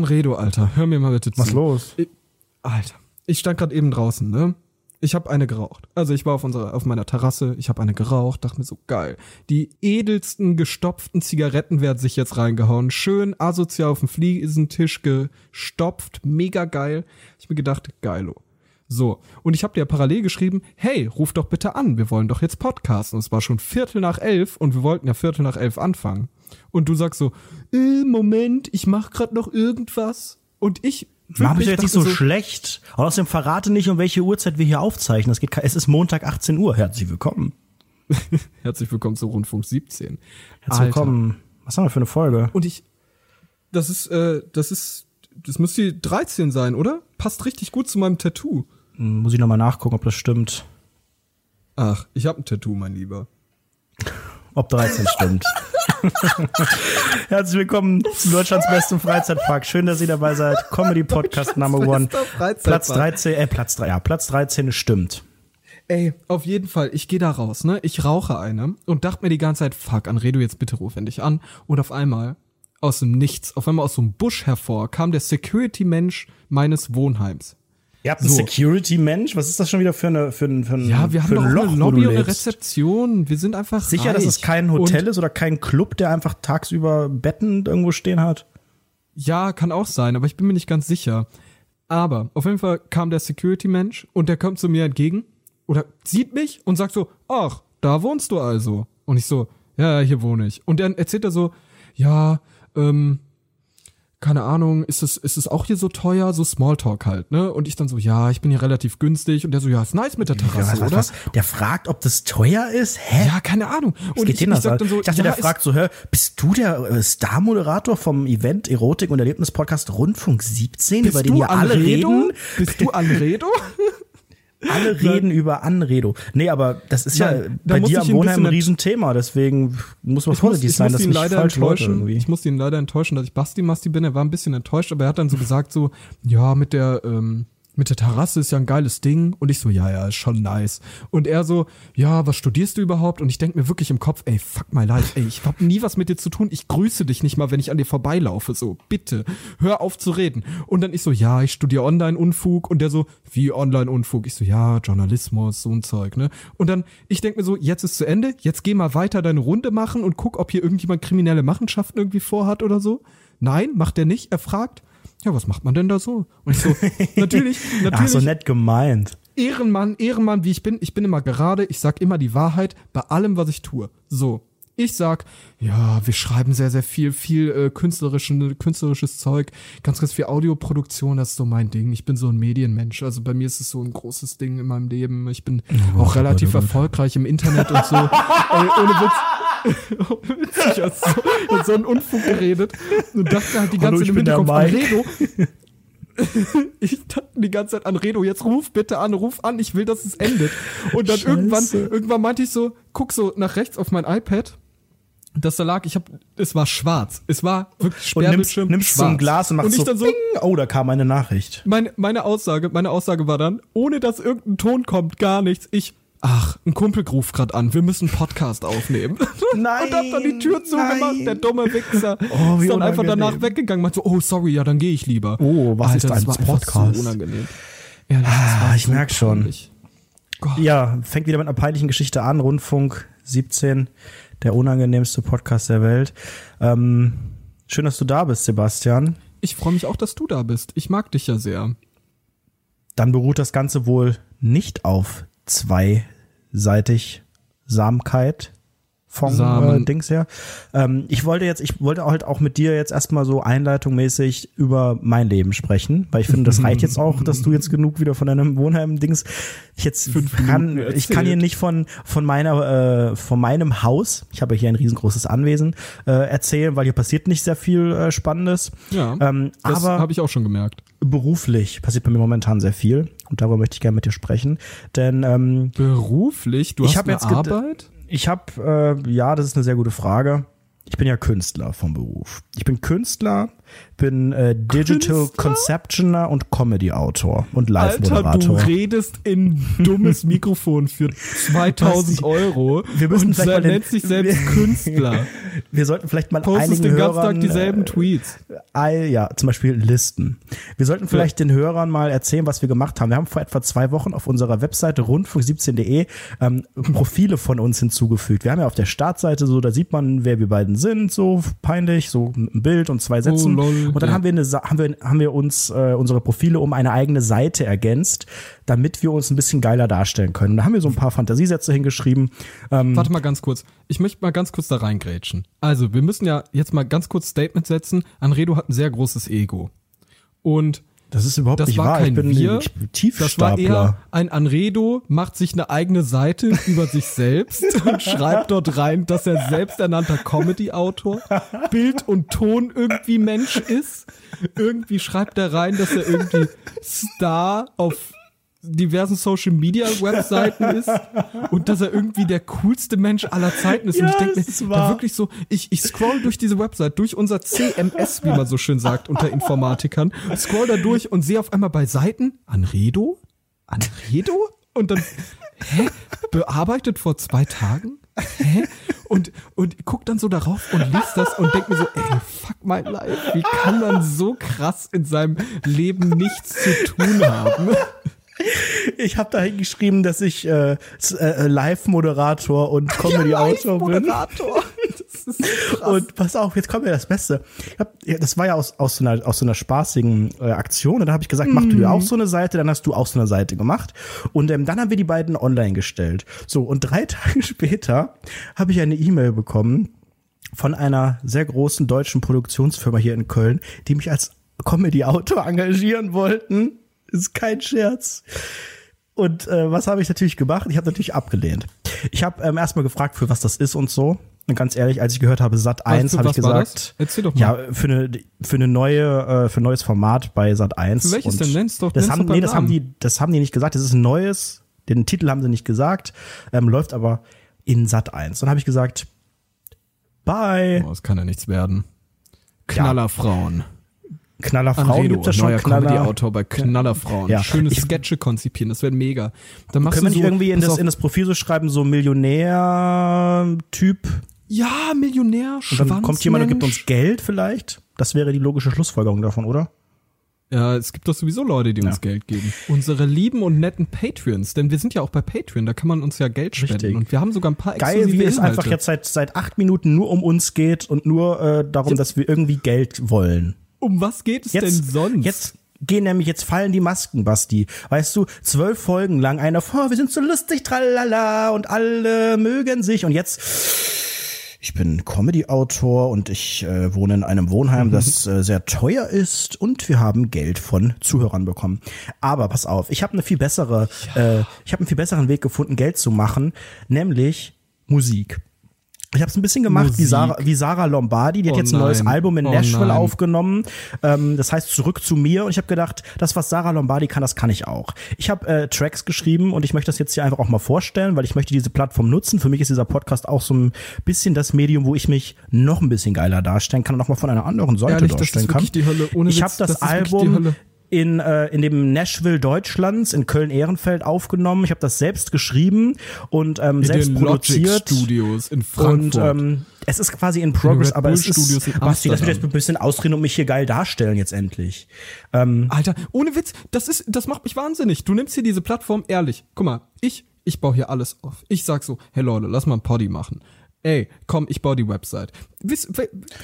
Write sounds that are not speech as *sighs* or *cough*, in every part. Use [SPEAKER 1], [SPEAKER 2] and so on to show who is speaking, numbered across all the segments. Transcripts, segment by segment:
[SPEAKER 1] Anredo, Alter, hör mir mal bitte zu.
[SPEAKER 2] Was los?
[SPEAKER 1] Ich, Alter, ich stand gerade eben draußen, ne? Ich habe eine geraucht. Also ich war auf unserer auf meiner Terrasse, ich habe eine geraucht, dachte mir so geil. Die edelsten gestopften Zigaretten werden sich jetzt reingehauen, schön asozial auf dem Fliesentisch gestopft, mega geil. Ich mir gedacht, geilo. So, und ich habe dir parallel geschrieben, hey, ruf doch bitte an, wir wollen doch jetzt podcasten. Und es war schon Viertel nach elf und wir wollten ja Viertel nach elf anfangen. Und du sagst so, äh, Moment, ich mach grad noch irgendwas. Und ich
[SPEAKER 2] Mach mich jetzt nicht so, so schlecht. Außerdem verrate nicht, um welche Uhrzeit wir hier aufzeichnen. Es, geht, es ist Montag 18 Uhr. Herzlich willkommen. *laughs*
[SPEAKER 1] Herzlich willkommen zu Rundfunk 17.
[SPEAKER 2] Herzlich willkommen. Was haben wir für eine Folge?
[SPEAKER 1] Und ich, das ist, äh, das ist, das müsste 13 sein, oder? Passt richtig gut zu meinem Tattoo.
[SPEAKER 2] Hm, muss ich nochmal nachgucken, ob das stimmt.
[SPEAKER 1] Ach, ich habe ein Tattoo, mein Lieber.
[SPEAKER 2] Ob 13 stimmt. *laughs* *laughs* Herzlich willkommen zu Deutschlands besten Freizeitpark. Schön, dass ihr dabei seid. Comedy Podcast Number One. Platz 13, äh, Platz 3, ja, Platz 13 stimmt.
[SPEAKER 1] Ey, auf jeden Fall, ich gehe da raus, ne? Ich rauche eine und dachte mir die ganze Zeit, fuck, Anredo, jetzt bitte ruf endlich an. Und auf einmal, aus dem Nichts, auf einmal aus so einem Busch hervor, kam der Security-Mensch meines Wohnheims.
[SPEAKER 2] Ihr habt einen so. Security-Mensch? Was ist das schon wieder für, eine, für, ein, für ein
[SPEAKER 1] Ja, wir haben doch
[SPEAKER 2] Loch,
[SPEAKER 1] eine Lobby und eine Rezeption. Wir sind einfach
[SPEAKER 2] Sicher,
[SPEAKER 1] reich.
[SPEAKER 2] dass es kein Hotel und ist oder kein Club, der einfach tagsüber Betten irgendwo stehen hat?
[SPEAKER 1] Ja, kann auch sein, aber ich bin mir nicht ganz sicher. Aber auf jeden Fall kam der Security-Mensch und der kommt zu mir entgegen oder sieht mich und sagt so, ach, da wohnst du also. Und ich so, ja, hier wohne ich. Und dann erzählt er so, ja, ähm, keine Ahnung, ist es, ist es auch hier so teuer? So Smalltalk halt, ne? Und ich dann so, ja, ich bin hier relativ günstig. Und der so, ja, ist nice mit der Terrasse,
[SPEAKER 2] was, was,
[SPEAKER 1] oder?
[SPEAKER 2] Was? Der fragt, ob das teuer ist? Hä?
[SPEAKER 1] Ja, keine Ahnung.
[SPEAKER 2] Und geht ich, ich, sag dann so, ich dachte, ja, der fragt so, hä, bist du der äh, Star-Moderator vom Event Erotik und Erlebnis-Podcast Rundfunk 17, über den hier alle reden?
[SPEAKER 1] Bist du Anredo? *laughs*
[SPEAKER 2] Alle reden über Anredo. Nee, aber das ist Nein, ja bei dir am Wohnheim ein Riesenthema, deswegen muss man vorsichtig sein, dass nicht falsch enttäuschen.
[SPEAKER 1] Ich muss ihn leider enttäuschen, dass ich Basti Masti bin. Er war ein bisschen enttäuscht, aber er hat dann so gesagt so, ja, mit der, ähm, mit der Terrasse ist ja ein geiles Ding. Und ich so, ja, ja, ist schon nice. Und er so, ja, was studierst du überhaupt? Und ich denke mir wirklich im Kopf, ey, fuck my life, ey, ich hab nie was mit dir zu tun. Ich grüße dich nicht mal, wenn ich an dir vorbeilaufe. So, bitte, hör auf zu reden. Und dann ich so, ja, ich studiere Online-Unfug. Und der so, wie Online-Unfug? Ich so, ja, Journalismus, so ein Zeug, ne? Und dann, ich denke mir so, jetzt ist zu Ende, jetzt geh mal weiter deine Runde machen und guck, ob hier irgendjemand kriminelle Machenschaften irgendwie vorhat oder so. Nein, macht er nicht. Er fragt, ja, was macht man denn da so? Und ich so, natürlich, *laughs* natürlich. Ach,
[SPEAKER 2] so nett gemeint.
[SPEAKER 1] Ehrenmann, Ehrenmann, wie ich bin. Ich bin immer gerade, ich sag immer die Wahrheit bei allem, was ich tue. So. Ich sag, ja, wir schreiben sehr, sehr viel, viel äh, künstlerischen, künstlerisches Zeug, ganz, ganz viel Audioproduktion, das ist so mein Ding. Ich bin so ein Medienmensch. Also bei mir ist es so ein großes Ding in meinem Leben. Ich bin oh, auch relativ erfolgreich im Internet und so. *laughs* Ey, ohne Witz. Witzig, hast so, so einen Unfug geredet und dachte halt die ganze Zeit im Hinterkopf an Redo. *laughs* ich dachte die ganze Zeit an Redo, jetzt ruf bitte an, ruf an, ich will, dass es endet. Und dann Scheiße. irgendwann, irgendwann meinte ich so, guck so nach rechts auf mein iPad das da lag, ich hab, es war schwarz. Es war wirklich
[SPEAKER 2] Sperrbildschirm. Und nimmst, nimmst schwarz. so ein Glas und machst und so, dann so, Bing, oh, da kam eine Nachricht.
[SPEAKER 1] Meine, meine Aussage, meine Aussage war dann, ohne dass irgendein Ton kommt, gar nichts. Ich, ach, ein Kumpel ruft grad an, wir müssen einen Podcast aufnehmen.
[SPEAKER 2] Nein. *laughs*
[SPEAKER 1] und hab dann die Tür zugemacht, der dumme Wichser. Oh, wie ist dann einfach danach weggegangen, meinte so, oh, sorry, ja, dann gehe ich lieber.
[SPEAKER 2] Oh, was Alter, ist ein Podcast?
[SPEAKER 1] So unangenehm.
[SPEAKER 2] Ehrlich, ah, ich so merk schon. Ja, fängt wieder mit einer peinlichen Geschichte an, Rundfunk 17 der unangenehmste Podcast der Welt. Ähm, schön, dass du da bist, Sebastian.
[SPEAKER 1] Ich freue mich auch, dass du da bist. Ich mag dich ja sehr.
[SPEAKER 2] Dann beruht das Ganze wohl nicht auf zweiseitig Samkeit, vom äh, Dings her. Ähm, ich wollte jetzt, ich wollte halt auch mit dir jetzt erstmal so einleitungsmäßig über mein Leben sprechen, weil ich finde, das reicht jetzt auch, dass du jetzt genug wieder von deinem Wohnheim-Dings. Ich jetzt kann, ich kann hier nicht von von meiner äh, von meinem Haus. Ich habe hier ein riesengroßes Anwesen äh, erzählen, weil hier passiert nicht sehr viel äh, Spannendes.
[SPEAKER 1] Ja, ähm, das habe ich auch schon gemerkt.
[SPEAKER 2] Beruflich passiert bei mir momentan sehr viel und darüber möchte ich gerne mit dir sprechen, denn ähm,
[SPEAKER 1] beruflich, du hast eine jetzt Arbeit?
[SPEAKER 2] Ich habe, äh, ja, das ist eine sehr gute Frage. Ich bin ja Künstler vom Beruf. Ich bin Künstler bin äh, Digital Künstler? Conceptioner und Comedy-Autor und Live-Moderator.
[SPEAKER 1] Du redest in dummes *laughs* Mikrofon für 2000 Euro
[SPEAKER 2] wir müssen und
[SPEAKER 1] vielleicht nennt sich selbst *laughs* Künstler.
[SPEAKER 2] Wir sollten vielleicht mal
[SPEAKER 1] Postest
[SPEAKER 2] einigen
[SPEAKER 1] den ganzen
[SPEAKER 2] Hörern,
[SPEAKER 1] Tag dieselben Tweets.
[SPEAKER 2] Äh, ja, zum Beispiel Listen. Wir sollten vielleicht ja. den Hörern mal erzählen, was wir gemacht haben. Wir haben vor etwa zwei Wochen auf unserer Webseite rundfunk17.de ähm, Profile von uns hinzugefügt. Wir haben ja auf der Startseite so, da sieht man, wer wir beiden sind, so peinlich, so ein Bild und zwei Sätzen. Oh, und dann ja. haben wir eine, haben wir, haben wir uns äh, unsere Profile um eine eigene Seite ergänzt, damit wir uns ein bisschen geiler darstellen können. Und da haben wir so ein paar Fantasiesätze hingeschrieben.
[SPEAKER 1] Ähm, Warte mal ganz kurz. Ich möchte mal ganz kurz da reingrätschen. Also, wir müssen ja jetzt mal ganz kurz Statement setzen. Anredo hat ein sehr großes Ego. Und
[SPEAKER 2] das ist überhaupt
[SPEAKER 1] das
[SPEAKER 2] nicht
[SPEAKER 1] war
[SPEAKER 2] wahr.
[SPEAKER 1] Kein
[SPEAKER 2] ich bin
[SPEAKER 1] Wir,
[SPEAKER 2] ein Tiefstapler.
[SPEAKER 1] Das war eher ein Anredo, macht sich eine eigene Seite über sich selbst *laughs* und schreibt dort rein, dass er selbsternannter Comedy-Autor, Bild und Ton irgendwie Mensch ist. Irgendwie schreibt er rein, dass er irgendwie Star auf diversen Social Media Webseiten *laughs* ist und dass er irgendwie der coolste Mensch aller Zeiten ist. Ja, und ich denke mir da wirklich so, ich, ich scroll durch diese Website, durch unser CMS, wie man so schön sagt, unter Informatikern, scroll da durch und sehe auf einmal bei Seiten Anredo? Anredo? Und dann, hä? Bearbeitet vor zwei Tagen? Hä? Und, und guck dann so darauf und liest das und denk mir so, ey, fuck my life, wie kann man so krass in seinem Leben nichts zu tun haben?
[SPEAKER 2] Ich habe da hingeschrieben, dass ich äh, äh, Live-Moderator und Comedy-Autor ja, bin. Moderator. *laughs* und pass auf, jetzt kommt mir das Beste. Hab, das war ja aus, aus, so, einer, aus so einer spaßigen äh, Aktion. Und da habe ich gesagt, mm. mach du dir auch so eine Seite, dann hast du auch so eine Seite gemacht. Und ähm, dann haben wir die beiden online gestellt. So, und drei *laughs* Tage später habe ich eine E-Mail bekommen von einer sehr großen deutschen Produktionsfirma hier in Köln, die mich als Comedy-Autor *laughs* engagieren wollten ist kein Scherz. Und äh, was habe ich natürlich gemacht? Ich habe natürlich abgelehnt. Ich habe ähm, erstmal gefragt, für was das ist und so. Und ganz ehrlich, als ich gehört habe Sat 1, habe ich gesagt,
[SPEAKER 1] Erzähl doch mal.
[SPEAKER 2] ja, für eine für eine neue äh, für ein neues Format bei Sat 1
[SPEAKER 1] Für welches
[SPEAKER 2] und
[SPEAKER 1] denn nennst doch
[SPEAKER 2] das
[SPEAKER 1] nennst
[SPEAKER 2] haben
[SPEAKER 1] doch
[SPEAKER 2] nee, das haben die das haben die nicht gesagt, das ist ein neues, den Titel haben sie nicht gesagt, ähm, läuft aber in Sat 1. Dann habe ich gesagt, bye.
[SPEAKER 1] Oh, das kann ja nichts werden. Knallerfrauen. Ja.
[SPEAKER 2] Knallerfrauen gibt es schon.
[SPEAKER 1] Neuer Knaller. Comedy-Autor bei Knallerfrauen. Ja. Schöne Sketche konzipieren, das wäre mega.
[SPEAKER 2] Dann machst können wir nicht so, irgendwie in das, in das Profil so schreiben, so Millionär-Typ?
[SPEAKER 1] Ja, Millionär,
[SPEAKER 2] Und dann kommt jemand und gibt uns Geld vielleicht? Das wäre die logische Schlussfolgerung davon, oder?
[SPEAKER 1] Ja, es gibt doch sowieso Leute, die ja. uns Geld geben. Unsere lieben und netten Patreons, denn wir sind ja auch bei Patreon, da kann man uns ja Geld spenden. Richtig. Und wir haben sogar ein paar
[SPEAKER 2] Geil, wie es einfach jetzt seit, seit acht Minuten nur um uns geht und nur äh, darum, ja. dass wir irgendwie Geld wollen.
[SPEAKER 1] Um was geht es
[SPEAKER 2] jetzt,
[SPEAKER 1] denn sonst?
[SPEAKER 2] Jetzt gehen nämlich, jetzt fallen die Masken, Basti. Weißt du, zwölf Folgen lang einer, oh, wir sind so lustig, tralala, und alle mögen sich. Und jetzt, ich bin Comedy-Autor und ich äh, wohne in einem Wohnheim, mhm. das äh, sehr teuer ist und wir haben Geld von Zuhörern bekommen. Aber pass auf, ich habe eine viel bessere, ja. äh, ich habe einen viel besseren Weg gefunden, Geld zu machen, nämlich Musik. Ich habe es ein bisschen gemacht wie Sarah, wie Sarah Lombardi. Die hat oh jetzt ein nein. neues Album in oh Nashville nein. aufgenommen. Ähm, das heißt Zurück zu mir. Und ich habe gedacht, das, was Sarah Lombardi kann, das kann ich auch. Ich habe äh, Tracks geschrieben und ich möchte das jetzt hier einfach auch mal vorstellen, weil ich möchte diese Plattform nutzen. Für mich ist dieser Podcast auch so ein bisschen das Medium, wo ich mich noch ein bisschen geiler darstellen kann und auch mal von einer anderen Seite
[SPEAKER 1] Ehrlich,
[SPEAKER 2] darstellen kann. Ich habe das, das Album in, äh, in dem Nashville Deutschlands in Köln-Ehrenfeld aufgenommen. Ich habe das selbst geschrieben und ähm, in selbst produziert.
[SPEAKER 1] Studios in Frankfurt.
[SPEAKER 2] Und ähm, es ist quasi in Progress, aber es ist, Basti, das wird jetzt ein bisschen ausreden und mich hier geil darstellen jetzt endlich.
[SPEAKER 1] Ähm, Alter, ohne Witz, das ist, das macht mich wahnsinnig. Du nimmst hier diese Plattform ehrlich. Guck mal, ich, ich baue hier alles auf. Ich sag so, hey Leute, lass mal ein Poddy machen ey, komm, ich baue die Website. Wiss,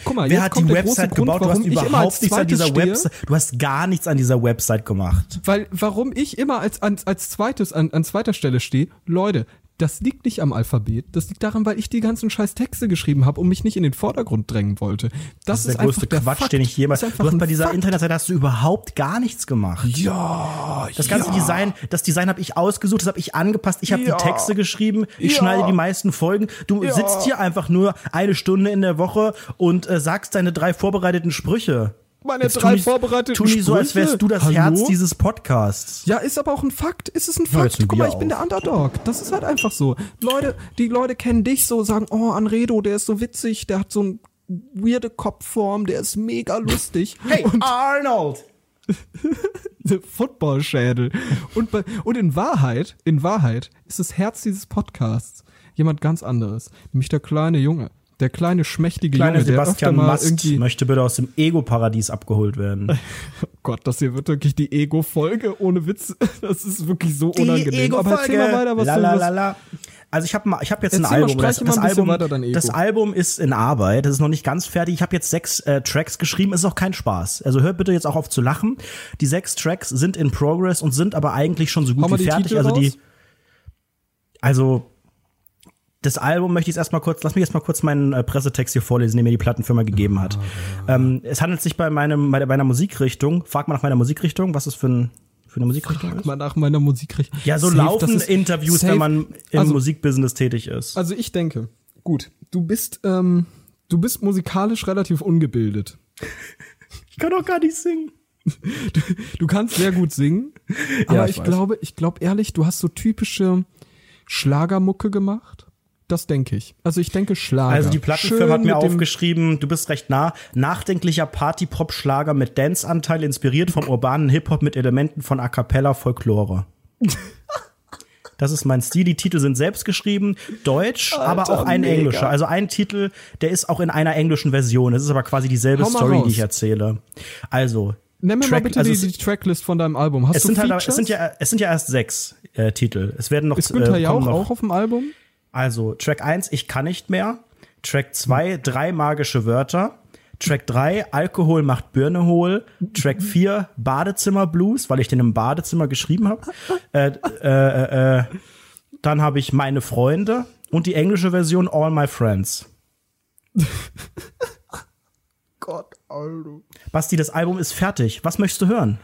[SPEAKER 2] guck mal, Wer hat die Website Grund, gebaut? Du hast überhaupt nichts an dieser Website. Du hast gar nichts an dieser Website gemacht.
[SPEAKER 1] Weil, warum ich immer als, als, als zweites an, an zweiter Stelle stehe, Leute, das liegt nicht am Alphabet. Das liegt daran, weil ich die ganzen scheiß Texte geschrieben habe und mich nicht in den Vordergrund drängen wollte. Das, das ist, der größte der
[SPEAKER 2] Quatsch,
[SPEAKER 1] Fakt.
[SPEAKER 2] den ich jemals. Du hast bei dieser Fakt. Internetseite hast du überhaupt gar nichts gemacht.
[SPEAKER 1] Ja.
[SPEAKER 2] Das ganze ja. Design, das Design habe ich ausgesucht, das habe ich angepasst. Ich habe ja. die Texte geschrieben. Ich ja. schneide die meisten Folgen. Du sitzt hier einfach nur eine Stunde in der Woche und äh, sagst deine drei vorbereiteten Sprüche
[SPEAKER 1] meine Jetzt drei vorbereiteten tu
[SPEAKER 2] nicht so, als wärst du das Hallo? Herz dieses Podcasts.
[SPEAKER 1] Ja, ist aber auch ein Fakt. Ist es ein Fakt? Guck mal, ich auf. bin der Underdog. Das ist halt einfach so. Leute, die Leute kennen dich so, sagen, oh, Anredo, der ist so witzig, der hat so ein weirde Kopfform, der ist mega lustig. *laughs*
[SPEAKER 2] Hey, und Arnold! *laughs*
[SPEAKER 1] Footballschädel. Und, bei, und in Wahrheit, in Wahrheit ist das Herz dieses Podcasts jemand ganz anderes. Nämlich der kleine Junge. Der kleine schmächtige
[SPEAKER 2] kleine
[SPEAKER 1] Junge,
[SPEAKER 2] Sebastian
[SPEAKER 1] der öfter mal
[SPEAKER 2] Mast
[SPEAKER 1] irgendwie
[SPEAKER 2] möchte bitte aus dem Ego-Paradies abgeholt werden. *laughs*
[SPEAKER 1] Oh Gott, das hier wird wirklich die Ego-Folge ohne Witz. *laughs* Das ist wirklich so unangenehm.
[SPEAKER 2] Aber erzähl mal weiter, was la, du Also ich habe ich habe jetzt
[SPEAKER 1] erzähl
[SPEAKER 2] ein Album.
[SPEAKER 1] Das,
[SPEAKER 2] das, Album das Album ist in Arbeit. Das ist noch nicht ganz fertig. Ich habe jetzt sechs äh, Tracks geschrieben. Ist auch kein Spaß. Also hört bitte jetzt auch auf zu lachen. Die sechs Tracks sind in Progress und sind aber eigentlich schon so gut wie fertig. Also die also das Album möchte ich erstmal kurz, lass mich erstmal kurz meinen äh, Pressetext hier vorlesen, den mir die Plattenfirma gegeben hat. Ähm, es handelt sich bei meinem, bei, meiner Musikrichtung, frag mal nach meiner Musikrichtung, was es für, ein, für eine Musikrichtung
[SPEAKER 1] Frag
[SPEAKER 2] ist.
[SPEAKER 1] mal nach meiner Musikrichtung.
[SPEAKER 2] Ja, so
[SPEAKER 1] Safe,
[SPEAKER 2] laufen
[SPEAKER 1] ist
[SPEAKER 2] Interviews,
[SPEAKER 1] safe.
[SPEAKER 2] wenn man im
[SPEAKER 1] Also-
[SPEAKER 2] Musikbusiness tätig ist.
[SPEAKER 1] Also ich denke, gut, du bist, ähm, du bist musikalisch relativ ungebildet. *laughs*
[SPEAKER 2] Ich kann doch gar nicht singen.
[SPEAKER 1] Du kannst sehr gut singen, *laughs* aber
[SPEAKER 2] ich
[SPEAKER 1] ich,
[SPEAKER 2] weiß.
[SPEAKER 1] glaube, ich glaube ehrlich, du hast so typische Schlagermucke gemacht. Das denke ich. Also ich denke Schlager.
[SPEAKER 2] Also die Plattenfirma hat mir aufgeschrieben, du bist recht nah, nachdenklicher Party-Pop-Schlager mit Dance-Anteil, inspiriert vom urbanen Hip-Hop mit Elementen von A Cappella Folklore. *laughs* Das ist mein Stil. Die Titel sind selbst geschrieben, deutsch, aber auch ein
[SPEAKER 1] mega.
[SPEAKER 2] englischer. Also ein Titel, der ist auch in einer englischen Version. Es ist aber quasi dieselbe
[SPEAKER 1] mal
[SPEAKER 2] Story,
[SPEAKER 1] raus.
[SPEAKER 2] die ich erzähle. Also,
[SPEAKER 1] Nenn mir mal
[SPEAKER 2] Track-
[SPEAKER 1] bitte
[SPEAKER 2] also
[SPEAKER 1] die, die Tracklist von deinem Album. Hast
[SPEAKER 2] es
[SPEAKER 1] du
[SPEAKER 2] sind, halt,
[SPEAKER 1] Features?
[SPEAKER 2] es, sind ja, es sind ja erst sechs äh, Titel. Es werden noch
[SPEAKER 1] ist Günther
[SPEAKER 2] äh,
[SPEAKER 1] Jauch auch auf dem Album?
[SPEAKER 2] Also, Track 1, ich kann nicht mehr. Track 2, drei magische Wörter. Track 3, Alkohol macht Birne hohl. Track 4, Badezimmer Blues, weil ich den im Badezimmer geschrieben habe. Äh, äh, äh, dann habe ich meine Freunde und die englische Version All My Friends. *laughs*
[SPEAKER 1] Gott, Alter.
[SPEAKER 2] Basti, das Album ist fertig. Was möchtest du hören?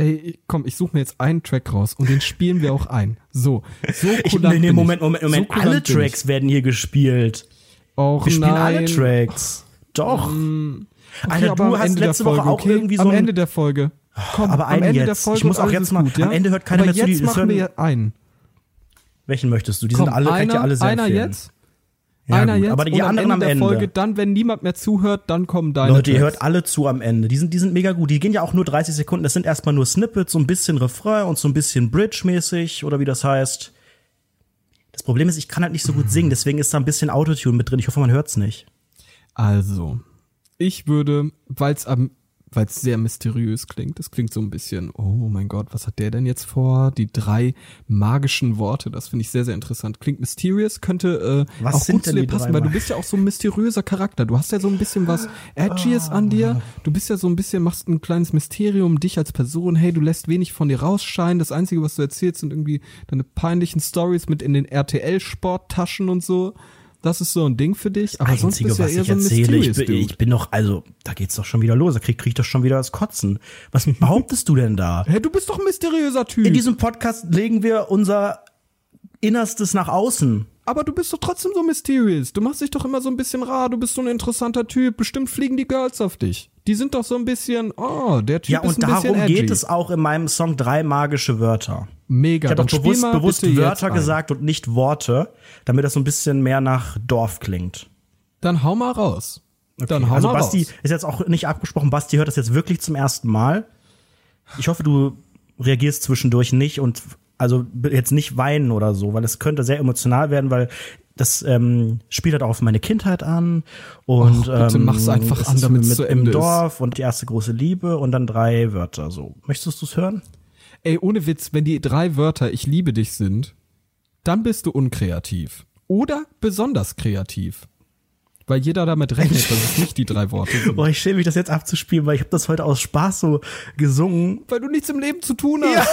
[SPEAKER 1] Ey, komm, ich suche mir jetzt einen Track raus und den spielen wir auch ein. So, so
[SPEAKER 2] Ich,
[SPEAKER 1] kulant
[SPEAKER 2] nee, nee, Moment. Moment, Moment.
[SPEAKER 1] So
[SPEAKER 2] alle Tracks werden hier gespielt.
[SPEAKER 1] Och,
[SPEAKER 2] Wir spielen
[SPEAKER 1] nein.
[SPEAKER 2] alle Tracks. Doch.
[SPEAKER 1] Okay,
[SPEAKER 2] Alter, du
[SPEAKER 1] am
[SPEAKER 2] hast
[SPEAKER 1] Ende der
[SPEAKER 2] letzte Woche
[SPEAKER 1] Folge,
[SPEAKER 2] auch
[SPEAKER 1] okay?
[SPEAKER 2] irgendwie so
[SPEAKER 1] Am Ende der Folge. Komm,
[SPEAKER 2] aber
[SPEAKER 1] am Ende der
[SPEAKER 2] jetzt.
[SPEAKER 1] Folge
[SPEAKER 2] Ich muss auch jetzt mal-
[SPEAKER 1] gut, ja?
[SPEAKER 2] am Ende hört keiner
[SPEAKER 1] aber
[SPEAKER 2] mehr zu, die-
[SPEAKER 1] jetzt machen wir einen.
[SPEAKER 2] Welchen möchtest du? Die
[SPEAKER 1] Komm,
[SPEAKER 2] sind alle, kann ich
[SPEAKER 1] einer,
[SPEAKER 2] alle sehr
[SPEAKER 1] einer
[SPEAKER 2] empfehlen.
[SPEAKER 1] jetzt,
[SPEAKER 2] Ja,
[SPEAKER 1] einer
[SPEAKER 2] gut,
[SPEAKER 1] jetzt
[SPEAKER 2] aber die anderen
[SPEAKER 1] am Ende
[SPEAKER 2] am Ende.
[SPEAKER 1] Folge, dann, wenn niemand mehr zuhört, dann kommen deine
[SPEAKER 2] Leute, ihr
[SPEAKER 1] Tracks.
[SPEAKER 2] hört alle zu am Ende. Die sind, die sind mega gut. Die gehen ja auch nur 30 Sekunden. Das sind erstmal nur Snippets, so ein bisschen Refrain und so ein bisschen Bridge-mäßig oder wie das heißt. Das Problem ist, ich kann halt nicht so gut singen, deswegen ist da ein bisschen Autotune mit drin. Ich hoffe, man hört's nicht.
[SPEAKER 1] Also, ich würde, weil es am weil es sehr mysteriös klingt. Es klingt so ein bisschen, oh mein Gott, was hat der denn jetzt vor? Die drei magischen Worte, das finde ich sehr, sehr interessant. Klingt mysterious, könnte äh,
[SPEAKER 2] Was
[SPEAKER 1] auch gut zu dir passen, weil du bist ja auch so ein mysteriöser Charakter. Du hast ja so ein bisschen was Edgyes an dir. Du bist ja so ein bisschen, machst ein kleines Mysterium, dich als Person. Hey, du lässt wenig von dir rausscheinen. Das Einzige, was du erzählst, sind irgendwie deine peinlichen Stories mit in den RTL-Sporttaschen und so. Das ist so ein Ding für dich. Aber sonst
[SPEAKER 2] Einzige,
[SPEAKER 1] ja
[SPEAKER 2] was
[SPEAKER 1] eher
[SPEAKER 2] ich
[SPEAKER 1] so
[SPEAKER 2] erzähle, ich bin, ich bin doch, also, da geht's doch schon wieder los. Da krieg, krieg ich doch schon wieder das Kotzen. Was *laughs* behauptest du denn da?
[SPEAKER 1] Hä, du bist doch ein mysteriöser Typ.
[SPEAKER 2] In diesem Podcast legen wir unser Innerstes nach außen.
[SPEAKER 1] aber du bist doch trotzdem so mysterious. Du machst dich doch immer so ein bisschen rar. Du bist so ein interessanter Typ. Bestimmt fliegen die Girls auf dich. Die sind doch so ein bisschen, oh, der Typ
[SPEAKER 2] Ja,
[SPEAKER 1] ist
[SPEAKER 2] und
[SPEAKER 1] ein bisschen
[SPEAKER 2] darum
[SPEAKER 1] edgy.
[SPEAKER 2] geht es auch in meinem Song drei magische Wörter.
[SPEAKER 1] Mega.
[SPEAKER 2] Ich habe
[SPEAKER 1] spiel
[SPEAKER 2] bewusst, bewusst Wörter gesagt und nicht Worte, damit das so ein bisschen mehr nach Dorf klingt.
[SPEAKER 1] Dann hau mal raus. Dann hau
[SPEAKER 2] also
[SPEAKER 1] mal
[SPEAKER 2] Basti
[SPEAKER 1] raus.
[SPEAKER 2] ist jetzt auch nicht abgesprochen. Basti hört das jetzt wirklich zum ersten Mal. Ich hoffe, du reagierst zwischendurch nicht und also jetzt nicht weinen oder so, weil es könnte sehr emotional werden, weil das ähm, spielt halt auch auf meine Kindheit an und
[SPEAKER 1] Och, bitte
[SPEAKER 2] ähm,
[SPEAKER 1] mach's einfach an,
[SPEAKER 2] ist
[SPEAKER 1] damit's
[SPEAKER 2] mit
[SPEAKER 1] zu
[SPEAKER 2] im
[SPEAKER 1] Ende ist.
[SPEAKER 2] Dorf und die erste große Liebe und dann drei Wörter. So, möchtest du es hören?
[SPEAKER 1] Ey, ohne Witz, wenn die drei Wörter ich liebe dich sind, dann bist du unkreativ. Oder besonders kreativ. Weil jeder damit rechnet, dass es nicht die drei Worte sind.
[SPEAKER 2] Boah, ich schäme mich, das jetzt abzuspielen, weil ich habe das heute aus Spaß so gesungen.
[SPEAKER 1] Weil du nichts im Leben zu tun hast.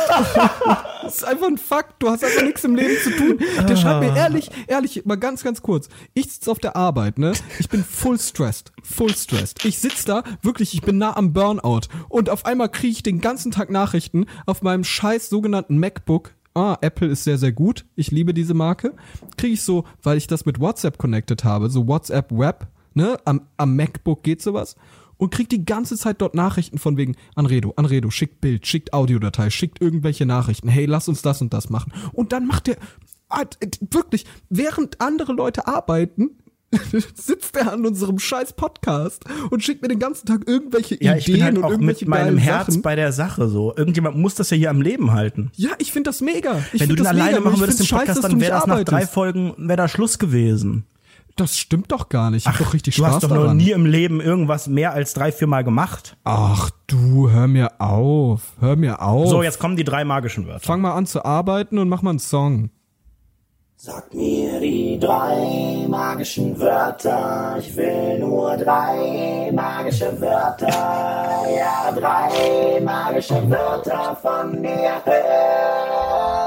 [SPEAKER 1] *laughs* das ist einfach ein Fakt. Du hast einfach nichts im Leben zu tun. Der schreibt mir ehrlich, ehrlich, mal ganz, ganz kurz. Ich sitze auf der Arbeit, ne? Ich bin full stressed. Full stressed. Ich sitz da, wirklich, ich bin nah am Burnout. Und auf einmal kriege ich den ganzen Tag Nachrichten auf meinem scheiß sogenannten MacBook. Ah, Apple ist sehr, sehr gut. Ich liebe diese Marke. Kriege ich so, weil ich das mit WhatsApp connected habe, so WhatsApp Web, ne? Am, am MacBook geht sowas und kriegt die ganze Zeit dort Nachrichten von wegen Anredo, Anredo, schickt Bild, schickt Audiodatei, schickt irgendwelche Nachrichten, hey, lass uns das und das machen. Und dann macht er ah, wirklich, während andere Leute arbeiten, *laughs* sitzt er an unserem scheiß Podcast und schickt mir den ganzen Tag irgendwelche
[SPEAKER 2] ja, ich
[SPEAKER 1] Ideen
[SPEAKER 2] bin halt
[SPEAKER 1] und
[SPEAKER 2] auch
[SPEAKER 1] irgendwelche
[SPEAKER 2] mit meinem Herz
[SPEAKER 1] Sachen.
[SPEAKER 2] bei der Sache so. Irgendjemand muss das ja hier am Leben halten.
[SPEAKER 1] Ja, ich finde das mega. Ich
[SPEAKER 2] Wenn du
[SPEAKER 1] das
[SPEAKER 2] alleine
[SPEAKER 1] mega,
[SPEAKER 2] machen
[SPEAKER 1] ich
[SPEAKER 2] würdest, den Podcast, dann
[SPEAKER 1] du
[SPEAKER 2] wäre das nach drei. Folgen, wäre da Schluss gewesen.
[SPEAKER 1] Das stimmt doch gar nicht. Ich hab doch richtig
[SPEAKER 2] du
[SPEAKER 1] Spaß
[SPEAKER 2] hast doch
[SPEAKER 1] daran.
[SPEAKER 2] noch nie im Leben irgendwas mehr als drei, vier Mal gemacht.
[SPEAKER 1] Ach du, hör mir auf. Hör mir auf.
[SPEAKER 2] So, jetzt kommen die drei magischen Wörter.
[SPEAKER 1] Fang mal an zu arbeiten und mach mal einen Song.
[SPEAKER 3] Sag mir die drei magischen Wörter. Ich will nur drei magische Wörter. Ja, drei magische Wörter von dir hören.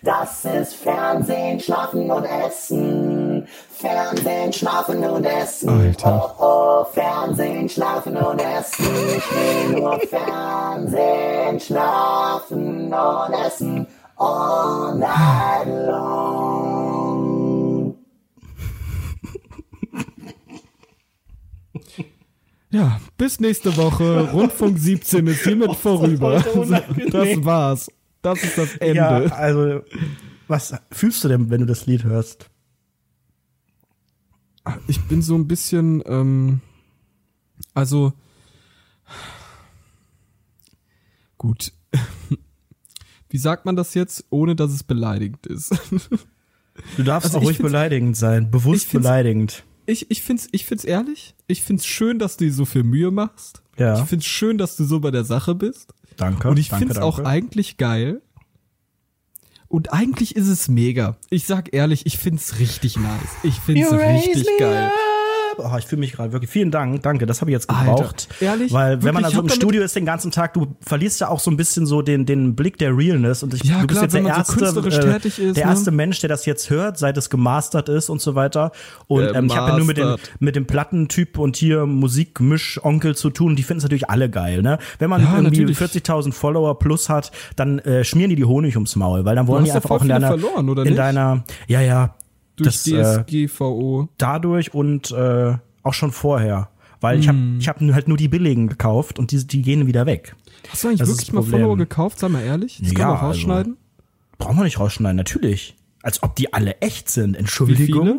[SPEAKER 3] Das ist Fernsehen, Schlafen und Essen. Fernsehen, Schlafen und Essen.
[SPEAKER 1] Alter.
[SPEAKER 3] Oh, oh, Fernsehen, Schlafen und Essen. Ich will nur Fernsehen, Schlafen und Essen. All night *laughs* long.
[SPEAKER 1] Ja, bis nächste Woche. Rundfunk 17 ist hiermit *laughs* vorüber.
[SPEAKER 2] heute unangenehm.
[SPEAKER 1] Das war's. Das ist das Ende.
[SPEAKER 2] Ja, also, was fühlst du denn, wenn du das Lied hörst?
[SPEAKER 1] Ich bin so ein bisschen, ähm, also gut. *laughs* Wie sagt man das jetzt, ohne dass es beleidigend ist? *laughs*
[SPEAKER 2] Du darfst
[SPEAKER 1] Also
[SPEAKER 2] auch ruhig beleidigend sein, bewusst beleidigend.
[SPEAKER 1] Ich, ich find's, ich find's ehrlich. Ich find's schön, dass du dir so viel Mühe machst.
[SPEAKER 2] Ja.
[SPEAKER 1] Ich find's schön, dass du so bei der Sache bist.
[SPEAKER 2] Danke.
[SPEAKER 1] Und ich
[SPEAKER 2] danke,
[SPEAKER 1] find's auch
[SPEAKER 2] danke.
[SPEAKER 1] eigentlich geil. Und eigentlich ist es mega. Ich sag ehrlich, ich find's richtig nice. Ich find's
[SPEAKER 2] You
[SPEAKER 1] richtig geil.
[SPEAKER 2] up. Oh, ich fühle mich gerade wirklich. Vielen Dank, danke. Das habe ich jetzt
[SPEAKER 1] Alter,
[SPEAKER 2] gebraucht.
[SPEAKER 1] ehrlich?
[SPEAKER 2] Weil wenn man
[SPEAKER 1] Wirklich,
[SPEAKER 2] also
[SPEAKER 1] ich hab
[SPEAKER 2] im Studio ist den ganzen Tag, du verlierst ja auch so ein bisschen so den, den Blick der Realness. Und ich,
[SPEAKER 1] Ja,
[SPEAKER 2] du bist
[SPEAKER 1] klar,
[SPEAKER 2] jetzt der
[SPEAKER 1] man so
[SPEAKER 2] erste,
[SPEAKER 1] künstlerisch
[SPEAKER 2] äh,
[SPEAKER 1] ist,
[SPEAKER 2] der
[SPEAKER 1] ne?
[SPEAKER 2] erste Mensch, der das jetzt hört, seit es gemastert ist und so weiter. Und ähm, ich habe ja nur mit dem, mit dem Plattentyp und hier Musikmisch-Onkel zu tun. Die finden es natürlich alle geil. Ne? Wenn man
[SPEAKER 1] Ja,
[SPEAKER 2] irgendwie
[SPEAKER 1] natürlich.
[SPEAKER 2] 40.000 Follower plus hat, dann äh, schmieren die die Honig ums Maul, weil dann wollen
[SPEAKER 1] hast
[SPEAKER 2] die
[SPEAKER 1] ja
[SPEAKER 2] einfach
[SPEAKER 1] voll
[SPEAKER 2] auch in deiner,
[SPEAKER 1] verloren, oder
[SPEAKER 2] in deiner, ja, ja,
[SPEAKER 1] Durch
[SPEAKER 2] das, äh,
[SPEAKER 1] DSGVO.
[SPEAKER 2] dadurch und äh, auch schon vorher. Weil ich habe
[SPEAKER 1] Hm.
[SPEAKER 2] ich hab halt nur die billigen gekauft und die, die gehen wieder weg.
[SPEAKER 1] Hast du eigentlich
[SPEAKER 2] das
[SPEAKER 1] wirklich
[SPEAKER 2] das
[SPEAKER 1] mal. Follower gekauft? Sei mal ehrlich. Das
[SPEAKER 2] Ja,
[SPEAKER 1] kann man
[SPEAKER 2] also-
[SPEAKER 1] rausschneiden.
[SPEAKER 2] Brauchen wir nicht rausschneiden, natürlich. Als ob die alle echt sind. Entschuldigung.
[SPEAKER 1] viele?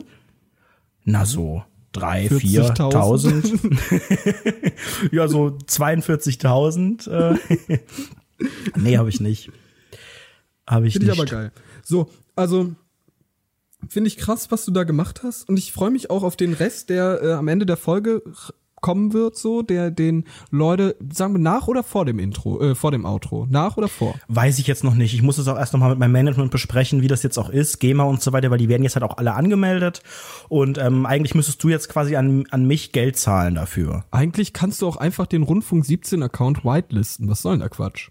[SPEAKER 2] Na so, drei,
[SPEAKER 1] 40.000?
[SPEAKER 2] 4.000. *laughs* ja, so 42.000. Äh. nee, habe ich nicht. Habe ich
[SPEAKER 1] Finde
[SPEAKER 2] nicht.
[SPEAKER 1] ich aber geil. So, also finde ich krass, was du da gemacht hast. Und ich freue mich auch auf den Rest, der äh, am Ende der Folge kommen wird, so, der den Leute, sagen wir nach oder vor dem Intro, äh, vor dem Outro? Nach oder vor?
[SPEAKER 2] Weiß ich jetzt noch nicht. Ich muss es auch erst noch mal mit meinem Management besprechen, wie das jetzt auch ist, GEMA und so weiter, weil die werden jetzt halt auch alle angemeldet. Und ähm, eigentlich müsstest du jetzt quasi an, an mich Geld zahlen dafür.
[SPEAKER 1] Eigentlich kannst du auch einfach den Rundfunk 17 Account whitelisten. Was soll denn der Quatsch?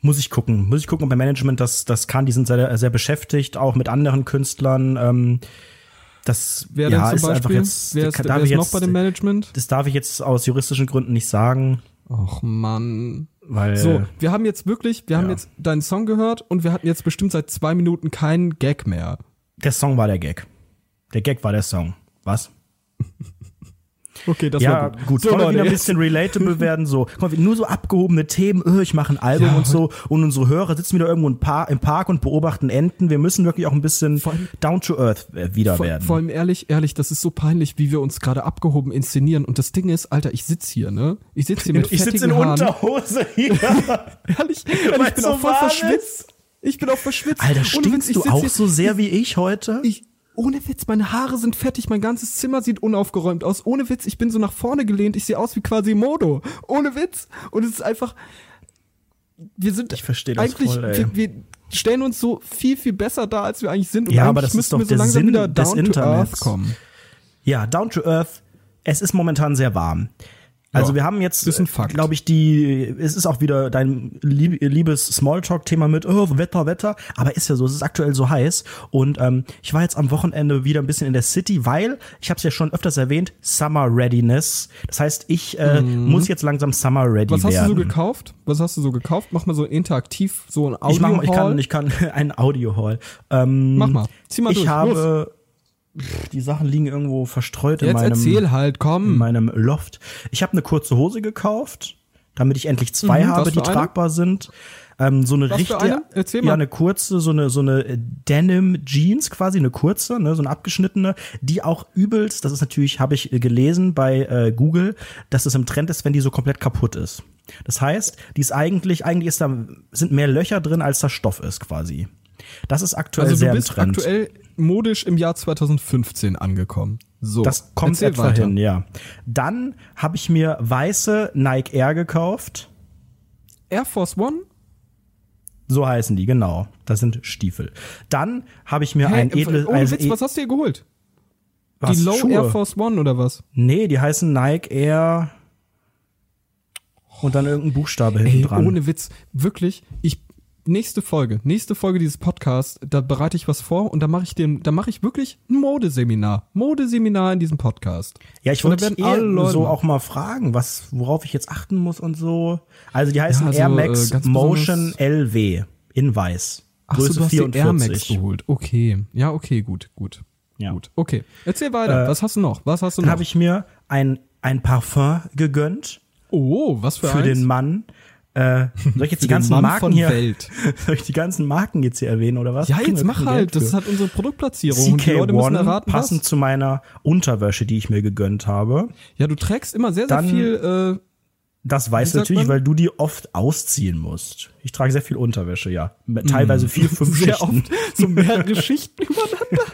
[SPEAKER 2] Muss ich gucken. Muss ich gucken, ob mein Management das, das kann. Die sind sehr, sehr beschäftigt, auch mit anderen Künstlern. Ähm, das
[SPEAKER 1] Wer
[SPEAKER 2] ja, ist einfach jetzt,
[SPEAKER 1] wer ist,
[SPEAKER 2] darf
[SPEAKER 1] wer
[SPEAKER 2] ich
[SPEAKER 1] ist noch
[SPEAKER 2] jetzt,
[SPEAKER 1] bei dem Management?
[SPEAKER 2] Das darf ich jetzt aus juristischen Gründen nicht sagen,
[SPEAKER 1] Och Mann.
[SPEAKER 2] weil
[SPEAKER 1] So, wir haben jetzt wirklich, wir haben
[SPEAKER 2] ja.
[SPEAKER 1] jetzt deinen Song gehört und wir hatten jetzt bestimmt seit zwei Minuten keinen Gag mehr.
[SPEAKER 2] der Song war der Gag. Der Gag war der Song. Was? *laughs*
[SPEAKER 1] Okay, das
[SPEAKER 2] ja,
[SPEAKER 1] war gut.
[SPEAKER 2] gut.
[SPEAKER 1] So, Leute,
[SPEAKER 2] wieder ein bisschen relatable *laughs* werden, so. Mal, nur so abgehobene Themen, öh, ich mache ein Album
[SPEAKER 1] Ja,
[SPEAKER 2] und so. Und unsere Hörer sitzen wieder irgendwo im, Par im Park und beobachten Enten. Wir müssen wirklich auch ein bisschen
[SPEAKER 1] allem-
[SPEAKER 2] down to earth äh, wieder
[SPEAKER 1] Vor,
[SPEAKER 2] werden.
[SPEAKER 1] vor allem ehrlich, ehrlich, das ist so peinlich, wie wir uns gerade abgehoben inszenieren. Und das Ding ist, Alter, ich sitz hier, ne? Ich sitz hier mit
[SPEAKER 2] ich sitze in
[SPEAKER 1] Haaren.
[SPEAKER 2] Unterhose hier. *laughs*
[SPEAKER 1] Ehrlich, ehrlich ich bin
[SPEAKER 2] so
[SPEAKER 1] auch voll verschwitzt. Ich bin auch verschwitzt.
[SPEAKER 2] Alter, stinkst du
[SPEAKER 1] sitz
[SPEAKER 2] auch
[SPEAKER 1] hier-
[SPEAKER 2] so sehr wie ich heute?
[SPEAKER 1] Ich, ohne Witz, meine Haare sind fertig, mein ganzes Zimmer sieht unaufgeräumt aus. Ohne Witz, ich bin so nach vorne gelehnt, ich sehe aus wie quasi Modo. Ohne Witz. Und es ist einfach. Wir sind
[SPEAKER 2] Ich versteh das
[SPEAKER 1] eigentlich,
[SPEAKER 2] voll,
[SPEAKER 1] wir, wir stellen uns so viel, viel besser dar, als wir eigentlich sind. Und
[SPEAKER 2] Ja, aber das ist doch
[SPEAKER 1] wir so
[SPEAKER 2] der
[SPEAKER 1] langsam
[SPEAKER 2] Sinn
[SPEAKER 1] wieder
[SPEAKER 2] des
[SPEAKER 1] down to
[SPEAKER 2] Internets.
[SPEAKER 1] earth kommen.
[SPEAKER 2] Ja, down to earth. Es ist momentan sehr warm. Also
[SPEAKER 1] Ja,
[SPEAKER 2] wir haben jetzt, glaube ich, die, es ist auch wieder dein lieb, liebes Smalltalk-Thema mit, oh, Wetter, Wetter, aber ist ja so, es ist aktuell so heiß und ähm, ich war jetzt am Wochenende wieder ein bisschen in der City, weil, ich habe es ja schon öfters erwähnt, Summer Readiness. Das heißt, ich äh, muss jetzt langsam Summer Ready
[SPEAKER 1] Mhm. Was hast
[SPEAKER 2] werden.
[SPEAKER 1] du so gekauft? Was hast du so gekauft? Mach mal so interaktiv, so ein Audio
[SPEAKER 2] ich, mach, ich kann, ich kann *laughs* ein Audio-Hall. Ähm,
[SPEAKER 1] Mach mal. Zieh mal
[SPEAKER 2] ich
[SPEAKER 1] durch.
[SPEAKER 2] habe, pff, die Sachen liegen irgendwo verstreut in
[SPEAKER 1] Jetzt
[SPEAKER 2] meinem
[SPEAKER 1] erzähl halt,
[SPEAKER 2] in
[SPEAKER 1] komm.
[SPEAKER 2] meinem Loft. Ich habe eine kurze Hose gekauft, damit ich endlich zwei
[SPEAKER 1] Mhm,
[SPEAKER 2] habe, die tragbar sind. Ähm, so eine
[SPEAKER 1] Was
[SPEAKER 2] richtige,
[SPEAKER 1] eine?
[SPEAKER 2] Ja, eine kurze, so eine, so eine Denim Jeans quasi, eine kurze, ne, so eine abgeschnittene, die auch übelst, das ist natürlich, habe ich gelesen bei äh, Google, dass es im Trend ist, wenn die so komplett kaputt ist. Das heißt, die ist eigentlich, eigentlich ist da, sind mehr Löcher drin, als da Stoff ist quasi. Das ist aktuell
[SPEAKER 1] Also
[SPEAKER 2] sehr im Trend.
[SPEAKER 1] aktuell modisch im Jahr 2015 angekommen. So.
[SPEAKER 2] das kommt
[SPEAKER 1] erzähl
[SPEAKER 2] etwa
[SPEAKER 1] weiter.
[SPEAKER 2] hin, ja. Dann habe ich mir weiße Nike Air gekauft.
[SPEAKER 1] Air Force One?
[SPEAKER 2] So heißen die, genau. Das sind Stiefel. Dann habe ich mir
[SPEAKER 1] Hä,
[SPEAKER 2] ein edles,
[SPEAKER 1] ohne Witz,
[SPEAKER 2] e-
[SPEAKER 1] was hast du dir geholt?
[SPEAKER 2] was,
[SPEAKER 1] die Low
[SPEAKER 2] Schuhe?
[SPEAKER 1] Air Force One oder was?
[SPEAKER 2] Nee, die heißen Nike Air und dann irgendein Buchstabe hinten dran.
[SPEAKER 1] ohne Witz, wirklich, ich nächste Folge, nächste Folge dieses Podcasts, da bereite ich was vor und da mache ich dem, da mache ich wirklich ein Modeseminar, Modeseminar in diesem Podcast.
[SPEAKER 2] ja, ich wollte dich eh
[SPEAKER 1] Leute
[SPEAKER 2] so auch mal fragen, was, worauf ich jetzt achten muss und so. Also die heißen
[SPEAKER 1] also,
[SPEAKER 2] Air Max
[SPEAKER 1] äh,
[SPEAKER 2] Motion LW in weiß.
[SPEAKER 1] Ach so,
[SPEAKER 2] Größe
[SPEAKER 1] du hast die
[SPEAKER 2] 44.
[SPEAKER 1] Air Max geholt. Okay, ja, okay, gut, gut,
[SPEAKER 2] Ja.
[SPEAKER 1] gut. Okay, erzähl weiter.
[SPEAKER 2] Äh,
[SPEAKER 1] was hast du noch? Was hast du
[SPEAKER 2] Dann
[SPEAKER 1] noch?
[SPEAKER 2] habe ich mir ein, ein Parfum gegönnt
[SPEAKER 1] oh, was für,
[SPEAKER 2] für
[SPEAKER 1] eins?
[SPEAKER 2] den Mann. Äh, soll ich jetzt *laughs* die ganzen Marken hier?
[SPEAKER 1] Welt. *laughs*
[SPEAKER 2] Soll ich die ganzen Marken jetzt hier erwähnen oder was?
[SPEAKER 1] Ja, jetzt mach halt. Das halt unsere Produktplatzierung. und die Leute müssen
[SPEAKER 2] CK1
[SPEAKER 1] erraten,
[SPEAKER 2] passend
[SPEAKER 1] was.
[SPEAKER 2] zu meiner Unterwäsche, die ich mir gegönnt habe.
[SPEAKER 1] Ja, du trägst immer sehr, sehr
[SPEAKER 2] Dann-
[SPEAKER 1] viel. Äh,
[SPEAKER 2] Das weißt
[SPEAKER 1] Wie
[SPEAKER 2] du
[SPEAKER 1] sagt
[SPEAKER 2] natürlich,
[SPEAKER 1] man?
[SPEAKER 2] weil du die oft ausziehen musst. Ich trage sehr viel Unterwäsche, ja. Teilweise vier, fünf *laughs*
[SPEAKER 1] sehr
[SPEAKER 2] Schichten.
[SPEAKER 1] oft so mehrere Schichten übereinander.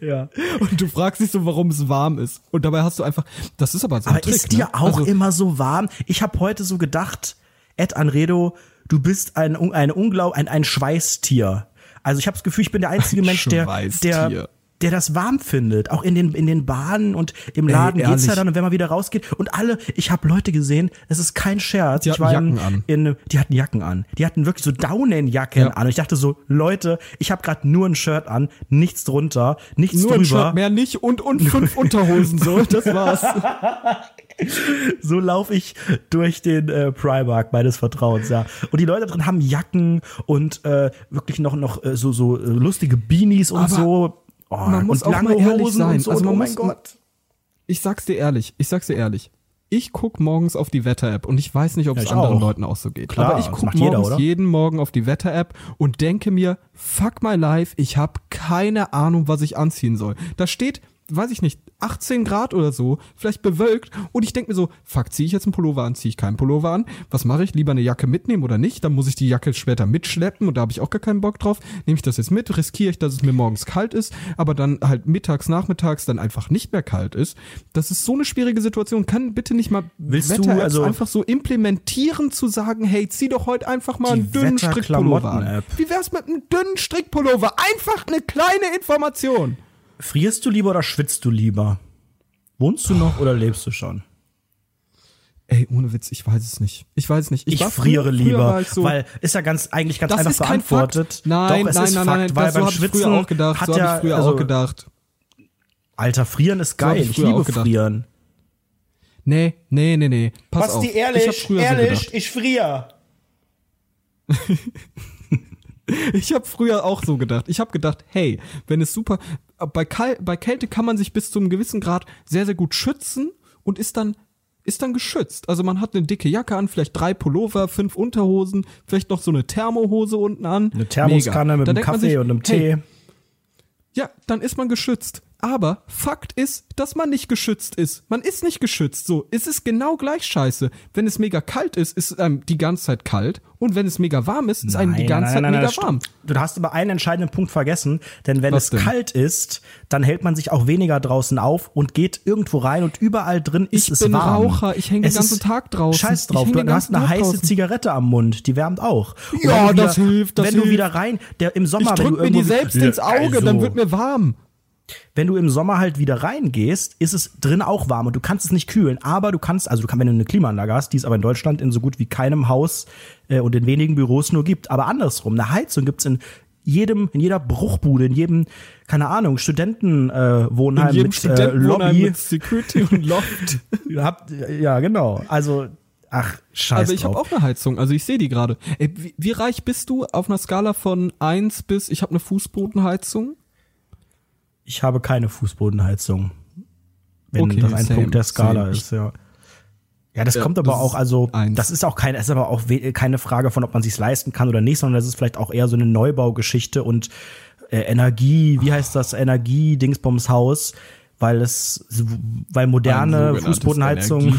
[SPEAKER 2] Ja.
[SPEAKER 1] Und du fragst dich so, warum es warm ist. Und dabei hast du einfach, das ist aber so ein
[SPEAKER 2] Aber
[SPEAKER 1] Trick,
[SPEAKER 2] ist dir
[SPEAKER 1] ne?
[SPEAKER 2] auch
[SPEAKER 1] also,
[SPEAKER 2] immer so warm? Ich habe heute so gedacht, Ed Anredo, du bist ein, ein Unglaub, ein, ein Schweißtier. Also ich habe das Gefühl, ich bin der einzige
[SPEAKER 1] Ein *laughs*
[SPEAKER 2] Mensch, der, der, der das warm findet. Auch in den, in den Bahnen und im Laden geht's
[SPEAKER 1] ehrlich.
[SPEAKER 2] ja dann, und wenn man wieder rausgeht. Und alle, ich habe Leute gesehen, es ist kein Scherz.
[SPEAKER 1] Die
[SPEAKER 2] ich
[SPEAKER 1] hatten
[SPEAKER 2] war in,
[SPEAKER 1] Jacken an.
[SPEAKER 2] In, die hatten Jacken an. Die hatten wirklich so Daunenjacken
[SPEAKER 1] Ja.
[SPEAKER 2] an. Und ich dachte so, Leute, ich habe gerade nur ein Shirt an, nichts drunter, nichts
[SPEAKER 1] nur ein
[SPEAKER 2] drüber.
[SPEAKER 1] Shirt, mehr nicht und, und fünf *laughs* Unterhosen so, das war's. *laughs*
[SPEAKER 2] So laufe ich durch den äh, Primark meines Vertrauens, ja. Und die Leute drin haben Jacken und äh, wirklich noch noch äh, so so äh, lustige Beanies und
[SPEAKER 1] Aber
[SPEAKER 2] so. Oh,
[SPEAKER 1] man muss
[SPEAKER 2] und
[SPEAKER 1] auch
[SPEAKER 2] lange
[SPEAKER 1] mal ehrlich
[SPEAKER 2] Hosen
[SPEAKER 1] sein.
[SPEAKER 2] so.
[SPEAKER 1] Also man
[SPEAKER 2] oh mein
[SPEAKER 1] muss-
[SPEAKER 2] Gott.
[SPEAKER 1] Ich sag's dir ehrlich, ich sag's dir ehrlich. Ich guck morgens auf die Wetter-App und ich weiß nicht, ob es anderen
[SPEAKER 2] auch.
[SPEAKER 1] Leuten auch so geht.
[SPEAKER 2] Klar,
[SPEAKER 1] Aber ich guck
[SPEAKER 2] jeder,
[SPEAKER 1] morgens
[SPEAKER 2] oder?
[SPEAKER 1] jeden Morgen auf die Wetter-App und denke mir, fuck my life, ich habe keine Ahnung, was ich anziehen soll. Da steht, weiß ich nicht, 18 Grad oder so, vielleicht bewölkt und ich denke mir so, fuck, ziehe ich jetzt einen Pullover an, ziehe ich keinen Pullover an? Was mache ich? Lieber eine Jacke mitnehmen oder nicht? Dann muss ich die Jacke später mitschleppen und da habe ich auch gar keinen Bock drauf. Nehme ich das jetzt mit, riskiere ich, dass es mir morgens kalt ist, aber dann halt mittags, nachmittags dann einfach nicht mehr kalt ist. Das ist so eine schwierige Situation. Kann bitte nicht mal
[SPEAKER 2] Willst du
[SPEAKER 1] Wetter-Apps
[SPEAKER 2] also-
[SPEAKER 1] einfach so implementieren zu sagen, hey, zieh doch heute einfach mal einen dünnen Strickpullover an. Wie wär's mit einem dünnen Strickpullover? Einfach eine kleine Information.
[SPEAKER 2] Frierst du lieber oder schwitzt du lieber? Wohnst du noch oder lebst du schon?
[SPEAKER 1] Ey, ohne Witz, ich weiß es nicht. Ich weiß es nicht.
[SPEAKER 2] Ich,
[SPEAKER 1] war
[SPEAKER 2] friere
[SPEAKER 1] früher- früher
[SPEAKER 2] lieber,
[SPEAKER 1] ich so,
[SPEAKER 2] weil ist ja ganz eigentlich ganz
[SPEAKER 1] das
[SPEAKER 2] einfach
[SPEAKER 1] ist kein
[SPEAKER 2] beantwortet.
[SPEAKER 1] Fakt. Nein,
[SPEAKER 2] Doch, es
[SPEAKER 1] nein,
[SPEAKER 2] ist
[SPEAKER 1] nein,
[SPEAKER 2] Fakt,
[SPEAKER 1] nein,
[SPEAKER 2] weil
[SPEAKER 1] das, so
[SPEAKER 2] beim
[SPEAKER 1] ich
[SPEAKER 2] Schwitzen
[SPEAKER 1] früher auch gedacht.
[SPEAKER 2] hat
[SPEAKER 1] So habe
[SPEAKER 2] ja,
[SPEAKER 1] ich früher
[SPEAKER 2] also,
[SPEAKER 1] auch gedacht.
[SPEAKER 2] Alter, frieren ist geil.
[SPEAKER 1] ich
[SPEAKER 2] ich
[SPEAKER 1] früher
[SPEAKER 2] liebe frieren.
[SPEAKER 1] Nee, nee, nee, nee. Pass auf. ich hab früher so gedacht.
[SPEAKER 2] ich friere. *laughs*
[SPEAKER 1] Ich habe früher auch so gedacht. Ich habe gedacht, hey, wenn es super bei, Kal bei Kälte kann man sich bis zu einem gewissen Grad sehr sehr gut schützen und ist dann ist dann geschützt. Also man hat eine dicke Jacke an, vielleicht drei Pullover, fünf Unterhosen, vielleicht noch so eine Thermohose unten an.
[SPEAKER 2] Eine Thermoskanne
[SPEAKER 1] Mega.
[SPEAKER 2] mit einem Kaffee
[SPEAKER 1] sich,
[SPEAKER 2] und einem
[SPEAKER 1] hey,
[SPEAKER 2] Tee.
[SPEAKER 1] Ja, dann ist man geschützt. Aber Fakt ist, dass man nicht geschützt ist. Man ist nicht geschützt. So, es ist genau gleich scheiße. Wenn es mega kalt ist, ist es einem die ganze Zeit kalt. Und wenn es mega warm ist, ist einem die ganze
[SPEAKER 2] nein, nein,
[SPEAKER 1] Zeit mega
[SPEAKER 2] nein,
[SPEAKER 1] warm.
[SPEAKER 2] stopp. Du hast aber einen entscheidenden Punkt vergessen, denn wenn
[SPEAKER 1] Was
[SPEAKER 2] es
[SPEAKER 1] denn?
[SPEAKER 2] kalt ist, dann hält man sich auch weniger draußen auf und geht irgendwo rein und überall drin ist
[SPEAKER 1] Ich
[SPEAKER 2] es
[SPEAKER 1] bin
[SPEAKER 2] warm.
[SPEAKER 1] Raucher, ich häng den ganzen Tag draußen.
[SPEAKER 2] Scheiß
[SPEAKER 1] Ich
[SPEAKER 2] drauf, du, du hast eine
[SPEAKER 1] Tag
[SPEAKER 2] heiße
[SPEAKER 1] draußen.
[SPEAKER 2] Zigarette am Mund, die wärmt auch.
[SPEAKER 1] Ja,
[SPEAKER 2] wenn du
[SPEAKER 1] das hilft, das
[SPEAKER 2] Wenn du
[SPEAKER 1] hilft.
[SPEAKER 2] wieder rein, der im Sommer,
[SPEAKER 1] Ich
[SPEAKER 2] wenn
[SPEAKER 1] drück
[SPEAKER 2] du
[SPEAKER 1] mir die selbst ins Auge, dann
[SPEAKER 2] Also,
[SPEAKER 1] wird mir warm.
[SPEAKER 2] Wenn du im Sommer halt wieder reingehst, ist es drin auch warm und du kannst es nicht kühlen, aber du kannst, also du kannst, wenn du eine Klimaanlage hast, die es aber in Deutschland in so gut wie keinem Haus äh, und in wenigen Büros nur gibt, aber andersrum, eine Heizung gibt's in jedem, in jeder Bruchbude, in jedem, keine Ahnung, Studentenwohnheim äh, mit äh,
[SPEAKER 1] Studentenwohnheim
[SPEAKER 2] Lobby.
[SPEAKER 1] mit Security und Loft. *laughs*
[SPEAKER 2] Habt, ja, genau. Also, ach, scheiß
[SPEAKER 1] Also ich habe auch eine Heizung, also ich sehe die gerade. Wie, wie reich bist du auf einer Skala von 1 bis, ich habe eine Fußbodenheizung?
[SPEAKER 2] Ich habe keine Fußbodenheizung. Wenn
[SPEAKER 1] Okay,
[SPEAKER 2] das ein
[SPEAKER 1] same,
[SPEAKER 2] Punkt der Skala
[SPEAKER 1] same.
[SPEAKER 2] ist, ja. Ja, das
[SPEAKER 1] Ja,
[SPEAKER 2] kommt aber
[SPEAKER 1] das
[SPEAKER 2] auch, also
[SPEAKER 1] eins.
[SPEAKER 2] das ist auch keine, ist aber auch keine Frage von, ob man sich's leisten kann oder nicht, sondern das ist vielleicht auch eher so eine Neubaugeschichte und äh, Energie, wie heißt das, Energie-Dingsbums-Haus, weil es, weil moderne Fußbodenheizung.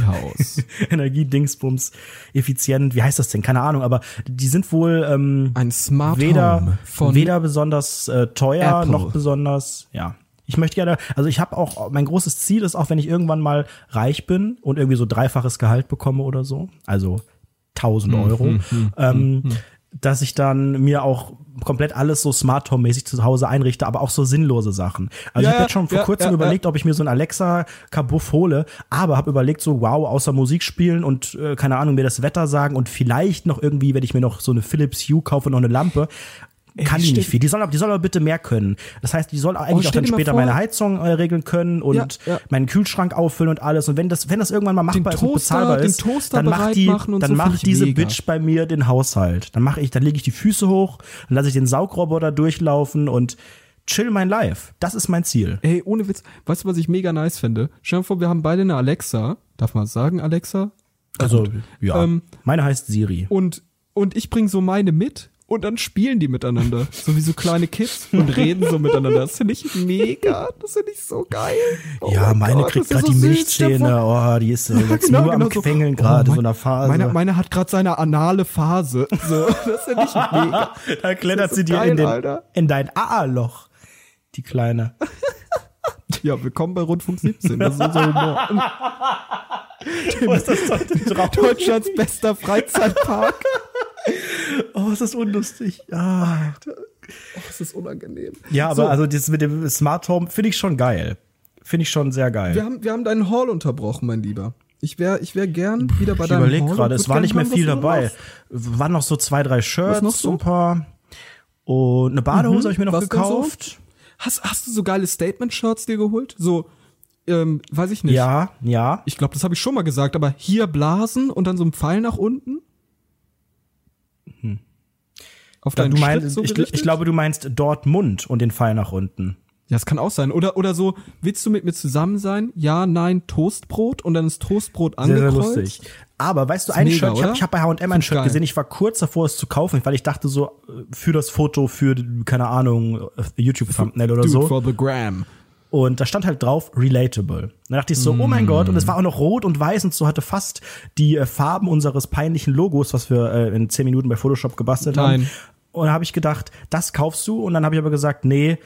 [SPEAKER 2] *laughs* Energiedingsbums, effizient, wie heißt das denn? Keine Ahnung, aber die sind wohl ähm,
[SPEAKER 1] Ein Smart
[SPEAKER 2] weder, weder besonders äh, teuer
[SPEAKER 1] Apple.
[SPEAKER 2] noch besonders, ja. Ich möchte gerne, also ich habe auch, mein großes Ziel ist auch, wenn ich irgendwann mal reich bin und irgendwie so dreifaches Gehalt bekomme oder so, also 1000
[SPEAKER 1] Mhm,
[SPEAKER 2] Euro, ähm, dass ich dann mir auch komplett alles so Smart Home mäßig zu Hause einrichte, aber auch so sinnlose Sachen. Also
[SPEAKER 1] Ja,
[SPEAKER 2] ich habe jetzt schon vor
[SPEAKER 1] ja,
[SPEAKER 2] kurzem
[SPEAKER 1] ja,
[SPEAKER 2] überlegt, ob ich mir so ein Alexa Kabuff hole, aber habe überlegt so wow, außer Musik spielen und äh, keine Ahnung, mir das Wetter sagen und vielleicht noch irgendwie, wenn ich mir noch so eine Philips Hue kaufe, noch eine Lampe, kann die
[SPEAKER 1] stell-
[SPEAKER 2] nicht viel. Die soll, aber- die soll aber bitte mehr können. Das heißt, die soll eigentlich auch
[SPEAKER 1] stell
[SPEAKER 2] dann später
[SPEAKER 1] vor-
[SPEAKER 2] meine Heizung äh, regeln können und
[SPEAKER 1] Ja, ja.
[SPEAKER 2] meinen Kühlschrank auffüllen und alles. Und wenn das, wenn das irgendwann mal machbar ist und bezahlbar
[SPEAKER 1] den
[SPEAKER 2] ist, dann macht die, dann
[SPEAKER 1] so
[SPEAKER 2] macht diese
[SPEAKER 1] mega.
[SPEAKER 2] Bitch bei mir den Haushalt. Dann mache ich, dann lege ich die Füße hoch, dann lasse ich den Saugroboter durchlaufen und chill mein Life. Das ist mein Ziel.
[SPEAKER 1] Ey, ohne Witz, weißt du, was ich mega nice finde? Stell dir vor, wir haben beide eine Alexa. Darf man sagen, Alexa?
[SPEAKER 2] Also, ja.
[SPEAKER 1] Ähm,
[SPEAKER 2] meine heißt Siri.
[SPEAKER 1] Und, und ich bring so meine mit und dann spielen die miteinander. So wie so kleine Kids und reden so miteinander. Das finde ich mega. Das finde ich so geil. Oh
[SPEAKER 2] ja,
[SPEAKER 1] mein
[SPEAKER 2] meine
[SPEAKER 1] Gott,
[SPEAKER 2] kriegt gerade
[SPEAKER 1] ja
[SPEAKER 2] die
[SPEAKER 1] so süß,
[SPEAKER 2] Milchzähne. Oh, die ist äh, *laughs* jetzt
[SPEAKER 1] Genau,
[SPEAKER 2] nur am
[SPEAKER 1] genau so.
[SPEAKER 2] Quengeln
[SPEAKER 1] Oh,
[SPEAKER 2] gerade,
[SPEAKER 1] mein-
[SPEAKER 2] so einer Phase.
[SPEAKER 1] Meine, meine hat gerade seine anale Phase. So, *laughs* das finde ich mega.
[SPEAKER 2] da klettert sie
[SPEAKER 1] so
[SPEAKER 2] dir
[SPEAKER 1] geil,
[SPEAKER 2] in, den,
[SPEAKER 1] Alter.
[SPEAKER 2] in dein AA-Loch. Die Kleine. *laughs*
[SPEAKER 1] Ja, willkommen bei Rundfunk 17. Das ist unser Humor.
[SPEAKER 2] Was ist das heute drauf?
[SPEAKER 1] Deutschlands bester Freizeitpark. *laughs*
[SPEAKER 2] Oh, ist das unlustig. Ah.
[SPEAKER 1] Oh, das ist unangenehm.
[SPEAKER 2] Ja, aber
[SPEAKER 1] So.
[SPEAKER 2] also das mit dem Smart Home finde ich schon geil. Finde ich schon sehr geil.
[SPEAKER 1] Wir haben, wir haben deinen Hall unterbrochen, mein Lieber. Ich wäre ich wär gern wieder bei
[SPEAKER 2] ich
[SPEAKER 1] deinem
[SPEAKER 2] überlege
[SPEAKER 1] Hall und
[SPEAKER 2] gerade, es war nicht mehr viel dabei. Waren noch so zwei, drei Shirts,
[SPEAKER 1] noch so?
[SPEAKER 2] ein paar. Und eine Badehose habe ich mir noch
[SPEAKER 1] denn so?
[SPEAKER 2] gekauft.
[SPEAKER 1] Hast, hast du so geile Statement-Shirts dir geholt? So, ähm, weiß ich nicht.
[SPEAKER 2] Ja, ja.
[SPEAKER 1] Ich glaube, das habe ich schon mal gesagt, aber hier blasen und dann so ein Pfeil nach unten? Auf
[SPEAKER 2] Du
[SPEAKER 1] deinen
[SPEAKER 2] meinst,
[SPEAKER 1] Schritt so
[SPEAKER 2] ich, ich glaube, du meinst Dortmund und den Pfeil nach unten.
[SPEAKER 1] Ja, es kann auch sein. Oder, oder so, willst du mit mir zusammen sein? Ja, nein, Toastbrot und dann ist Toastbrot
[SPEAKER 2] Sehr, sehr
[SPEAKER 1] angekreuzt.
[SPEAKER 2] lustig. Aber weißt du, ein
[SPEAKER 1] mega,
[SPEAKER 2] Shirt, ich habe hab bei H&M ein Shirt
[SPEAKER 1] geil.
[SPEAKER 2] gesehen, ich war kurz davor, es zu kaufen, weil ich dachte so, äh, für das Foto, für, keine Ahnung, äh, YouTube-Thumbnail oder
[SPEAKER 1] Dude
[SPEAKER 2] so.
[SPEAKER 1] for the gram.
[SPEAKER 2] Und da stand halt drauf, relatable. Da dachte ich so, oh mein Gott, und es war auch noch rot und weiß und so hatte fast die äh, Farben unseres peinlichen Logos, was wir äh, in 10 Minuten bei Photoshop gebastelt haben.
[SPEAKER 1] Nein.
[SPEAKER 2] Und da habe ich gedacht, das kaufst du. Und dann habe ich aber gesagt, nee,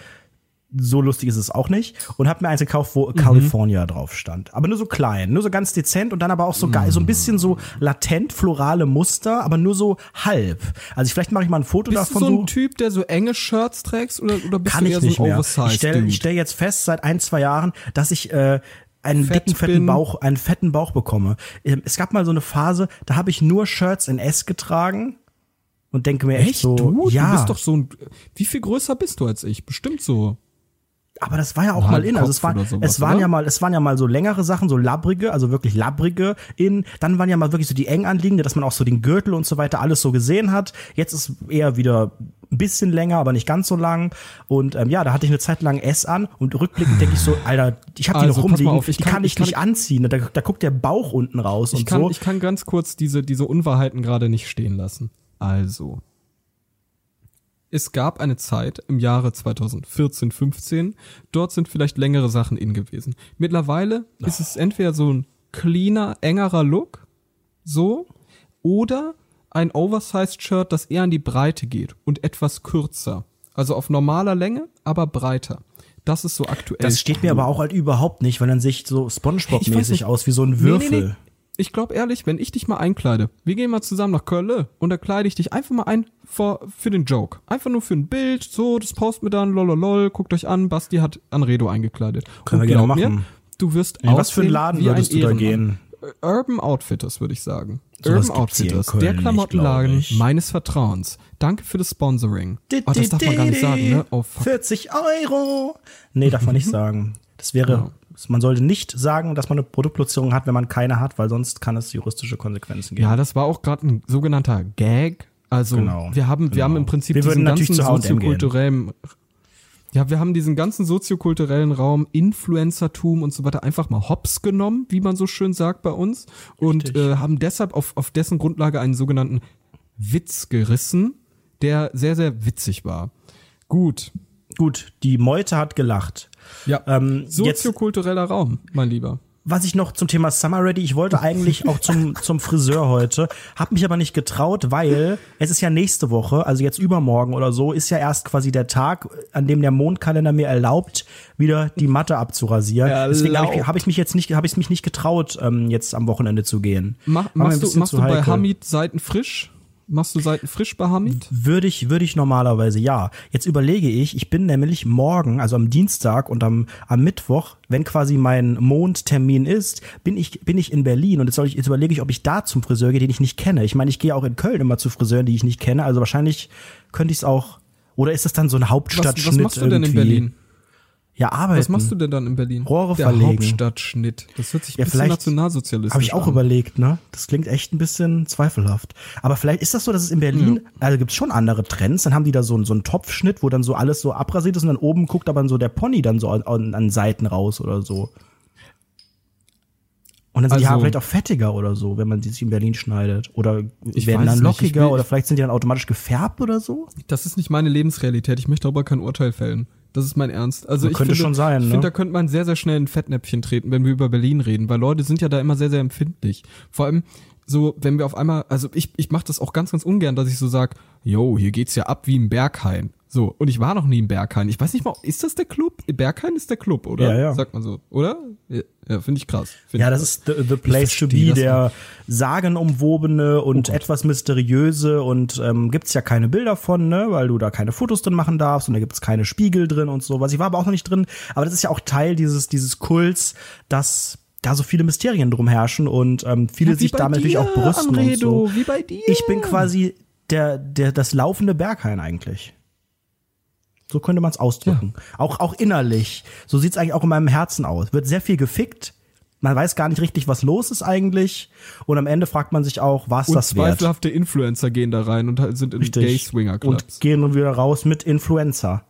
[SPEAKER 2] so lustig ist es auch nicht. Und habe mir eins gekauft, wo California drauf stand. Aber nur so klein, nur so ganz dezent und dann aber auch so geil, so ein bisschen so latent florale Muster, aber nur so halb. Also vielleicht mache ich mal ein Foto
[SPEAKER 1] Bist
[SPEAKER 2] davon.
[SPEAKER 1] du so
[SPEAKER 2] so
[SPEAKER 1] ein Typ, der so enge Shirts trägst oder, oder bist
[SPEAKER 2] kann
[SPEAKER 1] du
[SPEAKER 2] ich
[SPEAKER 1] eher
[SPEAKER 2] nicht
[SPEAKER 1] so ein
[SPEAKER 2] mehr.
[SPEAKER 1] Oversized
[SPEAKER 2] Ich stelle ich stell jetzt fest seit ein, zwei Jahren, dass ich äh, einen
[SPEAKER 1] Fett
[SPEAKER 2] dicken, fetten
[SPEAKER 1] bin.
[SPEAKER 2] Bauch, einen fetten Bauch bekomme. Ähm, Es gab mal so eine Phase, da habe ich nur Shirts in S getragen und denke mir echt,
[SPEAKER 1] Echt?
[SPEAKER 2] so,
[SPEAKER 1] du?
[SPEAKER 2] ja,
[SPEAKER 1] Du bist doch so ein. Wie viel größer bist du als ich? Bestimmt so.
[SPEAKER 2] Aber das war ja auch mal in. Also es, war,
[SPEAKER 1] sowas,
[SPEAKER 2] es waren
[SPEAKER 1] oder?
[SPEAKER 2] ja mal, es waren ja mal so längere Sachen, so labbrige, also wirklich labbrige in. Dann waren ja mal wirklich so die eng anliegende, dass man auch so den Gürtel und so weiter alles so gesehen hat. Jetzt ist eher wieder ein bisschen länger, aber nicht ganz so lang. Und ähm, ja, da hatte ich eine Zeit lang S an und rückblickend denke ich so, *sighs* Alter, ich habe die
[SPEAKER 1] Also,
[SPEAKER 2] noch rumliegen,
[SPEAKER 1] auf, ich
[SPEAKER 2] die
[SPEAKER 1] kann-
[SPEAKER 2] kann ich
[SPEAKER 1] kann-
[SPEAKER 2] nicht anziehen. Da, da guckt der Bauch unten raus
[SPEAKER 1] Ich
[SPEAKER 2] und
[SPEAKER 1] kann,
[SPEAKER 2] so.
[SPEAKER 1] ich kann ganz kurz diese, diese Unwahrheiten gerade nicht stehen lassen. Also. Es gab eine Zeit im Jahre 2014, 15, dort sind vielleicht längere Sachen in gewesen. Mittlerweile ist es entweder so ein cleaner, engerer Look, so, oder ein Oversized Shirt, das eher an die Breite geht und etwas kürzer. Also auf normaler Länge, aber breiter. Das ist so aktuell.
[SPEAKER 2] das steht mir aber auch halt überhaupt nicht, weil dann sehe ich so Spongebob-mäßig aus, wie so ein
[SPEAKER 1] Nee, nee,
[SPEAKER 2] Würfel.
[SPEAKER 1] nee. Ich glaube ehrlich, wenn ich dich mal einkleide, wir gehen mal zusammen nach Köln und da kleide ich dich einfach mal ein für, für den Joke. Einfach nur für ein Bild, so, das posten wir dann, lololol, guckt euch an, Basti hat Anredo eingekleidet.
[SPEAKER 2] Können
[SPEAKER 1] und
[SPEAKER 2] wir gerne machen.
[SPEAKER 1] Mir, du wirst
[SPEAKER 2] In was für einen Laden würdest
[SPEAKER 1] ein
[SPEAKER 2] du da gehen?
[SPEAKER 1] Urban Outfitters, würde ich sagen.
[SPEAKER 2] Sowas
[SPEAKER 1] Urban Outfitters,
[SPEAKER 2] Köln
[SPEAKER 1] der Klamottenladen meines Vertrauens. Danke für das Sponsoring. Oh, das darf man gar nicht sagen, ne? Oh, fuck.
[SPEAKER 2] 40 Euro. Nee, darf man nicht *laughs* sagen. Das wäre, man sollte nicht sagen, dass man eine Produktplatzierung hat, wenn man keine hat, weil sonst kann es juristische Konsequenzen geben.
[SPEAKER 1] Ja, das war auch gerade ein sogenannter Gag. Also
[SPEAKER 2] Genau,
[SPEAKER 1] wir haben, wir
[SPEAKER 2] genau.
[SPEAKER 1] haben im Prinzip
[SPEAKER 2] Wir
[SPEAKER 1] diesen ganzen soziokulturellen Ja, wir haben diesen ganzen soziokulturellen Raum, Influencertum und so weiter einfach mal hops genommen, wie man so schön sagt bei uns, und
[SPEAKER 2] Richtig.
[SPEAKER 1] äh, haben deshalb auf, auf dessen Grundlage einen sogenannten Witz gerissen, der sehr, sehr witzig war. Gut.
[SPEAKER 2] Gut, die Meute hat gelacht.
[SPEAKER 1] Ja.
[SPEAKER 2] Ähm,
[SPEAKER 1] Soziokultureller Raum, mein Lieber.
[SPEAKER 2] was ich noch zum Thema Summer Ready, ich wollte eigentlich *laughs* auch zum, zum Friseur heute, habe mich aber nicht getraut, weil es ist ja nächste Woche, also jetzt übermorgen oder so, ist ja erst quasi der Tag, an dem der Mondkalender mir erlaubt, wieder die Matte abzurasieren. Deswegen habe ich,
[SPEAKER 1] Erlaubt.
[SPEAKER 2] hab ich mich jetzt nicht, habe ich mich nicht getraut, ähm, jetzt am Wochenende zu gehen.
[SPEAKER 1] Mach, machst du, machst du bei
[SPEAKER 2] heikel.
[SPEAKER 1] Hamid Seiten frisch? Machst du Seiten frisch Hamid?
[SPEAKER 2] Würde ich, würde ich normalerweise ja. Jetzt überlege ich, ich bin nämlich morgen, also am Dienstag und am, am Mittwoch, wenn quasi mein Mondtermin ist, bin ich, bin ich in Berlin und jetzt, soll ich, jetzt überlege ich, ob ich da zum Friseur gehe, den ich nicht kenne. Ich meine, ich gehe auch in Köln immer zu Friseuren, die ich nicht kenne, also wahrscheinlich könnte ich es auch, oder ist das dann so ein
[SPEAKER 1] Was,
[SPEAKER 2] Hauptstadtschnitt
[SPEAKER 1] was machst du denn in? Berlin?
[SPEAKER 2] Ja, arbeiten.
[SPEAKER 1] Was machst du denn dann in Berlin?
[SPEAKER 2] Rohre
[SPEAKER 1] Der
[SPEAKER 2] verlegen.
[SPEAKER 1] Hauptstadtschnitt. Das hört sich
[SPEAKER 2] Ja,
[SPEAKER 1] ein bisschen nationalsozialistisch
[SPEAKER 2] Habe ich auch
[SPEAKER 1] an.
[SPEAKER 2] überlegt, ne? Das klingt echt ein bisschen zweifelhaft. Aber vielleicht ist das so, dass es in Berlin, also gibt's schon andere Trends, dann haben die da so, einen- so einen Topfschnitt, wo dann so alles so abrasiert ist und dann oben guckt aber so der Pony dann so an, an, an Seiten raus oder so. Und dann sind die
[SPEAKER 1] Also-
[SPEAKER 2] Haare vielleicht auch fettiger oder so, wenn man die sich in Berlin schneidet. Oder werden dann
[SPEAKER 1] nicht.
[SPEAKER 2] Lockiger
[SPEAKER 1] will-
[SPEAKER 2] oder vielleicht sind die dann automatisch gefärbt oder so.
[SPEAKER 1] Das ist nicht meine Lebensrealität. Ich möchte darüber kein Urteil fällen. Das ist mein Ernst. Also ich
[SPEAKER 2] Könnte
[SPEAKER 1] finde,
[SPEAKER 2] schon sein,
[SPEAKER 1] ich
[SPEAKER 2] ne?
[SPEAKER 1] finde, da könnte man sehr, sehr schnell in Fettnäpfchen treten, wenn wir über Berlin reden, weil Leute sind ja da immer sehr, sehr empfindlich. Vor allem so, wenn wir auf einmal, also ich, ich mache das auch ganz, ganz ungern, dass ich so sag, yo, hier geht's ja ab wie im Berghain. So, und ich war noch nie im Berghain. Ich weiß nicht mal, ist das der Club? Berghain ist der Club, oder?
[SPEAKER 2] Ja, ja.
[SPEAKER 1] Sagt man so, oder? Ja, finde ich krass. Find
[SPEAKER 2] Ja, das
[SPEAKER 1] krass.
[SPEAKER 2] ist the, the place to be, der sagenumwobene
[SPEAKER 1] Oh
[SPEAKER 2] und etwas mysteriöse und ähm, gibt's ja keine Bilder von, ne, weil du da keine Fotos drin machen darfst und da gibt's keine Spiegel drin und sowas. Ich war aber auch noch nicht drin, aber das ist ja auch Teil dieses dieses Kults, dass da so viele Mysterien drum herrschen und ähm, viele
[SPEAKER 1] Ja,
[SPEAKER 2] sich damit natürlich
[SPEAKER 1] dir,
[SPEAKER 2] auch brüsten
[SPEAKER 1] Amredo,
[SPEAKER 2] und so.
[SPEAKER 1] wie bei dir.
[SPEAKER 2] Ich bin quasi der der das laufende Berghain eigentlich. So könnte man es ausdrücken. Auch, auch innerlich. So sieht's eigentlich auch in meinem Herzen aus. Wird sehr viel gefickt. Man weiß gar nicht richtig, was los ist eigentlich. Und am Ende fragt man sich auch, was
[SPEAKER 1] und
[SPEAKER 2] das wert.
[SPEAKER 1] zweifelhafte Influencer gehen da rein und sind in
[SPEAKER 2] Richtig.
[SPEAKER 1] Gay Swinger Clubs.
[SPEAKER 2] Und gehen dann wieder raus mit Influencer.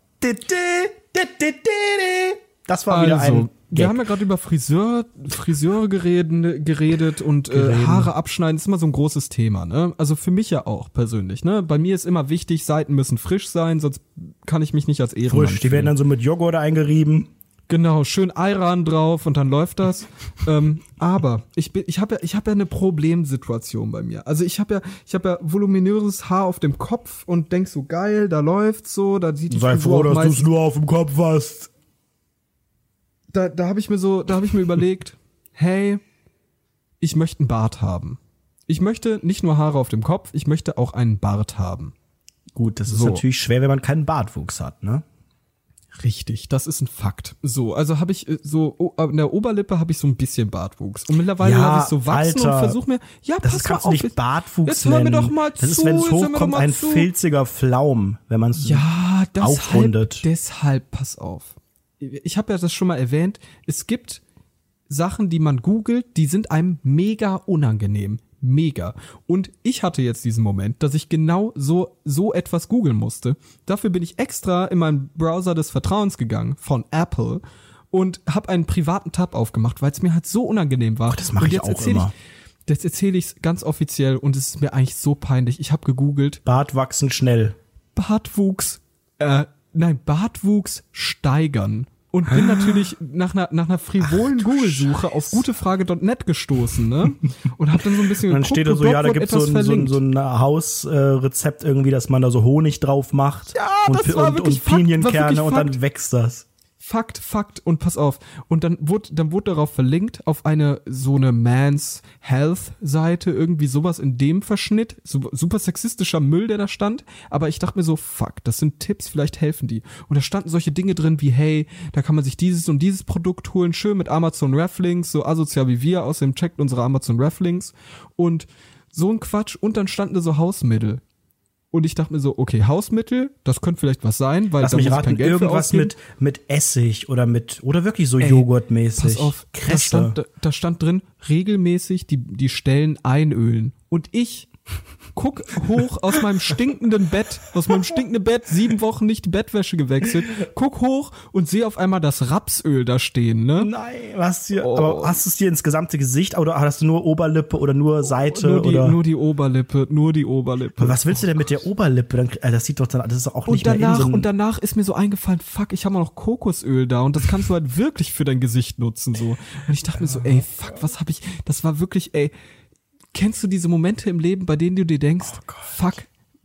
[SPEAKER 2] Das war wieder
[SPEAKER 1] Also,
[SPEAKER 2] ein
[SPEAKER 1] wir haben ja gerade über Friseur, Friseure geredet, geredet und äh. Haare abschneiden ist immer so ein großes Thema, ne? Also für mich ja auch persönlich, ne? Bei mir ist immer wichtig, Seiten müssen frisch sein, sonst kann ich mich nicht als Ehrenmann
[SPEAKER 2] Frisch. Die werden dann so mit Joghurt eingerieben.
[SPEAKER 1] Genau, schön Ayran drauf und dann läuft das. *laughs* ähm, aber ich bin, ich habe ja, ich habe ja eine Problemsituation bei mir. Also ich habe ja, ich habe ja voluminöses Haar auf dem Kopf und denk so geil, da läuft's so, da sieht die
[SPEAKER 2] Sei
[SPEAKER 1] Frisur
[SPEAKER 2] froh, dass du es nur auf dem Kopf hast.
[SPEAKER 1] Da, da habe ich mir so, da habe ich mir überlegt, hey, ich möchte einen Bart haben. Ich möchte nicht nur Haare auf dem Kopf, ich möchte auch einen Bart haben.
[SPEAKER 2] Gut, das ist
[SPEAKER 1] So.
[SPEAKER 2] natürlich schwer, wenn man keinen Bartwuchs hat, ne?
[SPEAKER 1] Richtig, das ist ein Fakt. So, also habe ich äh, so an der Oberlippe habe ich so ein bisschen Bartwuchs und mittlerweile
[SPEAKER 2] Ja,
[SPEAKER 1] lasse ich so wachsen
[SPEAKER 2] Alter.
[SPEAKER 1] und versuche mir, ja,
[SPEAKER 2] Das
[SPEAKER 1] pass
[SPEAKER 2] ist, kannst
[SPEAKER 1] mal auf.
[SPEAKER 2] nicht Bartwuchs
[SPEAKER 1] jetzt hör mir
[SPEAKER 2] nennen.
[SPEAKER 1] doch mal
[SPEAKER 2] das ist,
[SPEAKER 1] zu,
[SPEAKER 2] wenn es
[SPEAKER 1] jetzt hör mir doch
[SPEAKER 2] hochkommt, ein
[SPEAKER 1] zu.
[SPEAKER 2] filziger Flaum, wenn man es
[SPEAKER 1] Ja, deshalb,
[SPEAKER 2] aufrundet.
[SPEAKER 1] deshalb, pass auf. Ich habe ja das schon mal erwähnt, es gibt Sachen, die man googelt, die sind einem mega unangenehm. Mega. Und ich hatte jetzt diesen Moment, dass ich genau so, so etwas googeln musste. Dafür bin ich extra in meinen Browser des Vertrauens gegangen von Apple und habe einen privaten Tab aufgemacht, weil es mir halt so unangenehm war.
[SPEAKER 2] das mach
[SPEAKER 1] und
[SPEAKER 2] ich
[SPEAKER 1] jetzt
[SPEAKER 2] auch immer.
[SPEAKER 1] Ich, jetzt erzähle ich es ganz offiziell und es ist mir eigentlich so peinlich. Ich habe gegoogelt,
[SPEAKER 2] Bart wachsen schnell.
[SPEAKER 1] Bartwuchs, äh, nein, Bartwuchs steigern. Und bin natürlich nach einer, nach einer frivolen Google-Suche auf gutefrage.net gestoßen, ne? Und hab dann so ein bisschen
[SPEAKER 2] dann
[SPEAKER 1] geguckt,
[SPEAKER 2] steht da so, ja, da gibt's so ein, so ein, so ein Hausrezept irgendwie, dass man da so Honig drauf macht.
[SPEAKER 1] Ja,
[SPEAKER 2] und,
[SPEAKER 1] das war
[SPEAKER 2] und,
[SPEAKER 1] wirklich
[SPEAKER 2] und Pinienkerne und dann wächst das.
[SPEAKER 1] Fakt, Fakt und pass auf. Und dann wurde, dann wurde darauf verlinkt auf eine so eine Man's Health Seite, irgendwie sowas in dem Verschnitt. Super, sexistischer Müll, der da stand. Aber ich dachte mir so, fuck, das sind Tipps, vielleicht helfen die. Und da standen solche Dinge drin wie, hey, da kann man sich dieses und dieses Produkt holen, schön mit Amazon Reflinks, so asozial wie wir, außerdem checkt unsere Amazon Reflinks. Und so ein Quatsch. Und dann standen da so Hausmittel. Und ich dachte mir so, okay, Hausmittel, das könnte vielleicht was sein, weil
[SPEAKER 2] Lass
[SPEAKER 1] da
[SPEAKER 2] mich
[SPEAKER 1] muss ich
[SPEAKER 2] raten,
[SPEAKER 1] kein Geld für
[SPEAKER 2] irgendwas mit, mit Essig oder mit, oder wirklich so
[SPEAKER 1] Ey,
[SPEAKER 2] Joghurtmäßig.
[SPEAKER 1] Pass auf, da stand, da, da stand drin, regelmäßig die, die Stellen einölen. Und ich guck hoch aus meinem stinkenden Bett, aus meinem stinkenden Bett, sieben Wochen nicht die Bettwäsche gewechselt, guck hoch und sehe auf einmal das Rapsöl da stehen, ne?
[SPEAKER 2] Nein, hast du,
[SPEAKER 1] Oh.
[SPEAKER 2] aber hast du es dir ins gesamte Gesicht oder hast du nur Oberlippe oder nur Seite
[SPEAKER 1] Nur die,
[SPEAKER 2] oder?
[SPEAKER 1] nur die Oberlippe, nur die Oberlippe.
[SPEAKER 2] was willst du denn mit der Oberlippe? Dann, äh, das sieht doch dann, das ist auch nicht
[SPEAKER 1] Und
[SPEAKER 2] mehr
[SPEAKER 1] danach,
[SPEAKER 2] so
[SPEAKER 1] und danach ist mir so eingefallen, fuck, ich habe noch Kokosöl da und das kannst du halt wirklich für dein Gesicht nutzen so. Und ich dachte mir so, ey, fuck, was habe ich, das war wirklich, ey, kennst du diese Momente im Leben, bei denen du dir denkst, fuck,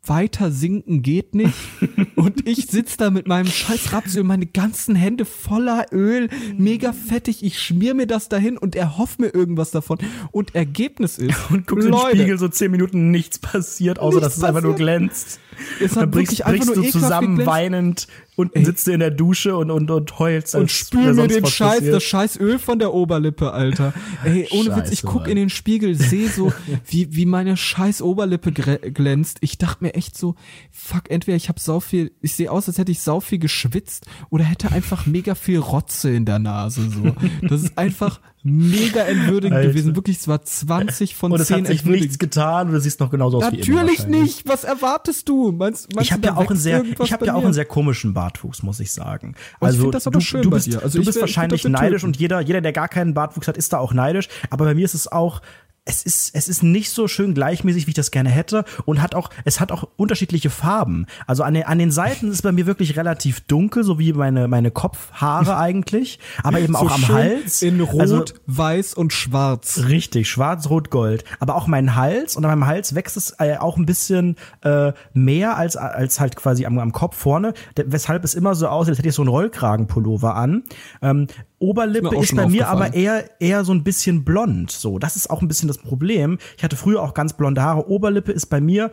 [SPEAKER 1] weiter sinken geht nicht *laughs* und ich sitz da mit meinem scheiß Rapsöl, meine ganzen Hände voller Öl, mega fettig, ich schmier mir das dahin und erhoff mir irgendwas davon und Ergebnis ist, *laughs*
[SPEAKER 2] und guckst in den
[SPEAKER 1] Leute,
[SPEAKER 2] Spiegel so zehn Minuten nichts passiert, außer
[SPEAKER 1] Nichts
[SPEAKER 2] dass es einfach nur
[SPEAKER 1] passiert.
[SPEAKER 2] glänzt.
[SPEAKER 1] Es
[SPEAKER 2] dann brichst, brichst du zusammen
[SPEAKER 1] geglänzt.
[SPEAKER 2] weinend und sitzt du in der Dusche und, und, und heulst.
[SPEAKER 1] und spül mir den Scheiß,
[SPEAKER 2] passiert.
[SPEAKER 1] das scheiß Öl von der Oberlippe, Alter. Ey, ohne Witz, ich
[SPEAKER 2] Scheiße,
[SPEAKER 1] guck
[SPEAKER 2] Mann.
[SPEAKER 1] in den Spiegel, sehe so, *laughs* wie, wie meine scheiß Oberlippe glänzt. Ich dachte mir echt so, fuck, entweder ich hab sau viel, ich sehe aus, als hätte ich sau viel geschwitzt oder hätte einfach *laughs* mega viel Rotze in der Nase, so. Das ist einfach mega entwürdigend
[SPEAKER 2] Alter.
[SPEAKER 1] gewesen. Wirklich, es war 20 von
[SPEAKER 2] und es
[SPEAKER 1] 10
[SPEAKER 2] hat sich nichts getan und du siehst noch genauso aus wie immer.
[SPEAKER 1] Natürlich nicht. Was erwartest du? Meinst, meinst
[SPEAKER 2] Ich habe ja auch einen sehr, ich habe
[SPEAKER 1] bei
[SPEAKER 2] ja auch einen sehr komischen Bartwuchs, muss ich sagen.
[SPEAKER 1] Ich
[SPEAKER 2] Also
[SPEAKER 1] find das aber
[SPEAKER 2] du,
[SPEAKER 1] schön
[SPEAKER 2] du bist.
[SPEAKER 1] Also
[SPEAKER 2] du
[SPEAKER 1] ich
[SPEAKER 2] bist
[SPEAKER 1] wär- ich
[SPEAKER 2] wahrscheinlich neidisch und jeder, jeder, der gar keinen Bartwuchs hat, ist da auch neidisch. Aber bei mir ist es auch es ist, es ist nicht so schön gleichmäßig, wie ich das gerne hätte und hat auch, es hat auch unterschiedliche Farben. Also an den, an den Seiten ist bei mir wirklich relativ dunkel, so wie meine, meine Kopfhaare *laughs* eigentlich, aber eben auch
[SPEAKER 1] so
[SPEAKER 2] am
[SPEAKER 1] schön
[SPEAKER 2] Hals.
[SPEAKER 1] In Rot,
[SPEAKER 2] Also,
[SPEAKER 1] Weiß und Schwarz.
[SPEAKER 2] Richtig, schwarz, rot, gold. Aber auch mein Hals und an meinem Hals wächst es äh, auch ein bisschen äh, mehr als, als halt quasi am, am Kopf vorne, weshalb es immer so aussieht, als hätte ich so einen Rollkragenpullover an. Ähm, Oberlippe
[SPEAKER 1] Ist
[SPEAKER 2] ist, bei mir aber eher, eher so ein bisschen blond. So, das ist auch ein bisschen das Problem. Ich hatte früher auch ganz blonde Haare. Oberlippe ist bei mir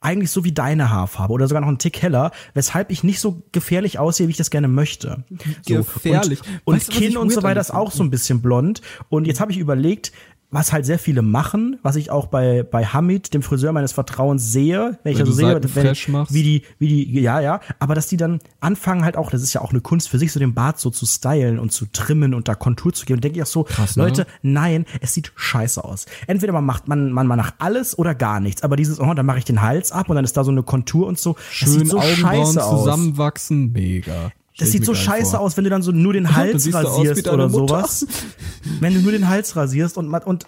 [SPEAKER 2] eigentlich so wie deine Haarfarbe oder sogar noch ein Tick heller, weshalb ich nicht so gefährlich aussehe, wie ich das gerne möchte. So,
[SPEAKER 1] Gefährlich.
[SPEAKER 2] Und, und
[SPEAKER 1] Weißt du, was
[SPEAKER 2] Kinn und so weiter ist auch so ein bisschen blond. Und jetzt habe ich überlegt, was halt sehr viele machen, was ich auch bei, bei Hamid, dem Friseur meines Vertrauens, sehe, wenn ich
[SPEAKER 1] Wenn
[SPEAKER 2] also
[SPEAKER 1] du
[SPEAKER 2] sehe, wenn, wie die, wie die, ja, ja, aber dass die dann anfangen halt auch, das ist ja auch eine Kunst für sich, so den Bart so zu stylen und zu trimmen und da Kontur zu geben, denke ich auch so,
[SPEAKER 1] Krass, ne?
[SPEAKER 2] Leute, nein, es sieht scheiße aus. Entweder man macht, man, man, man macht alles oder gar nichts, aber dieses, oh, dann mache ich den Hals ab und dann ist da so eine Kontur und so,
[SPEAKER 1] Schön
[SPEAKER 2] sieht so
[SPEAKER 1] Augenbrauen
[SPEAKER 2] scheiße aus.
[SPEAKER 1] zusammenwachsen. Mega.
[SPEAKER 2] Das sieht so scheiße
[SPEAKER 1] vor.
[SPEAKER 2] aus, wenn du dann so nur den Hals
[SPEAKER 1] wie
[SPEAKER 2] rasierst oder sowas. *laughs* Wenn du nur den Hals rasierst und, und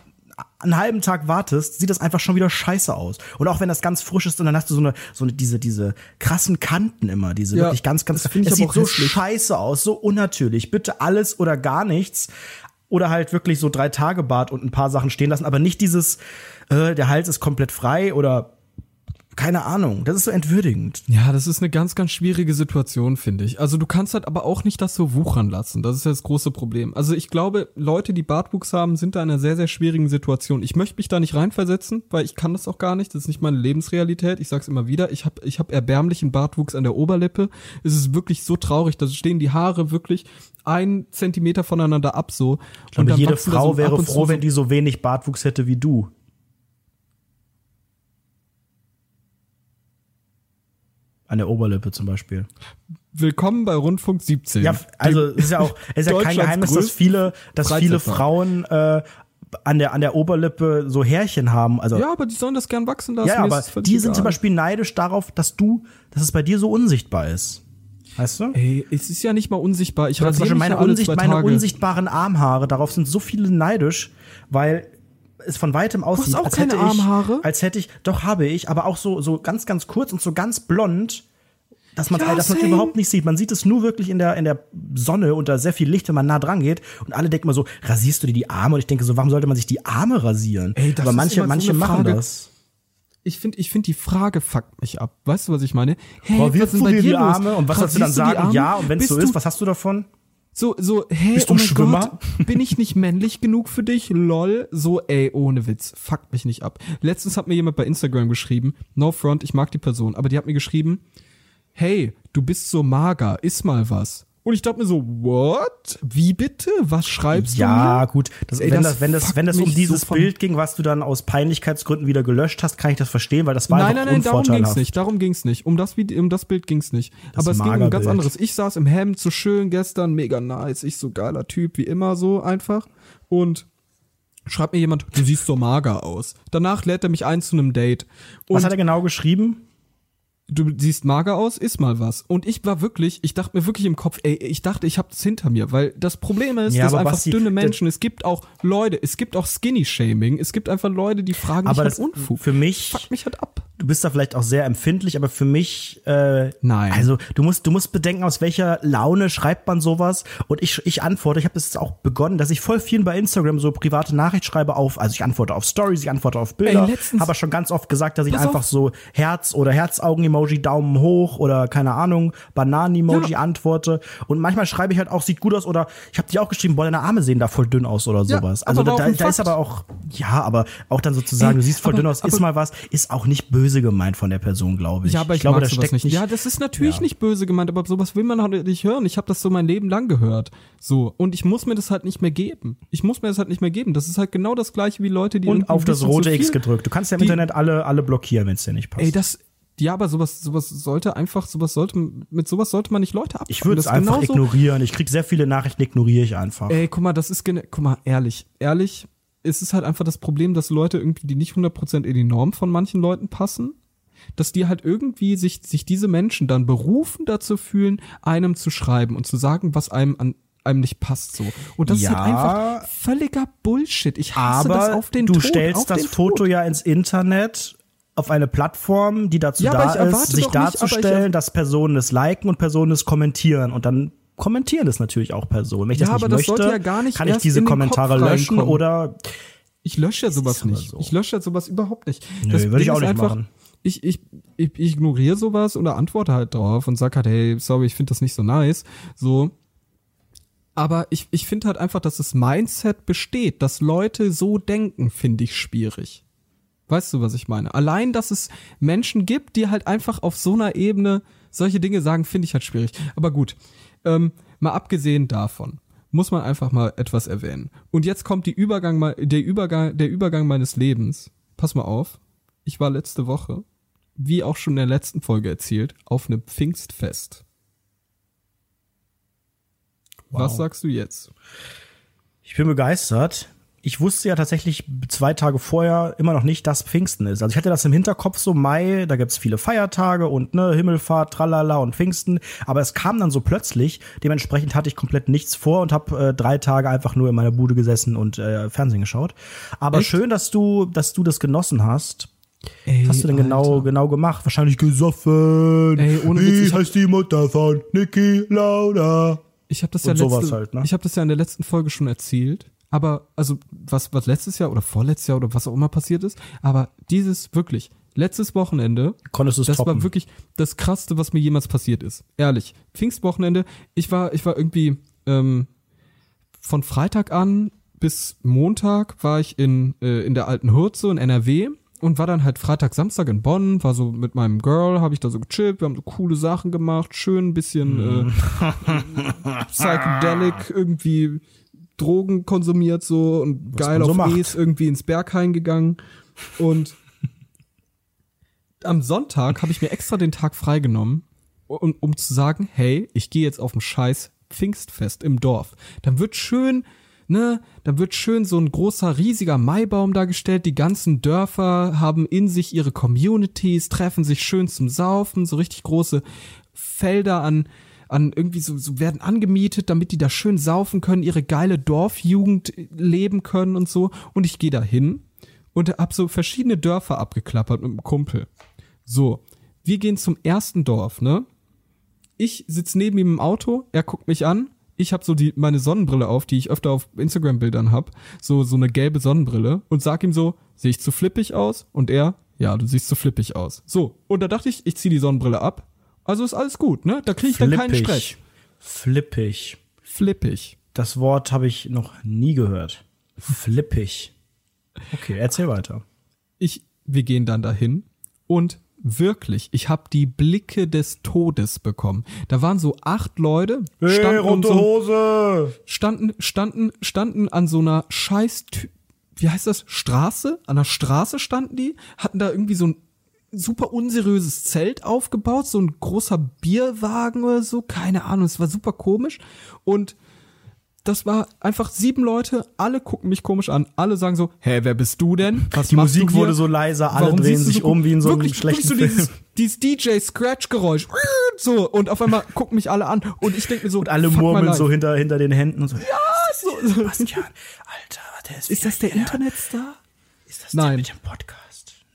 [SPEAKER 2] einen halben Tag wartest, sieht das einfach schon wieder scheiße aus. Und auch wenn das ganz frisch ist und dann hast du so eine, so eine, diese, diese krassen Kanten immer, diese
[SPEAKER 1] Ja,
[SPEAKER 2] wirklich ganz, ganz,
[SPEAKER 1] das aber
[SPEAKER 2] sieht so
[SPEAKER 1] hässlich.
[SPEAKER 2] scheiße aus, so unnatürlich. Bitte alles oder gar nichts. Oder halt wirklich so drei Tage Bart und ein paar Sachen stehen lassen, aber nicht dieses, äh, der Hals ist komplett frei oder keine Ahnung. Das ist so entwürdigend.
[SPEAKER 1] Ja, das ist eine ganz, ganz schwierige Situation, finde ich. Also du kannst halt aber auch nicht das so wuchern lassen. Das ist ja das große Problem. Also ich glaube, Leute, die Bartwuchs haben, sind da in einer sehr, sehr schwierigen Situation. Ich möchte mich da nicht reinversetzen, weil ich kann das auch gar nicht. Das ist nicht meine Lebensrealität. Ich sag's immer wieder. Ich habe ich hab erbärmlichen Bartwuchs an der Oberlippe. Es ist wirklich so traurig. Da stehen die Haare wirklich ein Zentimeter voneinander ab so.
[SPEAKER 2] Ich glaube, jede Frau
[SPEAKER 1] so
[SPEAKER 2] wäre froh,
[SPEAKER 1] so
[SPEAKER 2] wenn die so wenig Bartwuchs hätte wie du. An der Oberlippe zum Beispiel.
[SPEAKER 1] Willkommen bei Rundfunk 17.
[SPEAKER 2] Ja, also es ist ja auch, es ist ja kein Geheimnis, dass viele, dass viele. Frauen äh, an der an der Oberlippe so Härchen haben. Also
[SPEAKER 1] ja, aber die sollen das gern wachsen lassen.
[SPEAKER 2] ja, aber die sind
[SPEAKER 1] egal.
[SPEAKER 2] zum Beispiel neidisch darauf, dass du, dass es bei dir so unsichtbar ist. Weißt du?
[SPEAKER 1] Ey, es ist ja nicht mal unsichtbar. Ich rasiere
[SPEAKER 2] meine,
[SPEAKER 1] ja
[SPEAKER 2] unsicht, meine unsichtbaren Armhaare, darauf sind so viele neidisch, weil es von weitem aussieht,
[SPEAKER 1] auch
[SPEAKER 2] als hätte ich,
[SPEAKER 1] Armhaare?
[SPEAKER 2] als hätte ich, doch habe ich, aber auch so, so ganz, ganz kurz und so ganz blond, dass man
[SPEAKER 1] Ja,
[SPEAKER 2] dass man überhaupt nicht sieht. Man sieht es nur wirklich in der, in der Sonne unter sehr viel Licht, wenn man nah dran geht. Und alle denken mal so, rasierst du dir die Arme? Und ich denke so, warum sollte man sich die Arme rasieren?
[SPEAKER 1] Ey, das
[SPEAKER 2] aber
[SPEAKER 1] ist
[SPEAKER 2] manche,
[SPEAKER 1] so
[SPEAKER 2] manche
[SPEAKER 1] eine
[SPEAKER 2] machen das.
[SPEAKER 1] Ich finde, ich finde die Frage fuckt mich ab. Weißt du, was ich meine? Hey,
[SPEAKER 2] Boah, wirfst du dir die
[SPEAKER 1] los?
[SPEAKER 2] Arme? Und was sollst du dann sagen? Ja, und wenn es so ist, was hast du davon?
[SPEAKER 1] So, so, hey,
[SPEAKER 2] Bist du
[SPEAKER 1] oh
[SPEAKER 2] ein
[SPEAKER 1] mein
[SPEAKER 2] Schwimmer?
[SPEAKER 1] Gott, bin ich nicht männlich genug für dich? Lol. So, ey, ohne Witz. Fuckt mich nicht ab. Letztens hat mir jemand bei Instagram geschrieben, no front, ich mag die Person, aber die hat mir geschrieben, hey, du bist so mager, iss mal was. Und ich dachte mir so, what? Wie bitte? Was schreibst
[SPEAKER 2] Ja,
[SPEAKER 1] du mir?
[SPEAKER 2] gut. Das,
[SPEAKER 1] Ey,
[SPEAKER 2] wenn
[SPEAKER 1] das
[SPEAKER 2] das, wenn das, wenn das um dieses
[SPEAKER 1] so
[SPEAKER 2] Bild ging, was du dann aus Peinlichkeitsgründen wieder gelöscht hast, kann ich das verstehen, weil das war
[SPEAKER 1] Nein,
[SPEAKER 2] einfach
[SPEAKER 1] nein, nein, darum
[SPEAKER 2] unvorteilhaft.
[SPEAKER 1] ging's nicht. Darum ging's nicht. Um das, um das Bild ging's nicht. Aber es ging um ein ganz anderes. Ich saß im Hemd, so schön gestern, mega nice. Ich so geiler Typ, wie immer so einfach. Und schreibt mir jemand, du siehst so mager aus. Danach lädt er mich ein zu einem Date. Und
[SPEAKER 2] Was hat er genau geschrieben?
[SPEAKER 1] Du siehst mager aus, iss mal was. Und ich war wirklich, ich dachte mir wirklich im Kopf, ey, ich dachte, ich hab's hinter mir, weil das Problem ist,
[SPEAKER 2] Ja,
[SPEAKER 1] dass einfach
[SPEAKER 2] Basti,
[SPEAKER 1] dünne
[SPEAKER 2] das-
[SPEAKER 1] Menschen, es gibt auch Leute, es gibt auch Skinny-Shaming, es gibt einfach Leute, die fragen
[SPEAKER 2] Aber
[SPEAKER 1] mich
[SPEAKER 2] das
[SPEAKER 1] halt Unfug.
[SPEAKER 2] für mich,
[SPEAKER 1] Fuck mich halt ab.
[SPEAKER 2] Du bist da vielleicht auch sehr empfindlich, aber für mich, äh,
[SPEAKER 1] Nein.
[SPEAKER 2] Also du musst, du musst bedenken, aus welcher Laune schreibt man sowas. Und ich, ich antworte, ich habe das jetzt auch begonnen, dass ich voll vielen bei Instagram so private Nachricht schreibe auf, also ich antworte auf Stories, ich antworte auf Bilder. Habe schon ganz oft gesagt, dass ich
[SPEAKER 1] Pass
[SPEAKER 2] einfach
[SPEAKER 1] auf.
[SPEAKER 2] so Herz oder Herzaugen-Emoji, Daumen hoch oder keine Ahnung, Bananen-Emoji
[SPEAKER 1] Ja.
[SPEAKER 2] antworte. Und manchmal schreibe ich halt auch, sieht gut aus oder ich habe dir auch geschrieben, boah, deine Arme sehen da voll dünn aus oder
[SPEAKER 1] Ja,
[SPEAKER 2] sowas.
[SPEAKER 1] aber
[SPEAKER 2] also da, da, da ist aber auch, ja, aber auch dann sozusagen,
[SPEAKER 1] Ey,
[SPEAKER 2] du siehst voll
[SPEAKER 1] aber-
[SPEAKER 2] dünn aus,
[SPEAKER 1] aber-
[SPEAKER 2] mal was, ist auch nicht böse gemeint von der Person, glaube ich.
[SPEAKER 1] Ja, aber ich,
[SPEAKER 2] glaube,
[SPEAKER 1] mag
[SPEAKER 2] da
[SPEAKER 1] sowas
[SPEAKER 2] steckt
[SPEAKER 1] nicht. Ja, das ist natürlich nicht böse gemeint, aber sowas will man halt nicht hören. Ich habe das so mein Leben lang gehört. So. Und ich muss mir das halt nicht mehr geben. Ich muss mir das halt nicht mehr geben. Das ist halt genau das gleiche wie Leute, die
[SPEAKER 2] und auf das rote
[SPEAKER 1] zu
[SPEAKER 2] X gedrückt. Du kannst ja im
[SPEAKER 1] die-
[SPEAKER 2] Internet alle, alle blockieren, wenn es dir nicht passt.
[SPEAKER 1] Ey, das, ja, aber sowas, sowas sollte einfach, sowas sollte, mit sowas sollte man nicht Leute ab.
[SPEAKER 2] ich würde es einfach ignorieren. Ich krieg sehr viele Nachrichten, ignoriere ich einfach.
[SPEAKER 1] Ey, guck mal, das ist, guck mal, ehrlich, ehrlich, es ist halt einfach das Problem, dass Leute irgendwie, die nicht 100% in die Norm von manchen Leuten passen, dass die halt irgendwie sich, sich diese Menschen dann berufen dazu fühlen, einem zu schreiben und zu sagen, was einem an einem nicht passt so. Und das
[SPEAKER 2] Ja.
[SPEAKER 1] ist halt einfach völliger Bullshit. Ich hasse
[SPEAKER 2] aber
[SPEAKER 1] das auf den
[SPEAKER 2] du
[SPEAKER 1] Tod,
[SPEAKER 2] stellst
[SPEAKER 1] auf
[SPEAKER 2] das Foto
[SPEAKER 1] Tod.
[SPEAKER 2] ja ins Internet auf eine Plattform, die dazu
[SPEAKER 1] Ja,
[SPEAKER 2] da ist, sich
[SPEAKER 1] nicht,
[SPEAKER 2] darzustellen,
[SPEAKER 1] er-
[SPEAKER 2] dass Personen es liken und Personen es kommentieren und dann kommentieren es natürlich auch Personen. Wenn ich
[SPEAKER 1] Ja,
[SPEAKER 2] das nicht
[SPEAKER 1] aber das
[SPEAKER 2] möchte,
[SPEAKER 1] sollte ja gar nicht
[SPEAKER 2] kann ich diese Kommentare löschen
[SPEAKER 1] reinkommen.
[SPEAKER 2] oder
[SPEAKER 1] Ich lösche ja sowas nicht.
[SPEAKER 2] so.
[SPEAKER 1] Ich lösche ja sowas überhaupt nicht.
[SPEAKER 2] Nö,
[SPEAKER 1] das
[SPEAKER 2] würde ich auch nicht
[SPEAKER 1] einfach,
[SPEAKER 2] machen.
[SPEAKER 1] Ich, ich, ich, ich ignoriere sowas oder antworte halt drauf und sag halt, hey, sorry, ich finde das nicht so nice. So. Aber ich, ich finde halt einfach, dass das Mindset besteht, dass Leute so denken, finde ich schwierig. Weißt du, was ich meine? Allein, dass es Menschen gibt, die halt einfach auf so einer Ebene solche Dinge sagen, finde ich halt schwierig. Aber gut, ähm, mal abgesehen davon, muss man einfach mal etwas erwähnen. Und jetzt kommt die Übergang, mal- der Übergang, der Übergang meines Lebens. Pass mal auf. Ich war letzte Woche, wie auch schon in der letzten Folge erzählt, auf einem Pfingstfest. Was sagst du jetzt?
[SPEAKER 2] Ich bin begeistert. Ich wusste ja tatsächlich zwei Tage vorher immer noch nicht, dass Pfingsten ist. Also ich hatte das im Hinterkopf so Mai, da gibt's viele Feiertage und ne, Himmelfahrt, tralala und Pfingsten. Aber es kam dann so plötzlich. Dementsprechend hatte ich komplett nichts vor und habe äh, drei Tage einfach nur in meiner Bude gesessen und äh, Fernsehen geschaut. Aber
[SPEAKER 1] Echt?
[SPEAKER 2] schön, dass du, dass du das genossen hast.
[SPEAKER 1] Ey,
[SPEAKER 2] Was hast du denn genau,
[SPEAKER 1] Alter.
[SPEAKER 2] genau gemacht? Wahrscheinlich gesoffen.
[SPEAKER 1] Ey, ohne Witz,
[SPEAKER 2] Wie
[SPEAKER 1] ich hab-
[SPEAKER 2] heißt die Mutter von Niki Lauda?
[SPEAKER 1] Ich habe das ja letzte,
[SPEAKER 2] halt, ne?
[SPEAKER 1] ich habe das ja in der letzten Folge schon erzählt. Aber also was was letztes Jahr oder vorletztes Jahr oder was auch immer passiert ist, aber dieses wirklich letztes Wochenende,
[SPEAKER 2] Konntest
[SPEAKER 1] das
[SPEAKER 2] toppen?
[SPEAKER 1] war wirklich das krasseste, was mir jemals passiert ist. Ehrlich, Pfingstwochenende, ich war ich war irgendwie ähm, von Freitag an bis Montag war ich in äh, in der alten Hürze in NRW und war dann halt Freitag, Samstag in Bonn, war so mit meinem Girl, habe ich da so gechillt, wir haben so coole Sachen gemacht, schön ein bisschen äh, *laughs* psychedelic irgendwie Drogen konsumiert so und geil
[SPEAKER 2] man so
[SPEAKER 1] auf
[SPEAKER 2] macht.
[SPEAKER 1] E's irgendwie ins Berghain gegangen und am Sonntag habe ich mir extra den Tag freigenommen, um, um zu sagen, hey, ich gehe jetzt auf ein scheiß Pfingstfest im Dorf. Dann wird schön, ne, dann wird schön so ein großer, riesiger Maibaum dargestellt. Die ganzen Dörfer haben in sich ihre Communities, treffen sich schön zum Saufen, so richtig große Felder an an irgendwie so, so werden angemietet, damit die da schön saufen können, ihre geile Dorfjugend leben können und so. Und ich gehe da hin und hab so verschiedene Dörfer abgeklappert mit einem Kumpel. So, wir gehen zum ersten Dorf, ne? Ich sitz neben ihm im Auto, er guckt mich an, ich habe so die meine Sonnenbrille auf, die ich öfter auf Instagram Bildern hab, so so eine gelbe Sonnenbrille und sag ihm so, sehe ich zu flippig aus? Und er, ja, du siehst zu flippig aus. So, und da dachte ich, ich zieh die Sonnenbrille ab. Also ist alles gut, ne? Da kriege ich dann keinen Stress.
[SPEAKER 2] Flippig.
[SPEAKER 1] Flippig.
[SPEAKER 2] Das Wort habe ich noch nie gehört. Flippig. Okay, erzähl weiter.
[SPEAKER 1] ich, wir gehen dann dahin und wirklich, ich habe die Blicke des Todes bekommen. Da waren so acht Leute, standen, um so,
[SPEAKER 2] Hose!
[SPEAKER 1] standen, standen, standen an so einer scheiß, wie heißt das, Straße? An der Straße standen die, hatten da irgendwie so ein super unseriöses Zelt aufgebaut, so ein großer Bierwagen oder so, keine Ahnung, es war super komisch und das war einfach sieben Leute, alle gucken mich komisch an, alle sagen so, hä, wer bist du denn? Was
[SPEAKER 2] Die Musik
[SPEAKER 1] du
[SPEAKER 2] wurde so leiser, alle
[SPEAKER 1] Warum
[SPEAKER 2] drehen
[SPEAKER 1] du
[SPEAKER 2] sich
[SPEAKER 1] so
[SPEAKER 2] um wie in so einem
[SPEAKER 1] Wirklich,
[SPEAKER 2] schlechten
[SPEAKER 1] wirklich
[SPEAKER 2] Film.
[SPEAKER 1] dieses, dieses DJ-Scratch-Geräusch. So, und auf einmal gucken mich alle an und ich denke mir so,
[SPEAKER 2] Und alle murmeln so hinter, hinter den Händen und so. Ja,
[SPEAKER 1] so, so.
[SPEAKER 2] Bastian, Alter, der ist,
[SPEAKER 1] Ist das der Internetstar?
[SPEAKER 2] Ist das
[SPEAKER 1] Nein.
[SPEAKER 2] der mit dem Podcast?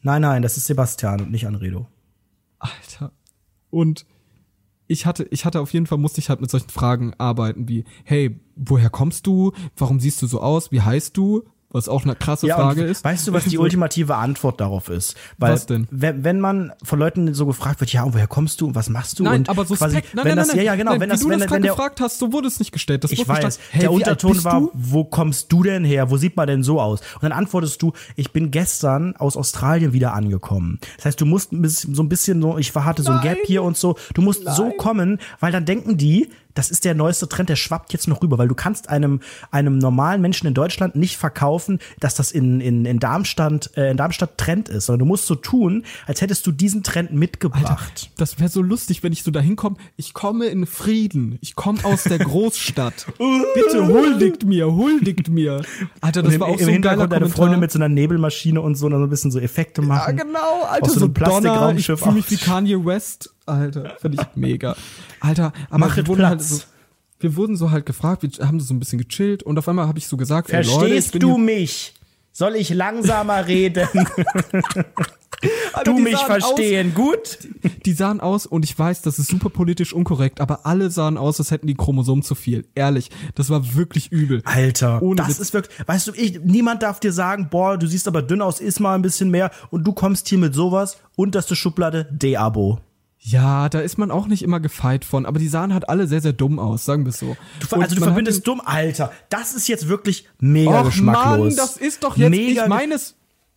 [SPEAKER 2] Nein, nein, das ist Sebastian und nicht Anredo.
[SPEAKER 1] Alter. Und ich hatte, ich hatte auf jeden Fall, musste ich halt mit solchen Fragen arbeiten wie, hey, woher kommst du? Warum siehst du so aus? Wie heißt du? Was auch eine krasse
[SPEAKER 2] Ja,
[SPEAKER 1] Frage ist.
[SPEAKER 2] weißt du, was die *laughs* ultimative Antwort darauf ist? Weil,
[SPEAKER 1] Was denn?
[SPEAKER 2] Wenn, wenn man von Leuten so gefragt wird, ja, und woher kommst du und was machst du?
[SPEAKER 1] Nein,
[SPEAKER 2] und
[SPEAKER 1] aber so
[SPEAKER 2] quasi,
[SPEAKER 1] nein,
[SPEAKER 2] wenn
[SPEAKER 1] nein,
[SPEAKER 2] das,
[SPEAKER 1] nein,
[SPEAKER 2] ja, ja, genau,
[SPEAKER 1] nein,
[SPEAKER 2] wenn das,
[SPEAKER 1] du
[SPEAKER 2] wenn,
[SPEAKER 1] das
[SPEAKER 2] wenn der,
[SPEAKER 1] gefragt hast, so wurde es nicht gestellt. Das
[SPEAKER 2] ich weiß.
[SPEAKER 1] Hey,
[SPEAKER 2] der Unterton war,
[SPEAKER 1] du?
[SPEAKER 2] wo kommst du denn her? Wo sieht man denn so aus? Und dann antwortest du, ich bin gestern aus Australien wieder angekommen. Das heißt, du musst so ein bisschen so, ich hatte so ein Gap hier und so. Du musst so kommen, weil dann denken die, das ist der neueste Trend, der schwappt jetzt noch rüber, weil du kannst einem, einem normalen Menschen in Deutschland nicht verkaufen, dass das in, in, in Darmstadt, äh, in Darmstadt Trend ist, sondern du musst so tun, als hättest du diesen Trend mitgebracht.
[SPEAKER 1] Das wäre so lustig, wenn ich so dahin komme. Ich komme in Frieden. Ich komme aus der *laughs* Großstadt. Bitte huldigt mir, huldigt mir. Alter, das
[SPEAKER 2] Und
[SPEAKER 1] war
[SPEAKER 2] im,
[SPEAKER 1] auch
[SPEAKER 2] im
[SPEAKER 1] so ein
[SPEAKER 2] Hintergrund deine. Freundin mit so einer Nebelmaschine und so, und dann so ein bisschen so Effekte
[SPEAKER 1] Ja,
[SPEAKER 2] machen.
[SPEAKER 1] genau, Alter,
[SPEAKER 2] Aus so
[SPEAKER 1] so
[SPEAKER 2] einem
[SPEAKER 1] Donner. Ich fühle mich wie Kanye West. Alter, finde ich mega. Alter, aber
[SPEAKER 2] Mach
[SPEAKER 1] wir wurden halt
[SPEAKER 2] Platz.
[SPEAKER 1] so, wir wurden so halt gefragt, wir haben so ein bisschen gechillt und auf einmal habe ich so gesagt, Leute,
[SPEAKER 2] Verstehst
[SPEAKER 1] bin
[SPEAKER 2] du mich? Soll ich langsamer reden? *laughs*
[SPEAKER 1] Alter,
[SPEAKER 2] du
[SPEAKER 1] die
[SPEAKER 2] mich verstehen, gut?
[SPEAKER 1] Aus, die sahen aus und ich weiß, das ist super politisch unkorrekt, aber alle sahen aus, als hätten die Chromosomen zu viel. Ehrlich, das war wirklich übel.
[SPEAKER 2] Alter,
[SPEAKER 1] Ohne
[SPEAKER 2] das
[SPEAKER 1] Witz.
[SPEAKER 2] ist wirklich, weißt du, ich, niemand darf dir sagen, boah, du siehst aber dünn aus, iss mal ein bisschen mehr und du kommst hier mit sowas, unterste Schublade, De-Abo.
[SPEAKER 1] Ja, da ist man auch nicht immer gefeit von, aber die sahen halt alle sehr, sehr dumm aus, sagen wir es so.
[SPEAKER 2] Du, also du verbindest dumm, Alter, das ist jetzt wirklich mega
[SPEAKER 1] Och
[SPEAKER 2] geschmacklos.
[SPEAKER 1] Mann, das ist doch jetzt,
[SPEAKER 2] mega
[SPEAKER 1] ich meines,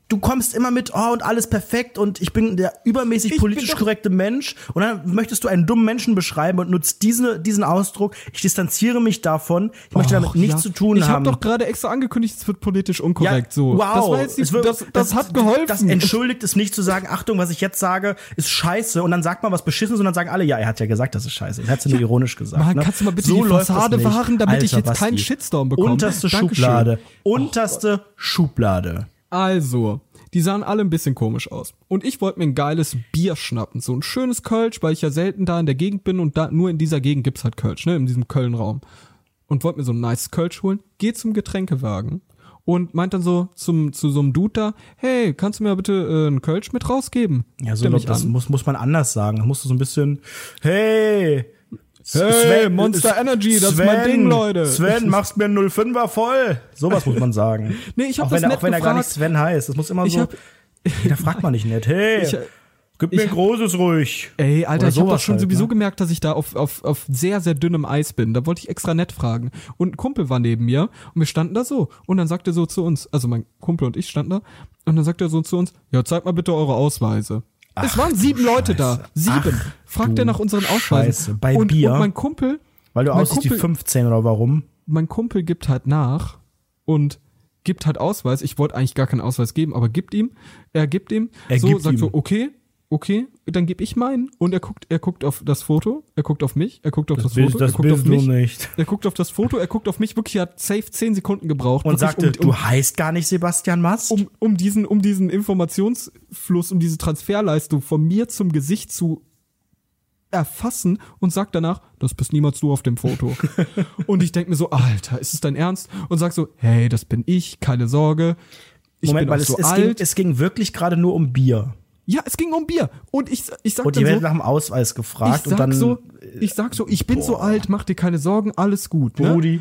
[SPEAKER 2] du kommst immer mit, oh, und alles perfekt und ich bin der übermäßig
[SPEAKER 1] Ich
[SPEAKER 2] politisch korrekte Mensch und dann möchtest du einen dummen Menschen beschreiben und nutzt diese, diesen Ausdruck. Ich distanziere mich davon. Ich möchte damit
[SPEAKER 1] Och,
[SPEAKER 2] nichts
[SPEAKER 1] ja.
[SPEAKER 2] zu tun
[SPEAKER 1] ich
[SPEAKER 2] haben.
[SPEAKER 1] Ich habe doch gerade extra angekündigt, es wird politisch unkorrekt. so.
[SPEAKER 2] Wow,
[SPEAKER 1] Das, war jetzt die,
[SPEAKER 2] wird-
[SPEAKER 1] das, das, hat geholfen.
[SPEAKER 2] Das entschuldigt es nicht zu sagen, Achtung, was ich jetzt sage, ist scheiße. Und dann sagt man was Beschissenes und dann sagen alle, ja, er hat ja gesagt, das ist scheiße. Er hat es nur ironisch gesagt.
[SPEAKER 1] Mann,
[SPEAKER 2] ne?
[SPEAKER 1] kannst du mal bitte
[SPEAKER 2] so
[SPEAKER 1] die
[SPEAKER 2] das
[SPEAKER 1] Fassade wahren, damit ich
[SPEAKER 2] Alter,
[SPEAKER 1] jetzt keinen. Shitstorm bekomme?
[SPEAKER 2] Unterste
[SPEAKER 1] Dankeschön.
[SPEAKER 2] Schublade. Unterste Schublade.
[SPEAKER 1] Also, die sahen alle ein bisschen komisch aus. Und ich wollte mir ein geiles Bier schnappen. So ein schönes Kölsch, weil ich ja selten da in der Gegend bin und da nur in dieser Gegend gibt's halt Kölsch, ne? In diesem Köln-Raum. Und wollte mir so ein nice Kölsch holen. Geh zum Getränkewagen. Und meint dann so zum, zu so einem Dude da, hey, kannst du mir bitte äh, einen Kölsch mit rausgeben?
[SPEAKER 2] Ja, so das
[SPEAKER 1] an.
[SPEAKER 2] muss, muss man anders sagen. Da musst du so ein bisschen, hey,
[SPEAKER 1] Hey, Monster Energy, das ist mein Ding, Leute.
[SPEAKER 2] Sven, machst mir einen 05er voll. Sowas muss man sagen. *laughs*
[SPEAKER 1] Nee, ich hab
[SPEAKER 2] auch
[SPEAKER 1] das
[SPEAKER 2] wenn, er,
[SPEAKER 1] nett
[SPEAKER 2] auch wenn er gar nicht. Sven heißt. Das muss immer
[SPEAKER 1] Ich
[SPEAKER 2] so.
[SPEAKER 1] hab-
[SPEAKER 2] da fragt man nicht nett. Hey, *laughs*
[SPEAKER 1] Ich-
[SPEAKER 2] gib mir ein großes ruhig.
[SPEAKER 1] Ey, Alter, ich habe
[SPEAKER 2] sowas
[SPEAKER 1] das schon
[SPEAKER 2] halt,
[SPEAKER 1] sowieso
[SPEAKER 2] ne?
[SPEAKER 1] gemerkt, dass ich da auf, auf, auf sehr, sehr dünnem Eis bin. Da wollte ich extra nett fragen. Und ein Kumpel war neben mir und wir standen da so. Und dann sagt er so zu uns, also mein Kumpel und ich standen da, und dann sagt er so zu uns, ja, zeig mal bitte eure Ausweise. Es waren sieben Leute da. Sieben.
[SPEAKER 2] Ach,
[SPEAKER 1] Fragt er nach unseren Ausweisen.
[SPEAKER 2] Scheiße. Bei
[SPEAKER 1] und,
[SPEAKER 2] Bier?
[SPEAKER 1] Und mein Kumpel,
[SPEAKER 2] Weil du aussiehst wie
[SPEAKER 1] Kumpel-
[SPEAKER 2] 15 oder warum?
[SPEAKER 1] mein Kumpel gibt halt nach und gibt halt Ausweis. Ich wollte eigentlich gar keinen Ausweis geben, aber gibt ihm. Er gibt ihm.
[SPEAKER 2] Er
[SPEAKER 1] so,
[SPEAKER 2] gibt
[SPEAKER 1] sagt
[SPEAKER 2] ihm.
[SPEAKER 1] so, okay, okay, dann gebe ich meinen. Und er guckt, er guckt auf das Foto, er guckt auf mich, er guckt auf das,
[SPEAKER 2] bist-
[SPEAKER 1] Foto,
[SPEAKER 2] das
[SPEAKER 1] er guckt auf mich.
[SPEAKER 2] nicht.
[SPEAKER 1] Er guckt auf das Foto, er guckt auf mich. Wirklich, er hat safe zehn Sekunden gebraucht.
[SPEAKER 2] Und sagte,
[SPEAKER 1] um,
[SPEAKER 2] du heißt gar nicht Sebastian Mast?
[SPEAKER 1] um, um, diesen, um diesen Informationsfluss, um diese Transferleistung von mir zum Gesicht zu erfassen und sagt danach, das bist niemals du auf dem Foto. *laughs* und ich denk mir so, Alter, ist es dein Ernst? Und sag so, hey, das bin ich, keine Sorge. Ich
[SPEAKER 2] Moment,
[SPEAKER 1] bin
[SPEAKER 2] weil es,
[SPEAKER 1] so
[SPEAKER 2] es, ging, es ging wirklich gerade nur um Bier.
[SPEAKER 1] Ja, es ging um Bier. Und ich, ich sag
[SPEAKER 2] Und die werden
[SPEAKER 1] so,
[SPEAKER 2] nach dem Ausweis
[SPEAKER 1] ich
[SPEAKER 2] gefragt
[SPEAKER 1] sag
[SPEAKER 2] und dann
[SPEAKER 1] so, ich sag so, ich bin so
[SPEAKER 2] boah.
[SPEAKER 1] alt, mach dir keine Sorgen, alles gut. Ne?
[SPEAKER 2] Brudi.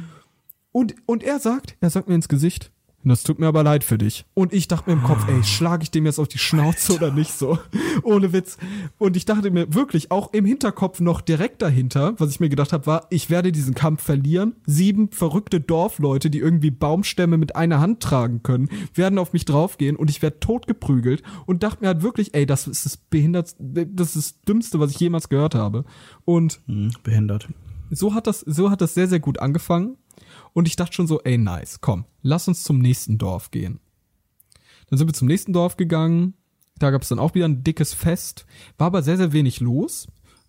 [SPEAKER 1] Und, und er sagt, er sagt mir ins Gesicht, das tut mir aber leid für dich. Und ich dachte mir im Kopf, ey, schlage ich dem jetzt auf die Schnauze oder nicht so? *laughs* Ohne Witz. Und ich dachte mir wirklich, auch im Hinterkopf noch direkt dahinter, was ich mir gedacht habe, war, ich werde diesen Kampf verlieren. Sieben verrückte Dorfleute, die irgendwie Baumstämme mit einer Hand tragen können, werden auf mich draufgehen und ich werde totgeprügelt. Und dachte mir halt wirklich, ey, das ist das behindert, das ist das Dümmste, was ich jemals gehört habe. Und
[SPEAKER 2] Hm, behindert.
[SPEAKER 1] so hat das, so hat das sehr, sehr gut angefangen. Und ich dachte schon so, ey, nice, komm, lass uns zum nächsten Dorf gehen. Dann sind wir zum nächsten Dorf gegangen. Da gab es dann auch wieder ein dickes Fest. War aber sehr, sehr wenig los.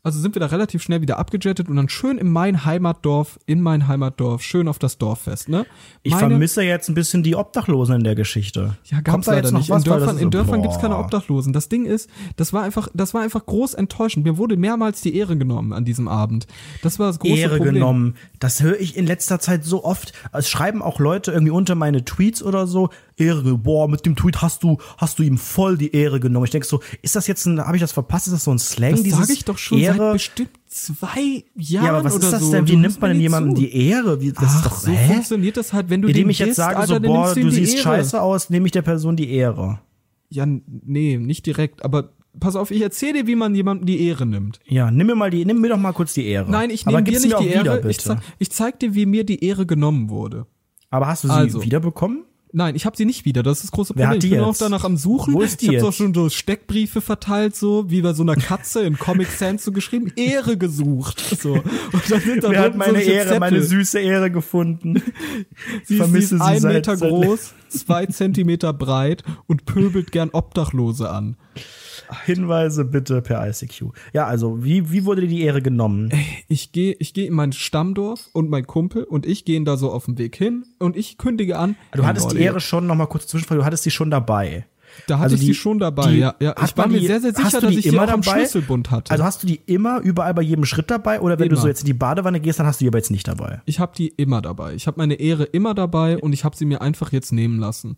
[SPEAKER 1] Also sind wir da relativ schnell wieder abgejettet und dann schön in mein Heimatdorf, in mein Heimatdorf, schön auf das Dorffest, ne?
[SPEAKER 2] Ich
[SPEAKER 1] Meine-
[SPEAKER 2] vermisse jetzt ein bisschen die Obdachlosen in der Geschichte.
[SPEAKER 1] Ja,
[SPEAKER 2] Kommt
[SPEAKER 1] gab's
[SPEAKER 2] da
[SPEAKER 1] leider nicht.
[SPEAKER 2] was,
[SPEAKER 1] in Dörfern, in
[SPEAKER 2] so,
[SPEAKER 1] Dörfern gibt's keine. Obdachlosen. Das Ding ist, das war einfach, das war einfach groß enttäuschend. Mir wurde mehrmals die Ehre genommen an diesem Abend. Das war das große
[SPEAKER 2] Ehre
[SPEAKER 1] Problem.
[SPEAKER 2] genommen. Das höre ich in letzter Zeit so oft. Es schreiben auch Leute irgendwie unter meine Tweets oder so, Ehre, boah, mit dem Tweet hast du, hast du ihm voll die Ehre genommen. Ich denke so, ist das jetzt ein, habe ich das verpasst? Ist das so ein Slang?
[SPEAKER 1] Das sage ich doch schon seit
[SPEAKER 2] Ehre?
[SPEAKER 1] bestimmt zwei Jahren
[SPEAKER 2] ja, aber was
[SPEAKER 1] oder
[SPEAKER 2] ist das
[SPEAKER 1] so.
[SPEAKER 2] denn? Wie
[SPEAKER 1] Du
[SPEAKER 2] nimmt man denn jemandem
[SPEAKER 1] zu.
[SPEAKER 2] die Ehre? Wie, das
[SPEAKER 1] Ach,
[SPEAKER 2] ist doch,
[SPEAKER 1] so
[SPEAKER 2] hä?
[SPEAKER 1] funktioniert das halt, wenn du
[SPEAKER 2] Indem ich jetzt sage
[SPEAKER 1] Alter,
[SPEAKER 2] so, boah, du siehst
[SPEAKER 1] Ehre.
[SPEAKER 2] scheiße aus, nehme ich der Person die Ehre.
[SPEAKER 1] Ja, nee, nicht direkt, aber pass auf, ich erzähle dir, wie man jemandem die Ehre nimmt.
[SPEAKER 2] Ja, nimm mir mal die, nimm mir doch mal kurz die Ehre.
[SPEAKER 1] Nein, ich nehme dir nicht die Ehre.
[SPEAKER 2] Wieder,
[SPEAKER 1] ich, zeig, ich zeig dir, wie mir die Ehre genommen wurde.
[SPEAKER 2] Aber hast du sie
[SPEAKER 1] Also.
[SPEAKER 2] wiederbekommen?
[SPEAKER 1] Nein, ich habe sie nicht wieder. Das ist das große Problem. ich bin auch
[SPEAKER 2] jetzt?
[SPEAKER 1] danach am Suchen.
[SPEAKER 2] Wo ist die
[SPEAKER 1] ich habe auch schon so Steckbriefe verteilt, so wie bei so einer Katze in Comic Sans so geschrieben. *laughs* Ehre gesucht. So. Und dann sind da
[SPEAKER 2] Wer hat meine Ehre, meine
[SPEAKER 1] Zettel.
[SPEAKER 2] süße Ehre gefunden? *laughs*
[SPEAKER 1] Sie ist,
[SPEAKER 2] vermisse
[SPEAKER 1] sie ist ein Meter groß, *laughs* zwei Zentimeter breit und pöbelt gern Obdachlose an.
[SPEAKER 2] Hinweise bitte per ICQ. Ja, also, wie, wie wurde dir die Ehre genommen?
[SPEAKER 1] Ich gehe ich geh in mein Stammdorf und mein Kumpel und ich gehen da so auf dem Weg hin und ich kündige an.
[SPEAKER 2] Du hattest die
[SPEAKER 1] Leute,
[SPEAKER 2] Ehre schon, noch mal kurz zwischenfrage, du hattest die schon dabei.
[SPEAKER 1] Da hatte
[SPEAKER 2] also
[SPEAKER 1] ich
[SPEAKER 2] die-
[SPEAKER 1] sie schon dabei,
[SPEAKER 2] die-
[SPEAKER 1] ja. ja. Ich war mir
[SPEAKER 2] die-
[SPEAKER 1] sehr, sehr sicher,
[SPEAKER 2] du
[SPEAKER 1] dass
[SPEAKER 2] die
[SPEAKER 1] ich die
[SPEAKER 2] immer
[SPEAKER 1] auch am
[SPEAKER 2] dabei?
[SPEAKER 1] Schlüsselbund hatte.
[SPEAKER 2] Also hast du die immer überall bei jedem Schritt dabei oder wenn du
[SPEAKER 1] Immer.
[SPEAKER 2] so jetzt in die Badewanne gehst, dann hast du die aber jetzt nicht dabei?
[SPEAKER 1] Ich habe die immer dabei. Ich habe meine Ehre immer dabei und ich habe sie mir einfach jetzt nehmen lassen.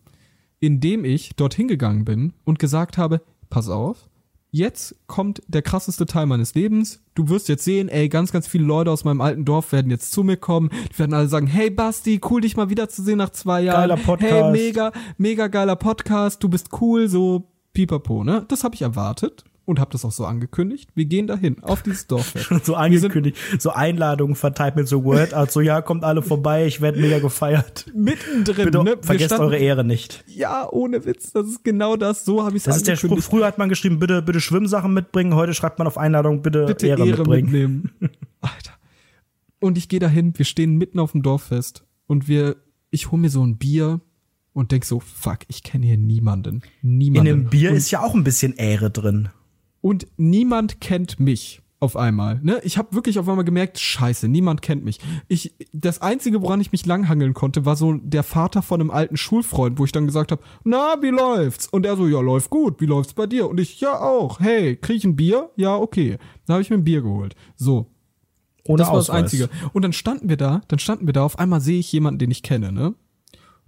[SPEAKER 1] Indem ich dorthin gegangen bin und gesagt habe, pass auf, jetzt kommt der krasseste Teil meines Lebens. Du wirst jetzt sehen, ey, ganz, ganz viele Leute aus meinem alten Dorf werden jetzt zu mir kommen. Die werden alle sagen, hey Basti, cool dich mal wiederzusehen nach zwei Jahren.
[SPEAKER 2] Geiler Podcast.
[SPEAKER 1] Hey, mega, mega geiler Podcast, du bist cool, so pipapo, ne? Das habe ich erwartet und habe das auch so angekündigt. Wir gehen dahin, auf dieses Dorffest. *laughs*
[SPEAKER 2] So angekündigt, so Einladungen verteilt mit so Wordart, so ja, kommt alle vorbei, ich werde mega gefeiert.
[SPEAKER 1] mittendrin,
[SPEAKER 2] Bitte
[SPEAKER 1] ne?
[SPEAKER 2] Vergesst
[SPEAKER 1] standen-
[SPEAKER 2] eure Ehre nicht.
[SPEAKER 1] Ja, ohne Witz, das ist genau das. So habe ich es
[SPEAKER 2] Das ist der Spruch. Früher hat man geschrieben, bitte, bitte Schwimmsachen mitbringen. Heute schreibt man auf Einladung, bitte,
[SPEAKER 1] Bitte
[SPEAKER 2] Ehre,
[SPEAKER 1] Ehre,
[SPEAKER 2] mitbringen.
[SPEAKER 1] mitnehmen. *laughs* Alter. Und ich gehe dahin, wir stehen mitten auf dem Dorffest und wir, ich hole mir so ein Bier und denk so, fuck, ich kenne hier niemanden.
[SPEAKER 2] In
[SPEAKER 1] Niemanden.
[SPEAKER 2] dem Bier
[SPEAKER 1] und,
[SPEAKER 2] ist ja auch ein bisschen Ehre drin.
[SPEAKER 1] Und niemand kennt mich auf einmal. Ne? Ich habe wirklich auf einmal gemerkt, scheiße, niemand kennt mich. Ich, das Einzige, woran ich mich langhangeln konnte, war so der Vater von einem alten Schulfreund, wo ich dann gesagt habe, na, wie läuft's? Und er so, ja, läuft gut, wie läuft's bei dir? Und ich, ja auch, hey, krieg ich ein Bier? Ja, okay. Dann habe ich mir ein Bier geholt. So,
[SPEAKER 2] Ohne
[SPEAKER 1] das war das
[SPEAKER 2] Ausweis.
[SPEAKER 1] Einzige. Und dann standen wir da, dann standen wir da, auf einmal sehe ich jemanden, den ich kenne, ne?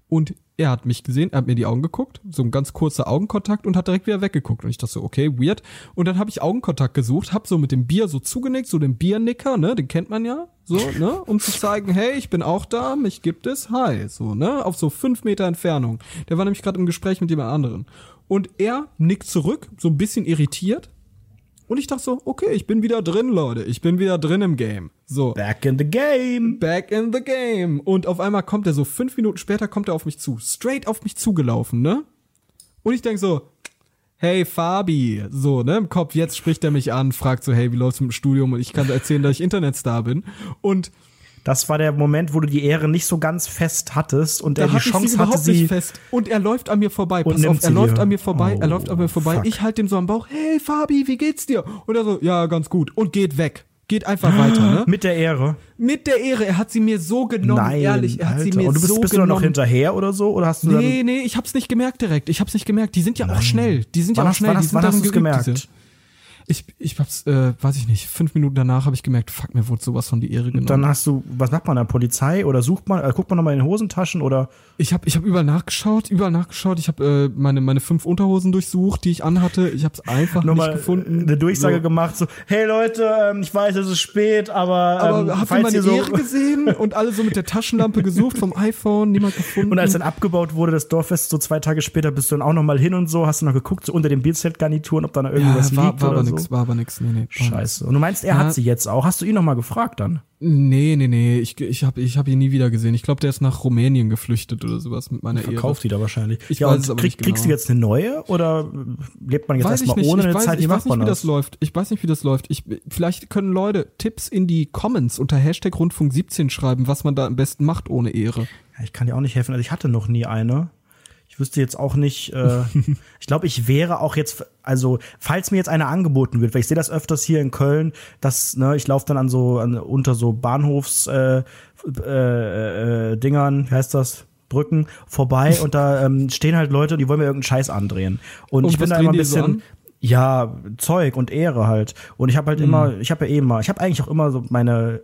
[SPEAKER 1] Und er hat mich gesehen, er hat mir die Augen geguckt, so ein ganz kurzer Augenkontakt und hat direkt wieder weggeguckt. Und ich dachte so, okay, weird. Und dann habe ich Augenkontakt gesucht, hab so mit dem Bier so zugenickt, so den Biernicker, ne, den kennt man ja, so, ne, um zu zeigen, hey, ich bin auch da, mich gibt es, hi, so, ne, auf so fünf Meter Entfernung. Der war nämlich gerade im Gespräch mit jemand anderen. Und er nickt zurück, so ein bisschen irritiert. Und ich dachte so, okay, ich bin wieder drin, Leute. Ich bin wieder drin im Game. So.
[SPEAKER 2] Back in the game.
[SPEAKER 1] Back in the game. Und auf einmal kommt er so, fünf Minuten später kommt er auf mich zu. Straight auf mich zugelaufen, ne? Und ich denk so, hey Fabi, so, ne, im Kopf, jetzt spricht er mich an, fragt so, hey, wie läuft's mit dem Studium? Und ich kann erzählen, dass ich Internetstar bin. Und
[SPEAKER 2] Das war der Moment, wo du die Ehre nicht so ganz fest hattest und
[SPEAKER 1] da
[SPEAKER 2] er die
[SPEAKER 1] ich sie
[SPEAKER 2] Chance hatte, sie.
[SPEAKER 1] nicht fest. Und er läuft an mir vorbei. Pass auf, er läuft an mir vorbei, er
[SPEAKER 2] Oh,
[SPEAKER 1] läuft an mir vorbei.
[SPEAKER 2] fuck.
[SPEAKER 1] Ich halte dem so am Bauch, hey Fabi, wie geht's dir? Und er so, ja, ganz gut. Und geht weg. Geht einfach weiter, ne?
[SPEAKER 2] Mit der Ehre.
[SPEAKER 1] Mit der Ehre, er hat sie mir so genommen,
[SPEAKER 2] Nein,
[SPEAKER 1] ehrlich, er hat
[SPEAKER 2] Alter.
[SPEAKER 1] sie mir
[SPEAKER 2] Und du bist,
[SPEAKER 1] so
[SPEAKER 2] bist du da noch hinterher oder so? Oder hast du
[SPEAKER 1] Nee, nee, ich hab's nicht gemerkt direkt. Ich hab's nicht gemerkt. Die sind ja auch schnell. Die sind
[SPEAKER 2] Wann
[SPEAKER 1] ja auch
[SPEAKER 2] hast-
[SPEAKER 1] schnell.
[SPEAKER 2] wann
[SPEAKER 1] die
[SPEAKER 2] hast-
[SPEAKER 1] sind
[SPEAKER 2] wann hast du's gemerkt?
[SPEAKER 1] diese- Ich, ich hab's, äh, weiß ich nicht, fünf Minuten danach habe ich gemerkt, fuck, mir wurde sowas von die Ehre genommen.
[SPEAKER 2] dann, dann hast du, was macht man da? Polizei oder sucht man, äh, guckt man nochmal in den Hosentaschen oder?
[SPEAKER 1] ich habe ich hab überall nachgeschaut, überall nachgeschaut. Ich habe äh, meine, meine fünf Unterhosen durchsucht, die ich anhatte. Ich hab's einfach
[SPEAKER 2] nochmal
[SPEAKER 1] nicht gefunden.
[SPEAKER 2] eine Durchsage
[SPEAKER 1] So.
[SPEAKER 2] gemacht, so, hey Leute, ähm, ich weiß, es ist spät, aber, ähm,
[SPEAKER 1] Aber habt ihr meine
[SPEAKER 2] so
[SPEAKER 1] Ehre gesehen? *laughs* Und alle so mit der Taschenlampe gesucht vom iPhone, niemand gefunden.
[SPEAKER 2] und als dann abgebaut wurde, das Dorffest, so zwei Tage später bist du dann auch nochmal hin und so, hast du noch geguckt, so unter den Bierzeltgarnituren, ob da noch irgendwas
[SPEAKER 1] ja, war,
[SPEAKER 2] liegt
[SPEAKER 1] war
[SPEAKER 2] oder so.
[SPEAKER 1] Nix, war aber nix. Nee, nee.
[SPEAKER 2] Scheiße. Und du meinst, er
[SPEAKER 1] Ja.
[SPEAKER 2] hat sie jetzt auch. Hast du ihn nochmal gefragt dann?
[SPEAKER 1] Nee, nee, nee, ich, ich habe ich hab ihn nie wieder gesehen. Ich glaube, der ist nach Rumänien geflüchtet oder sowas mit meiner Ehre.
[SPEAKER 2] Verkauft die da wahrscheinlich.
[SPEAKER 1] Ich
[SPEAKER 2] ja,
[SPEAKER 1] weiß es aber
[SPEAKER 2] krieg,
[SPEAKER 1] nicht
[SPEAKER 2] kriegst du
[SPEAKER 1] genau.
[SPEAKER 2] jetzt eine neue oder lebt man jetzt erstmal ohne
[SPEAKER 1] ich
[SPEAKER 2] eine
[SPEAKER 1] weiß,
[SPEAKER 2] Zeit?
[SPEAKER 1] Ich weiß nicht, wie
[SPEAKER 2] das?
[SPEAKER 1] das läuft. Ich weiß nicht, wie das läuft. Ich, vielleicht können Leute Tipps in die Comments unter Hashtag Rundfunk 17 schreiben, was man da am besten macht ohne Ehre.
[SPEAKER 2] Ja, ich kann dir auch nicht helfen. Also ich hatte noch nie eine. Ich wüsste jetzt auch nicht, äh, *laughs* ich glaube, ich wäre auch jetzt, also falls mir jetzt eine angeboten wird, weil ich sehe das öfters hier in Köln, dass, ne, ich laufe dann an so, an, unter so Bahnhofs äh, äh, äh, Dingern, wie heißt das? Brücken vorbei *laughs* und da ähm, stehen halt Leute, die wollen mir irgendeinen Scheiß andrehen. Und,
[SPEAKER 1] Und
[SPEAKER 2] ich bin da immer ein
[SPEAKER 1] so
[SPEAKER 2] bisschen,
[SPEAKER 1] an?
[SPEAKER 2] ja, Zeug und Ehre halt. Und ich habe halt immer, ich habe ja eh immer, ich habe eigentlich auch immer so meine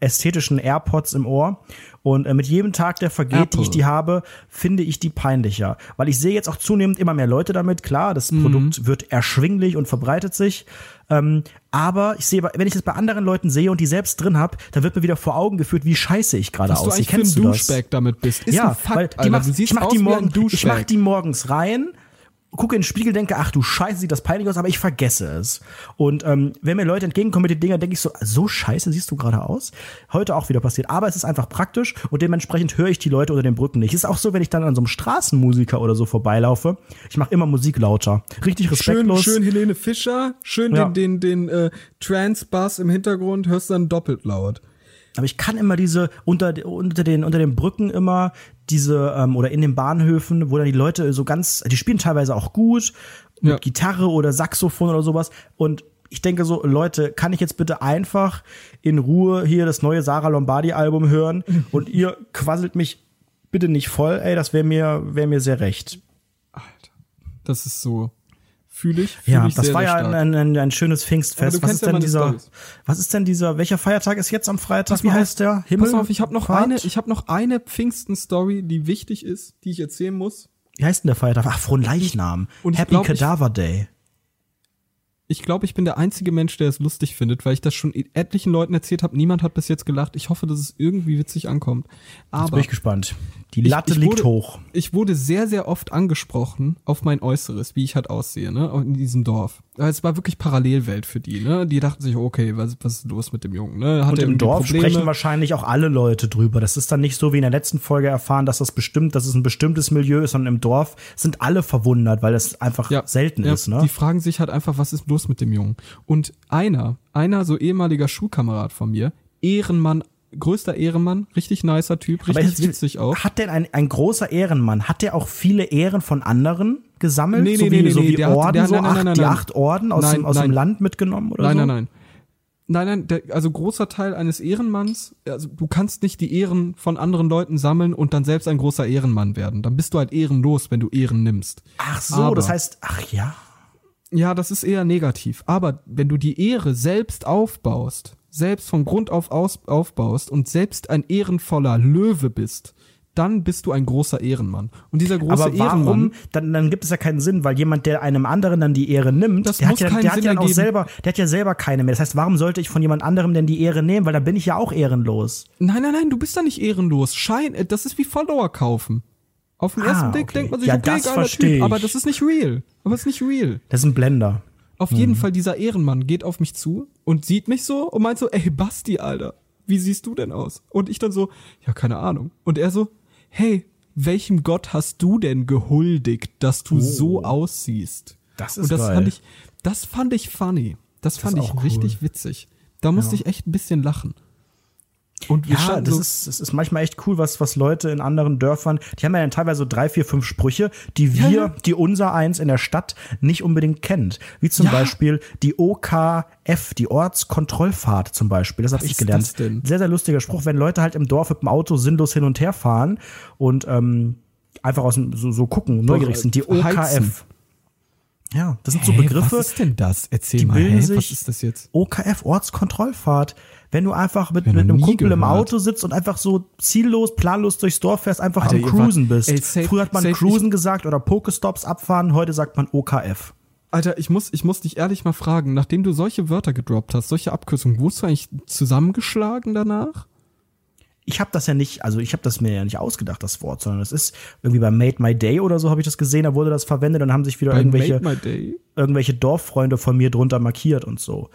[SPEAKER 2] ästhetischen AirPods im Ohr. Und äh, mit jedem Tag, der vergeht, die ich
[SPEAKER 1] Apple.
[SPEAKER 2] die habe, finde ich die peinlicher. Weil ich sehe jetzt auch zunehmend immer mehr Leute damit. Klar, das Produkt wird erschwinglich und verbreitet sich. Ähm, aber ich sehe, wenn ich das bei anderen Leuten sehe und die selbst drin habe, dann wird mir wieder vor Augen geführt, wie scheiße ich gerade aussehe.
[SPEAKER 1] eigentlich für
[SPEAKER 2] Kennst
[SPEAKER 1] ein
[SPEAKER 2] du das?
[SPEAKER 1] Damit bist. Ist
[SPEAKER 2] ja,
[SPEAKER 1] ein Fakt,
[SPEAKER 2] weil die
[SPEAKER 1] Alter.
[SPEAKER 2] mach, ich mach
[SPEAKER 1] aus
[SPEAKER 2] die morgen, ich mach die morgens rein, gucke in den Spiegel, denke, ach du Scheiße, sieht das peinlich aus, aber ich vergesse es. Und ähm, wenn mir Leute entgegenkommen mit den Dingern, denke ich so, so scheiße siehst du gerade aus. Heute auch wieder passiert. Aber es ist einfach praktisch und dementsprechend höre ich die Leute unter den Brücken nicht. Ist auch so, wenn ich dann an so einem Straßenmusiker oder so vorbeilaufe, ich mache immer Musik lauter. Richtig
[SPEAKER 1] Schön,
[SPEAKER 2] respektlos.
[SPEAKER 1] schön Helene Fischer, schön
[SPEAKER 2] Ja.
[SPEAKER 1] den, den, den äh, Trance-Bass im Hintergrund, hörst dann doppelt laut.
[SPEAKER 2] Aber ich kann immer diese unter, unter den unter den Brücken immer diese ähm, oder in den Bahnhöfen, wo dann die Leute so ganz, die spielen teilweise auch gut mit
[SPEAKER 1] Ja.
[SPEAKER 2] Gitarre oder Saxophon oder sowas. Und ich denke so, Leute, kann ich jetzt bitte einfach in Ruhe hier das neue Sarah Lombardi Album hören *laughs* und ihr quasselt mich bitte nicht voll, ey, das wäre mir wäre mir sehr recht.
[SPEAKER 1] Das ist so. Fühle ich. Fühl
[SPEAKER 2] Ja,
[SPEAKER 1] ich
[SPEAKER 2] das
[SPEAKER 1] sehr,
[SPEAKER 2] war ja ein, ein, ein schönes Pfingstfest. Was ist
[SPEAKER 1] ja
[SPEAKER 2] denn dieser
[SPEAKER 1] Storys.
[SPEAKER 2] Was ist denn dieser welcher Feiertag ist jetzt am Freitag?
[SPEAKER 1] Pass
[SPEAKER 2] Wie
[SPEAKER 1] mal
[SPEAKER 2] heißt
[SPEAKER 1] auf.
[SPEAKER 2] der? Himmel?
[SPEAKER 1] Pass auf, ich habe noch
[SPEAKER 2] Fahrt?
[SPEAKER 1] eine, ich habe noch eine Pfingsten-Story, die wichtig ist, die ich erzählen muss.
[SPEAKER 2] Wie heißt denn der Feiertag? Ach, frohen Leichnam.
[SPEAKER 1] Und
[SPEAKER 2] Happy
[SPEAKER 1] glaub,
[SPEAKER 2] Cadaver Day.
[SPEAKER 1] Ich glaube, ich bin der einzige Mensch, der es lustig findet, weil ich das schon etlichen Leuten erzählt habe. Niemand hat bis jetzt gelacht. Ich hoffe, dass es irgendwie witzig ankommt.
[SPEAKER 2] Jetzt
[SPEAKER 1] Aber
[SPEAKER 2] bin ich gespannt. Die
[SPEAKER 1] Ich-
[SPEAKER 2] Latte
[SPEAKER 1] ich
[SPEAKER 2] liegt
[SPEAKER 1] wurde-
[SPEAKER 2] hoch.
[SPEAKER 1] ich wurde sehr, sehr oft angesprochen auf mein Äußeres, wie ich halt aussehe, ne, in diesem Dorf. Es war wirklich Parallelwelt für die, ne. Die dachten sich, okay, was, was ist los mit dem Jungen, ne? Hat
[SPEAKER 2] Und im Dorf
[SPEAKER 1] Probleme?
[SPEAKER 2] sprechen wahrscheinlich auch alle Leute drüber. Das ist dann nicht so wie in der letzten Folge erfahren, dass das bestimmt, dass es ein bestimmtes Milieu ist, sondern im Dorf sind alle verwundert, weil das einfach selten
[SPEAKER 1] ja,
[SPEAKER 2] ist, ne?
[SPEAKER 1] Die fragen sich halt einfach, was ist los mit dem Jungen? Und einer, einer so ehemaliger Schulkamerad von mir, Ehrenmann, größter Ehrenmann, richtig nicer Typ, richtig
[SPEAKER 2] ist-
[SPEAKER 1] witzig auch.
[SPEAKER 2] Hat denn ein, ein großer Ehrenmann, hat der auch viele Ehren von anderen gesammelt?
[SPEAKER 1] Nee, nee,
[SPEAKER 2] so
[SPEAKER 1] nee,
[SPEAKER 2] wie,
[SPEAKER 1] nee,
[SPEAKER 2] so
[SPEAKER 1] nee,
[SPEAKER 2] wie
[SPEAKER 1] der hat-
[SPEAKER 2] Orden,
[SPEAKER 1] der-
[SPEAKER 2] so
[SPEAKER 1] nein, nein,
[SPEAKER 2] acht,
[SPEAKER 1] nein,
[SPEAKER 2] die
[SPEAKER 1] nein.
[SPEAKER 2] acht Orden aus,
[SPEAKER 1] Nein,
[SPEAKER 2] dem, aus dem
[SPEAKER 1] nein.
[SPEAKER 2] Land mitgenommen oder
[SPEAKER 1] Nein,
[SPEAKER 2] so?
[SPEAKER 1] nein, nein. Nein, nein, der, also großer Teil eines Ehrenmanns, also du kannst nicht die Ehren von anderen Leuten sammeln und dann selbst ein großer Ehrenmann werden. Dann bist du halt ehrenlos, wenn du Ehren nimmst.
[SPEAKER 2] Ach so,
[SPEAKER 1] Aber-
[SPEAKER 2] das heißt, ach ja.
[SPEAKER 1] Ja, das ist eher negativ. Aber wenn du die Ehre selbst aufbaust, selbst von Grund auf aus, aufbaust und selbst ein ehrenvoller Löwe bist, dann bist du ein großer Ehrenmann. Und dieser große
[SPEAKER 2] Aber warum?
[SPEAKER 1] Ehrenmann,
[SPEAKER 2] Dann, dann gibt es ja keinen Sinn, weil jemand, der einem anderen dann die Ehre nimmt, der hat ja, der hat ja auch
[SPEAKER 1] ergeben.
[SPEAKER 2] selber, der hat ja selber keine mehr. Das heißt, warum sollte ich von jemand anderem denn die Ehre nehmen? Weil dann bin ich ja auch ehrenlos.
[SPEAKER 1] nein, nein, nein, du bist da nicht ehrenlos. Schein, äh, das ist wie Follower kaufen. Auf den
[SPEAKER 2] Ah,
[SPEAKER 1] ersten Blick
[SPEAKER 2] okay.
[SPEAKER 1] denkt man sich,
[SPEAKER 2] Ja,
[SPEAKER 1] okay,
[SPEAKER 2] das
[SPEAKER 1] geiler Typ,
[SPEAKER 2] ich.
[SPEAKER 1] aber das ist nicht real. Aber es ist nicht real.
[SPEAKER 2] Das ist ein Blender.
[SPEAKER 1] Auf
[SPEAKER 2] Mhm.
[SPEAKER 1] jeden Fall, dieser Ehrenmann geht auf mich zu und sieht mich so und meint so, ey, Basti, Alter, wie siehst du denn aus? Und ich dann so, ja, keine Ahnung. Und er so, hey, welchem Gott hast du denn gehuldigt, dass du so aussiehst?
[SPEAKER 2] Oh. Das ist
[SPEAKER 1] und das
[SPEAKER 2] geil.
[SPEAKER 1] fand ich, das fand ich funny. Das fand
[SPEAKER 2] ist
[SPEAKER 1] ich
[SPEAKER 2] cool.
[SPEAKER 1] richtig witzig. Da musste ich echt ein bisschen lachen. Und wir
[SPEAKER 2] Ja, das
[SPEAKER 1] so,
[SPEAKER 2] ist, das ist manchmal echt cool, was, was Leute in anderen Dörfern, die haben ja dann teilweise so drei, vier, fünf Sprüche, die wir,
[SPEAKER 1] Ja.
[SPEAKER 2] die unser eins in der Stadt nicht unbedingt kennt. Wie zum
[SPEAKER 1] Ja.
[SPEAKER 2] Beispiel die OKF, die Ortskontrollfahrt zum Beispiel. Das habe ich gelernt. Sehr, sehr lustiger Spruch, wenn Leute halt im Dorf mit dem Auto sinnlos hin und her fahren und ähm, einfach aus dem, so, so gucken, neugierig sind. Die
[SPEAKER 1] heizen.
[SPEAKER 2] Ja, das sind so
[SPEAKER 1] Hä,
[SPEAKER 2] Begriffe.
[SPEAKER 1] Was ist denn das? Erzähl
[SPEAKER 2] die
[SPEAKER 1] mal,
[SPEAKER 2] bilden
[SPEAKER 1] hä,
[SPEAKER 2] sich-
[SPEAKER 1] was ist das jetzt?
[SPEAKER 2] OKF, Ortskontrollfahrt. Wenn du einfach mit, mit einem Kumpel im
[SPEAKER 1] gehört.
[SPEAKER 2] Auto sitzt und einfach so ziellos, planlos durchs Dorf fährst, einfach
[SPEAKER 1] Alter,
[SPEAKER 2] am Cruisen
[SPEAKER 1] wart-
[SPEAKER 2] bist.
[SPEAKER 1] ey, safe-
[SPEAKER 2] Früher hat man
[SPEAKER 1] safe,
[SPEAKER 2] Cruisen gesagt oder Pokestops abfahren, heute sagt man OKF.
[SPEAKER 1] Alter, ich muss, ich muss dich ehrlich mal fragen, nachdem du solche Wörter gedroppt hast, solche Abkürzungen, wurdest du eigentlich zusammengeschlagen danach?
[SPEAKER 2] Ich habe das ja nicht, also ich habe das mir ja nicht ausgedacht, das Wort, sondern es ist irgendwie bei Made My Day oder so habe ich das gesehen, da wurde das verwendet und haben sich wieder
[SPEAKER 1] Bei
[SPEAKER 2] irgendwelche, irgendwelche Dorffreunde von mir drunter markiert und so.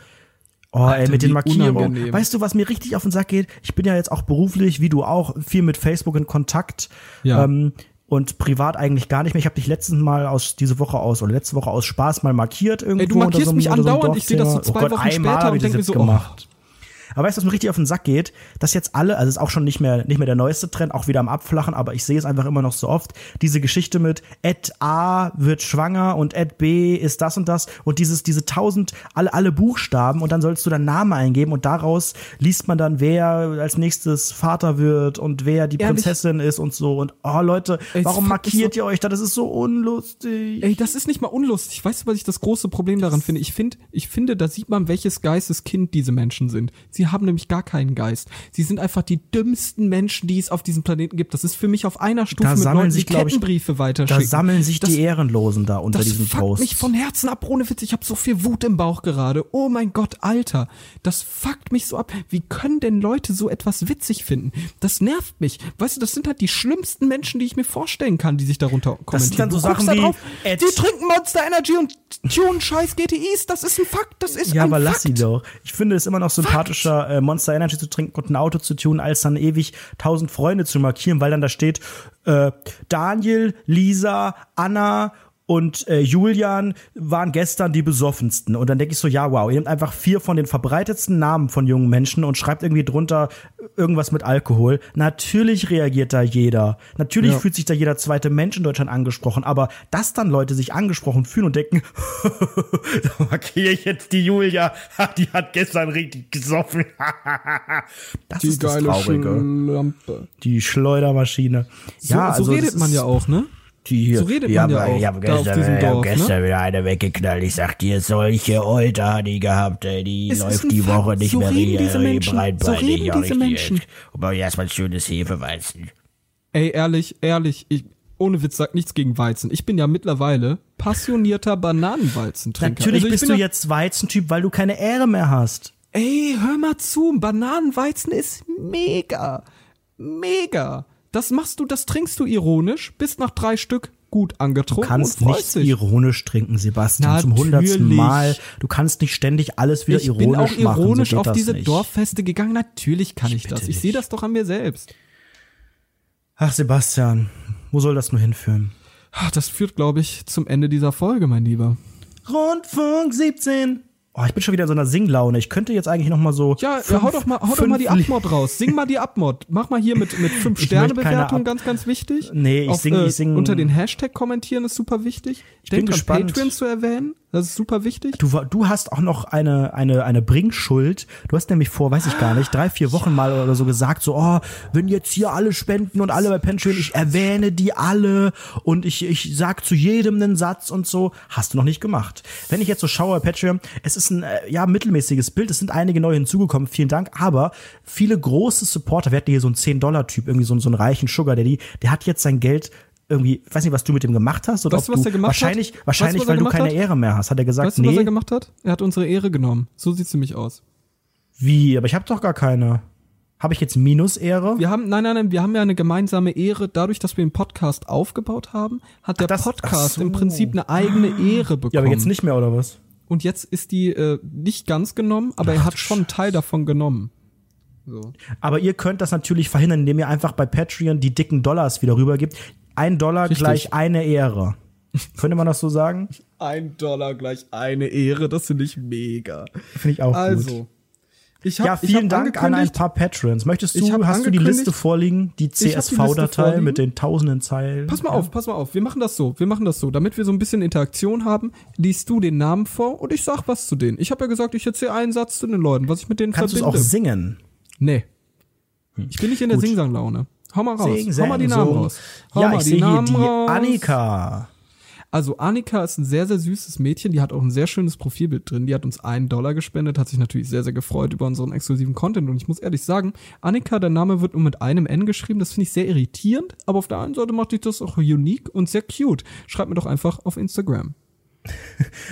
[SPEAKER 2] Oh, ey,
[SPEAKER 1] Alter,
[SPEAKER 2] mit den Markierungen.
[SPEAKER 1] unangenehm.
[SPEAKER 2] Weißt du, was mir richtig auf den Sack geht? Ich bin ja jetzt auch beruflich, wie du auch, viel mit Facebook in Kontakt.
[SPEAKER 1] Ja.
[SPEAKER 2] Ähm, und privat eigentlich gar nicht mehr. Ich habe dich letztes Mal aus diese Woche aus oder letzte Woche aus Spaß mal markiert irgendwo.
[SPEAKER 1] Ey, du markierst
[SPEAKER 2] so
[SPEAKER 1] mich
[SPEAKER 2] unter so
[SPEAKER 1] andauernd. Ich sehe das so zwei
[SPEAKER 2] oh Gott,
[SPEAKER 1] Wochen später und
[SPEAKER 2] ich das
[SPEAKER 1] denk mir so, oh.
[SPEAKER 2] Aber weißt du, was mir richtig auf den Sack geht? Dass jetzt alle, also ist auch schon nicht mehr, nicht mehr der neueste Trend, auch wieder am Abflachen, aber ich sehe es einfach immer noch so oft. Diese Geschichte mit Ed A wird schwanger und Ed B ist das und das und dieses, diese tausend, alle, alle Buchstaben und dann sollst du deinen Namen eingeben und daraus liest man dann, wer als nächstes Vater wird und wer die
[SPEAKER 1] Ehrlich?
[SPEAKER 2] Prinzessin ist und so. Und oh Leute, warum markiert
[SPEAKER 1] so-
[SPEAKER 2] ihr euch da? Das ist so unlustig.
[SPEAKER 1] Ey, das ist nicht mal unlustig. Weißt du, was ich das große Problem daran finde? Ich finde, ich finde, da sieht man, welches Geisteskind diese Menschen sind. Sie haben nämlich gar keinen Geist. Sie sind einfach die dümmsten Menschen, die es auf diesem Planeten gibt. Das ist für mich auf einer Stufe
[SPEAKER 2] Da
[SPEAKER 1] mit Leuten,
[SPEAKER 2] sich,
[SPEAKER 1] die
[SPEAKER 2] glaub ich,
[SPEAKER 1] Kettenbriefe
[SPEAKER 2] Da
[SPEAKER 1] weiterschicken.
[SPEAKER 2] sammeln sich
[SPEAKER 1] das,
[SPEAKER 2] die Ehrenlosen da unter
[SPEAKER 1] das
[SPEAKER 2] diesen
[SPEAKER 1] fuckt
[SPEAKER 2] Posts.
[SPEAKER 1] mich von Herzen ab, ohne Witz. Ich habe so viel Wut im Bauch gerade. Oh mein Gott, Alter. Das fuckt mich so ab. Wie können denn Leute so etwas witzig finden? Das nervt mich. Weißt du, das sind halt die schlimmsten Menschen, die ich mir vorstellen kann, die sich darunter kommentieren.
[SPEAKER 2] sind dann so Sachen wie,
[SPEAKER 1] drauf, Die trinken Monster Energy und tun scheiß GTIs. Das ist ein Fakt. Das ist
[SPEAKER 2] Ja,
[SPEAKER 1] ein
[SPEAKER 2] aber
[SPEAKER 1] Fakt.
[SPEAKER 2] lass sie doch. Ich finde es immer noch sympathischer, äh, Monster Energy zu trinken und ein Auto zu tun, als dann ewig tausend Freunde zu markieren, weil dann da steht, äh, Daniel, Lisa, Anna und äh, Julian waren gestern die besoffensten. Und dann denke ich so, ja, wow, ihr nehmt einfach vier von den verbreitetsten Namen von jungen Menschen und schreibt irgendwie drunter irgendwas mit Alkohol. Natürlich reagiert da jeder. Natürlich
[SPEAKER 1] Ja.
[SPEAKER 2] fühlt sich da jeder zweite Mensch in Deutschland angesprochen. Aber dass dann Leute sich angesprochen fühlen und denken, *laughs* da markiere ich jetzt die Julia, die hat gestern richtig gesoffen. *laughs* das
[SPEAKER 1] Die
[SPEAKER 2] ist das
[SPEAKER 1] geile
[SPEAKER 2] Traurige.
[SPEAKER 1] Schlampe.
[SPEAKER 2] Die Schleudermaschine.
[SPEAKER 1] So,
[SPEAKER 2] ja,
[SPEAKER 1] so
[SPEAKER 2] also
[SPEAKER 1] redet man ja auch, ne?
[SPEAKER 2] Die hier.
[SPEAKER 1] So redet
[SPEAKER 4] Ja,
[SPEAKER 1] man ja
[SPEAKER 4] aber
[SPEAKER 1] auch
[SPEAKER 4] ich habe gestern, ich hab
[SPEAKER 1] Dorf, ne?
[SPEAKER 4] gestern wieder eine weggeknallt. Ich sag dir, solche Olter hat die gehabt, ey. Die
[SPEAKER 1] Es
[SPEAKER 4] läuft die
[SPEAKER 1] Fakt.
[SPEAKER 4] Woche nicht
[SPEAKER 1] So
[SPEAKER 4] mehr
[SPEAKER 1] reden diese Menschen. So reden diese
[SPEAKER 4] richtig,
[SPEAKER 1] Menschen.
[SPEAKER 4] ey. Aber erstmal ein schönes Hefeweizen.
[SPEAKER 1] Ey, ehrlich, ehrlich, ich, ohne Witz sagt nichts gegen Weizen. Ich bin ja mittlerweile passionierter Bananenweizentrinker.
[SPEAKER 2] Natürlich
[SPEAKER 1] Also
[SPEAKER 2] bist du
[SPEAKER 1] ja,
[SPEAKER 2] jetzt Weizentyp, weil du keine Ehre mehr hast.
[SPEAKER 1] Ey, hör mal zu, Bananenweizen ist mega. Mega. Das machst du, das trinkst du ironisch, bist nach drei Stück gut angetrunken
[SPEAKER 2] Du kannst nicht ironisch trinken, Sebastian, zum
[SPEAKER 1] Natürlich.
[SPEAKER 2] hundertsten Mal. Du kannst nicht ständig alles wieder
[SPEAKER 1] Ich
[SPEAKER 2] ironisch
[SPEAKER 1] bin auch
[SPEAKER 2] machen.
[SPEAKER 1] ironisch
[SPEAKER 2] so
[SPEAKER 1] auf
[SPEAKER 2] das
[SPEAKER 1] diese
[SPEAKER 2] nicht.
[SPEAKER 1] Dorffeste gegangen. Natürlich kann ich, das.
[SPEAKER 2] bitte
[SPEAKER 1] Ich sehe das doch an mir selbst.
[SPEAKER 2] Ach, Sebastian, wo soll das nur hinführen?
[SPEAKER 1] Ah, Das führt, glaube ich, zum Ende dieser Folge, mein Lieber.
[SPEAKER 2] Rundfunk 17. Oh, ich bin schon wieder in so einer Singlaune. Ich könnte jetzt eigentlich noch mal so.
[SPEAKER 1] Ja,
[SPEAKER 2] fünf-
[SPEAKER 1] hau doch mal, hau doch mal die Abmod raus. Sing mal die Abmod. Mach mal hier mit, mit *laughs*
[SPEAKER 2] Ich
[SPEAKER 1] 5-Sterne-Bewertung,
[SPEAKER 2] möchte keine
[SPEAKER 1] ganz, ganz wichtig.
[SPEAKER 2] Nee, ich
[SPEAKER 1] Auf,
[SPEAKER 2] sing-
[SPEAKER 1] äh,
[SPEAKER 2] ich sing-
[SPEAKER 1] Unter den Hashtag kommentieren ist super wichtig. Ich
[SPEAKER 2] bin
[SPEAKER 1] Denk dran,
[SPEAKER 2] gespannt.
[SPEAKER 1] Patreon zu erwähnen. Das ist super wichtig.
[SPEAKER 2] Du, du hast auch noch eine, eine, eine Bringschuld. Du hast nämlich vor, weiß ich gar nicht, drei, vier Wochen mal oder so gesagt, so, oh, wenn jetzt hier alle spenden und alle bei Patreon, ich erwähne die alle und ich, ich sag zu jedem einen Satz und so. Hast du noch nicht gemacht. Wenn ich jetzt so schaue Patreon, es ist ein, äh, ja, mittelmäßiges Bild. Es sind einige neue hinzugekommen. Vielen Dank. Aber viele große Supporter, wir hatten hier so einen 10-Dollar-Typ, irgendwie so, so einen reichen Sugar Daddy, der hat jetzt sein Geld irgendwie, ich weiß nicht, was du mit dem gemacht hast oder
[SPEAKER 1] Weißt du,
[SPEAKER 2] ob
[SPEAKER 1] was
[SPEAKER 2] du
[SPEAKER 1] er gemacht hat?
[SPEAKER 2] wahrscheinlich,
[SPEAKER 1] Weißt du,
[SPEAKER 2] wahrscheinlich,
[SPEAKER 1] was
[SPEAKER 2] weil du keine
[SPEAKER 1] hat?
[SPEAKER 2] Ehre mehr hast, hat er gesagt,
[SPEAKER 1] Weißt du,
[SPEAKER 2] nee.
[SPEAKER 1] was er gemacht hat? Er hat unsere Ehre genommen. So sieht's nämlich aus.
[SPEAKER 2] Wie? Aber ich habe doch gar keine. Habe ich jetzt Minus-Ehre?
[SPEAKER 1] Wir haben, nein, nein, nein, wir haben ja eine gemeinsame Ehre. Dadurch, dass wir den Podcast aufgebaut haben, hat der
[SPEAKER 2] das-
[SPEAKER 1] Podcast
[SPEAKER 2] ach so.
[SPEAKER 1] im Prinzip eine eigene Ehre bekommen.
[SPEAKER 2] Ja, aber jetzt nicht mehr, oder was?
[SPEAKER 1] Und jetzt ist die äh, nicht ganz genommen, aber er hat schon einen Teil davon genommen. So.
[SPEAKER 2] Aber ihr könnt das natürlich verhindern, indem ihr einfach bei Patreon die dicken Dollars wieder rübergibt. Ein Dollar
[SPEAKER 1] Richtig.
[SPEAKER 2] gleich eine Ehre. Könnte man das so sagen?
[SPEAKER 1] Ein Dollar gleich eine Ehre, das finde ich mega.
[SPEAKER 2] Finde ich auch gut.
[SPEAKER 1] Also, ich habe
[SPEAKER 2] Ja, vielen Dank an ein paar Patrons. Möchtest du,
[SPEAKER 1] hab
[SPEAKER 2] hast du die Liste vorliegen? Die
[SPEAKER 1] hab
[SPEAKER 2] CSV-Datei mit den tausenden Zeilen?
[SPEAKER 1] Pass mal auf, pass mal auf. Wir machen das so. Wir machen das so. Damit wir so ein bisschen Interaktion haben, liest du den Namen vor und ich sag was zu denen. Ich habe ja gesagt, ich erzähle einen Satz zu den Leuten, was ich mit denen
[SPEAKER 2] Kannst du es
[SPEAKER 1] verbinde.
[SPEAKER 2] auch singen?
[SPEAKER 1] nee. Ich bin nicht in der
[SPEAKER 2] Gut.
[SPEAKER 1] Sing-Sang-Laune. Hau mal raus.
[SPEAKER 2] Sing,
[SPEAKER 1] Hau mal die Namen
[SPEAKER 2] sung.
[SPEAKER 1] raus. Hau
[SPEAKER 2] Ja, ich sehe hier
[SPEAKER 1] Namen
[SPEAKER 2] die
[SPEAKER 1] raus.
[SPEAKER 2] Annika.
[SPEAKER 1] Also Annika ist ein sehr, sehr süßes Mädchen, die hat auch ein sehr schönes Profilbild drin. Die hat uns einen Dollar gespendet, hat sich natürlich sehr, sehr gefreut über unseren exklusiven Content. Und ich muss ehrlich sagen, Annika, der Name wird nur mit einem N geschrieben. Das finde ich sehr irritierend, aber auf der einen Seite macht dich das auch unique und sehr cute. Schreib mir doch einfach auf Instagram. *laughs*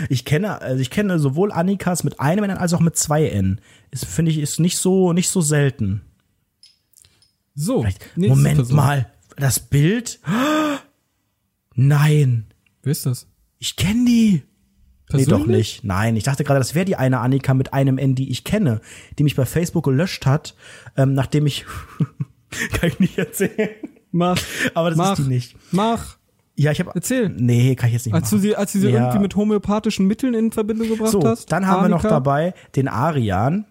[SPEAKER 2] Ich kenne, also ich kenne sowohl Annikas mit einem N als auch mit zwei N. Finde ich, ist nicht so, nicht so selten.
[SPEAKER 1] So,
[SPEAKER 2] Moment
[SPEAKER 1] Person.
[SPEAKER 2] mal, das Bild? Nein,
[SPEAKER 1] Wer ist das?
[SPEAKER 2] ich kenne die. Nee, doch nicht. Nein, ich dachte gerade, das wäre die eine Annika mit einem N, die ich kenne, die mich bei Facebook gelöscht hat, ähm, nachdem ich. *laughs* kann ich nicht erzählen.
[SPEAKER 1] Mach.
[SPEAKER 2] Aber das
[SPEAKER 1] Mach.
[SPEAKER 2] ist die nicht.
[SPEAKER 1] Mach.
[SPEAKER 2] Ja, ich habe.
[SPEAKER 1] Erzähl.
[SPEAKER 2] Nee, kann ich jetzt nicht
[SPEAKER 1] Als du
[SPEAKER 2] machen.
[SPEAKER 1] sie, als du sie
[SPEAKER 2] Ja.
[SPEAKER 1] irgendwie mit homöopathischen Mitteln in Verbindung gebracht
[SPEAKER 2] So,
[SPEAKER 1] hast.
[SPEAKER 2] dann haben wir noch dabei den Arian.